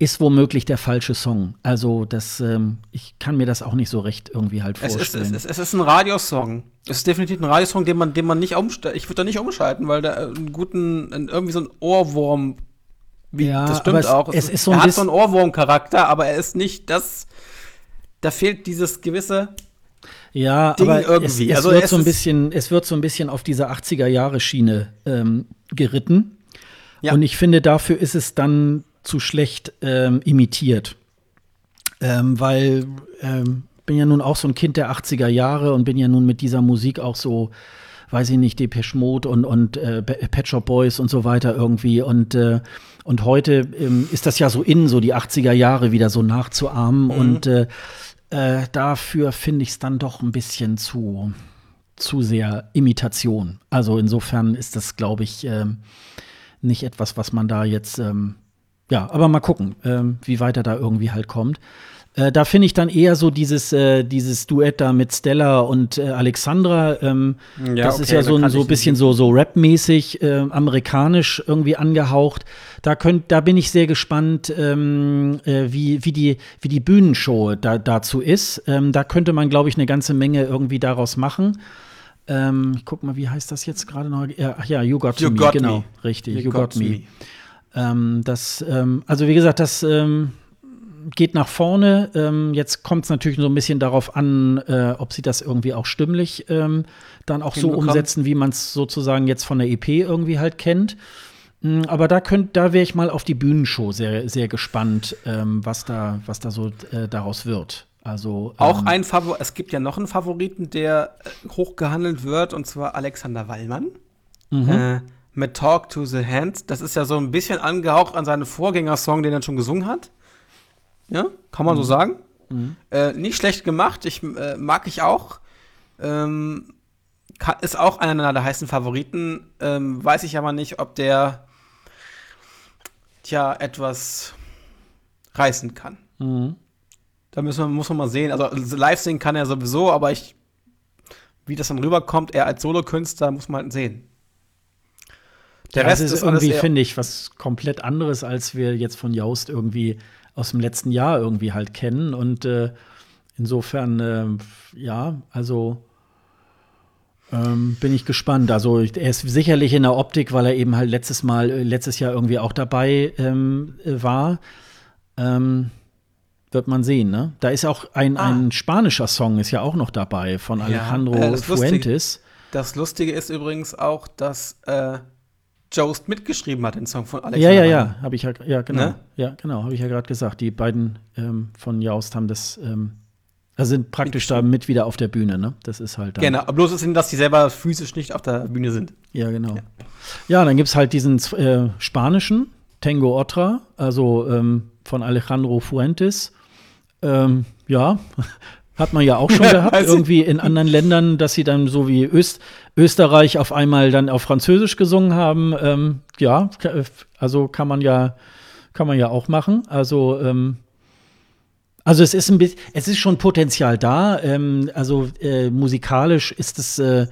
ist womöglich der falsche Song. Also das, ähm, ich kann mir das auch nicht so recht irgendwie halt Es ist, vorstellen. es, ist, es ist ein Radiosong. Es ist definitiv ein Radiosong, den man, den man nicht umstellt. Ich würde da nicht umschalten, weil der äh, einen guten, einen, irgendwie so ein Ohrwurm. Wie, Ja, das stimmt es- auch. es ist so er ein hat so einen Ohrwurm-Charakter, aber er ist nicht das. Da fehlt dieses gewisse. Ja, Ding aber irgendwie. Es, es, Also wird so ein bisschen, es wird so ein bisschen auf diese 80er-Jahre-Schiene ähm, geritten. Ja. Und ich finde, dafür ist es dann zu schlecht ähm, imitiert. Ähm, weil ähm, bin ja nun auch so ein Kind der 80er Jahre und bin ja nun mit dieser Musik auch so, weiß ich nicht, Depeche Mode und, und äh, Pet Shop Boys und so weiter irgendwie. Und, äh, und heute ähm, ist das ja so in, so die 80er Jahre wieder so nachzuahmen. Mhm. Und äh, äh, dafür finde ich es dann doch ein bisschen zu, zu sehr Imitation. Also insofern ist das, glaube ich, ähm, nicht etwas, was man da jetzt, ähm, ja, aber mal gucken, ähm, wie weit er da irgendwie halt kommt. Äh, da finde ich dann eher so dieses, äh, dieses Duett da mit Stella und äh, Alexandra. Ähm, Ja, das ist okay, ja so ein so bisschen so, so Rap-mäßig, äh, amerikanisch irgendwie angehaucht. Da, könnt, da bin ich sehr gespannt, ähm, äh, wie, wie, die, wie die Bühnenshow da, dazu ist. Ähm, da könnte man, glaube ich, eine ganze Menge irgendwie daraus machen. Ähm, ich guck mal, wie heißt das jetzt gerade noch? Ja, ach ja, You Got You Me, Got genau, Me. richtig, You, Got, Me. Ähm, das, ähm, also wie gesagt, das ähm, geht nach vorne. Ähm, jetzt kommt es natürlich so ein bisschen darauf an, äh, ob sie das irgendwie auch stimmlich ähm, dann auch so umsetzen, wie man es sozusagen jetzt von der EP irgendwie halt kennt. Mm, Aber da könnt, da wäre ich mal auf die Bühnenshow sehr, sehr gespannt, ähm, was da, was da so äh, daraus wird. Also Auch ähm, ein Favor es gibt ja noch einen Favoriten, der äh, hochgehandelt wird, und zwar Alexander Wallmann. Mhm. Äh, mit Talk to the Hand. Das ist ja so ein bisschen angehaucht an seinen Vorgängersong, den er schon gesungen hat. Ja, kann man so sagen. Äh, nicht schlecht gemacht, ich, äh, mag ich auch. Ähm, ka- ist auch einer der heißen Favoriten. Ähm, weiß ich aber nicht, ob der tja etwas reißen kann. Mhm. Da müssen wir, muss man mal sehen. Also live singen kann er sowieso, aber ich, wie das dann rüberkommt, er als Solokünstler, muss man halt sehen. Der ja, Rest es ist, ist irgendwie, finde ich, was komplett anderes, als wir jetzt von Jaust irgendwie aus dem letzten Jahr irgendwie halt kennen. Und äh, insofern, äh, ja, also ähm, bin ich gespannt. Also er ist sicherlich in der Optik, weil er eben halt letztes Mal, äh, letztes Jahr irgendwie auch dabei ähm, äh, war. Ähm, wird man sehen, ne? Da ist auch ein, Ah. ein spanischer Song, ist ja auch noch dabei von Alejandro äh, das. Fuentes. Das Lustige ist übrigens auch, dass Jost mitgeschrieben hat, den Song von Alex. Ja, ja, ja, habe ich ja, ja genau, Ne? ja genau, habe ich ja gerade gesagt. Die beiden ähm, von Jaust haben das, ähm, also sind praktisch da mit wieder auf der Bühne, ne? Das ist halt dann, Genau, aber bloß ist ihnen, dass die selber physisch nicht auf der Bühne sind. ja genau. Ja, dann gibt's halt diesen äh, spanischen Tango Otra, also ähm, von Alejandro Fuentes. Ähm, ja, hat man ja auch schon gehabt, Also- irgendwie in anderen Ländern, dass sie dann so wie Öst Österreich auf einmal dann auf Französisch gesungen haben. Ähm, ja, also kann man ja, kann man ja auch machen. Also, ähm, also es ist ein bisschen, es ist schon Potenzial da. Ähm, also äh, musikalisch ist es äh,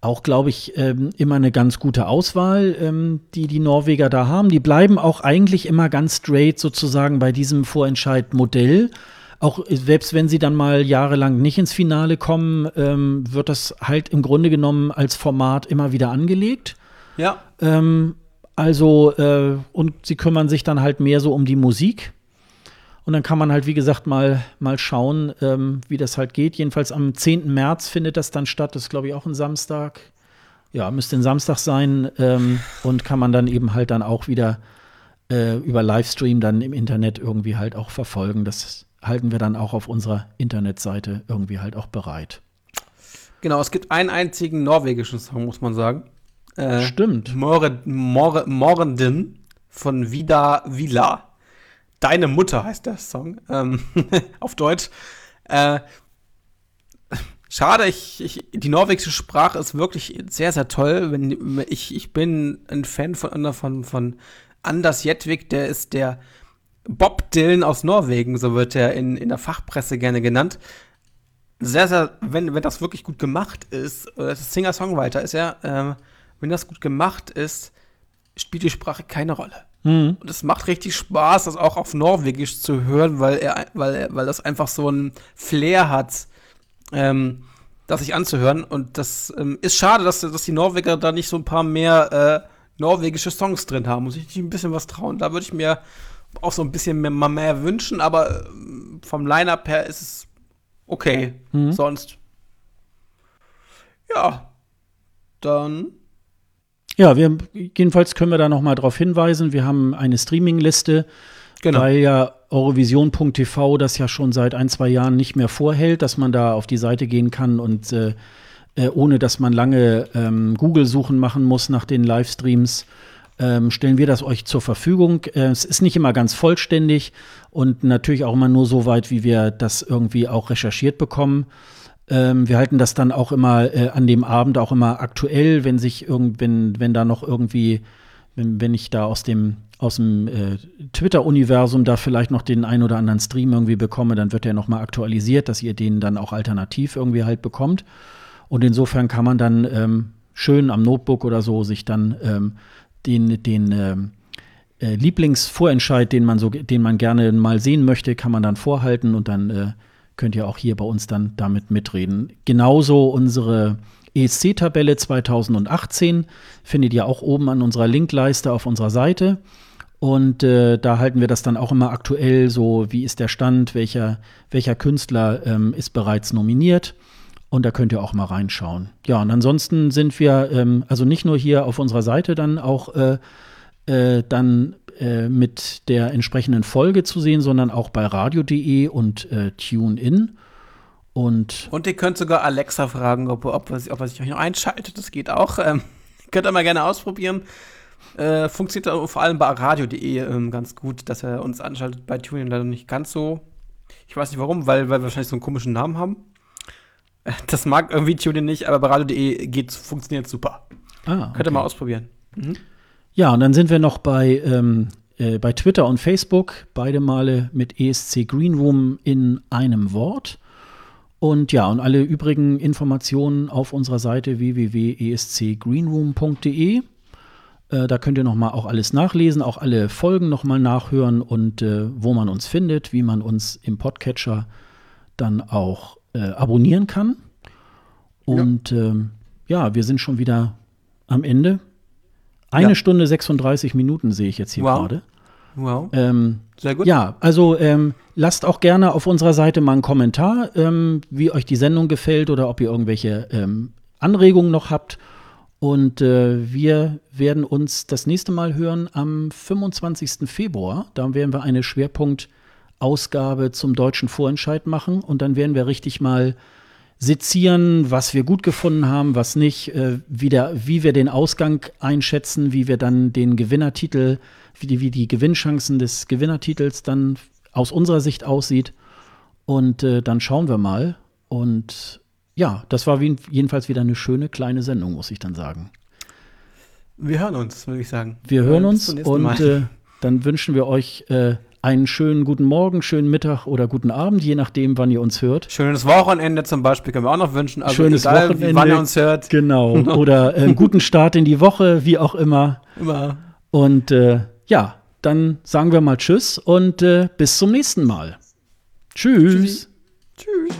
auch, glaube ich, ähm, immer eine ganz gute Auswahl, ähm, die die Norweger da haben. Die bleiben auch eigentlich immer ganz straight sozusagen bei diesem Vorentscheid-Modell. Auch äh, selbst wenn sie dann mal jahrelang nicht ins Finale kommen, ähm, wird das halt im Grunde genommen als Format immer wieder angelegt. Ja. Ähm, also, äh, und sie kümmern sich dann halt mehr so um die Musik. Und dann kann man halt, wie gesagt, mal, mal schauen, ähm, wie das halt geht. Jedenfalls am 10. März findet das dann statt. Das ist, glaube ich, auch ein Samstag. Ja, müsste ein Samstag sein. Ähm, und kann man dann eben halt dann auch wieder äh, über Livestream dann im Internet irgendwie halt auch verfolgen. Das halten wir dann auch auf unserer Internetseite irgendwie halt auch bereit. Genau, es gibt einen einzigen norwegischen Song, muss man sagen. Äh, Stimmt. More, More, Morden von Vida Vila. Deine Mutter heißt der Song. Ähm, auf Deutsch. Äh, schade, ich, ich, die norwegische Sprache ist wirklich sehr, sehr toll. Wenn, ich, ich bin ein Fan von, von, von Anders Jedvik, der ist der Bob Dylan aus Norwegen, so wird er in, in der Fachpresse gerne genannt. Sehr, sehr, wenn, wenn das wirklich gut gemacht ist, äh, das Singer-Songwriter ist er, ähm, wenn das gut gemacht ist, spielt die Sprache keine Rolle. Mhm. Und es macht richtig Spaß, das auch auf Norwegisch zu hören, weil er, weil er, weil das einfach so ein Flair hat, ähm, das sich anzuhören. Und das ähm, ist schade, dass, dass die Norweger da nicht so ein paar mehr äh, norwegische Songs drin haben. Muss ich ein bisschen was trauen. Da würde ich mir auch so ein bisschen mehr, mehr wünschen, aber ähm, vom Line-Up her ist es okay. Mhm. Sonst. Ja. Dann. Ja, wir, jedenfalls können wir da noch mal drauf hinweisen. Wir haben eine Streaming-Liste, Genau. weil ja Eurovision.tv das ja schon seit ein, zwei Jahren nicht mehr vorhält, dass man da auf die Seite gehen kann und äh, äh, ohne dass man lange ähm, Google-Suchen machen muss nach den Livestreams, ähm, stellen wir das euch zur Verfügung. Äh, es ist nicht immer ganz vollständig und natürlich auch immer nur so weit, wie wir das irgendwie auch recherchiert bekommen. Ähm, wir halten das dann auch immer äh, an dem Abend auch immer aktuell, wenn sich irgend, wenn, wenn da noch irgendwie, wenn, wenn ich da aus dem aus dem äh, Twitter-Universum da vielleicht noch den ein oder anderen Stream irgendwie bekomme, dann wird der noch mal aktualisiert, dass ihr den dann auch alternativ irgendwie halt bekommt. Und insofern kann man dann ähm, schön am Notebook oder so sich dann ähm, den, den ähm, äh, Lieblingsvorentscheid, den man so, den man gerne mal sehen möchte, kann man dann vorhalten und dann äh, könnt ihr auch hier bei uns dann damit mitreden. Genauso unsere ESC-Tabelle 2018 findet ihr auch oben an unserer Linkleiste auf unserer Seite. Und äh, da halten wir das dann auch immer aktuell, so wie ist der Stand, welcher, welcher Künstler ähm, ist bereits nominiert. Und da könnt ihr auch mal reinschauen. Ja, und ansonsten sind wir, ähm, also nicht nur hier auf unserer Seite dann auch äh, äh, dann äh, mit der entsprechenden Folge zu sehen, sondern auch bei radio.de und äh, TuneIn. Und, und ihr könnt sogar Alexa fragen, ob, ob, ob, er sich euch noch einschaltet. Das geht auch. Ähm, könnt ihr mal gerne ausprobieren. Äh, funktioniert vor allem bei radio.de ähm, ganz gut, dass er uns anschaltet. Bei TuneIn leider nicht ganz so. Ich weiß nicht warum, weil, weil wir wahrscheinlich so einen komischen Namen haben. Das mag irgendwie TuneIn nicht, aber bei radio.de geht funktioniert super. Ah, okay. Könnt ihr mal ausprobieren. Mhm. Ja, und dann sind wir noch bei, ähm, äh, bei Twitter und Facebook, beide Male mit ESC Greenroom in einem Wort. Und ja, und alle übrigen Informationen auf unserer Seite www.escgreenroom.de. Äh, da könnt ihr noch mal auch alles nachlesen, auch alle Folgen noch mal nachhören und äh, wo man uns findet, wie man uns im Podcatcher dann auch äh, abonnieren kann. Und ja. Ähm, ja, wir sind schon wieder am Ende. Eine ja. Stunde 36 Minuten sehe ich jetzt hier wow. gerade. Wow. Ähm, Sehr gut. Ja, also ähm, lasst auch gerne auf unserer Seite mal einen Kommentar, ähm, wie euch die Sendung gefällt oder ob ihr irgendwelche ähm, Anregungen noch habt. Und äh, wir werden uns das nächste Mal hören am 25. Februar. Da werden wir eine Schwerpunktausgabe zum deutschen Vorentscheid machen und dann werden wir richtig mal sezieren, was wir gut gefunden haben, was nicht, äh, wie, der, wie wir den Ausgang einschätzen, wie wir dann den Gewinnertitel, wie die, wie die Gewinnchancen des Gewinnertitels dann aus unserer Sicht aussieht. Und äh, dann schauen wir mal. Und ja, das war wie, jedenfalls wieder eine schöne kleine Sendung, muss ich dann sagen. Wir hören uns, würde ich sagen. Wir hören uns und äh, dann wünschen wir euch äh, einen schönen guten Morgen, schönen Mittag oder guten Abend, je nachdem, wann ihr uns hört. Schönes Wochenende zum Beispiel können wir auch noch wünschen. Also Schönes egal, Wochenende, wann ihr uns hört. Genau. Oder äh, einen guten Start in die Woche, wie auch immer. Immer. Und äh, ja, dann sagen wir mal Tschüss und äh, bis zum nächsten Mal. Tschüss. Tschüss. Tschüss.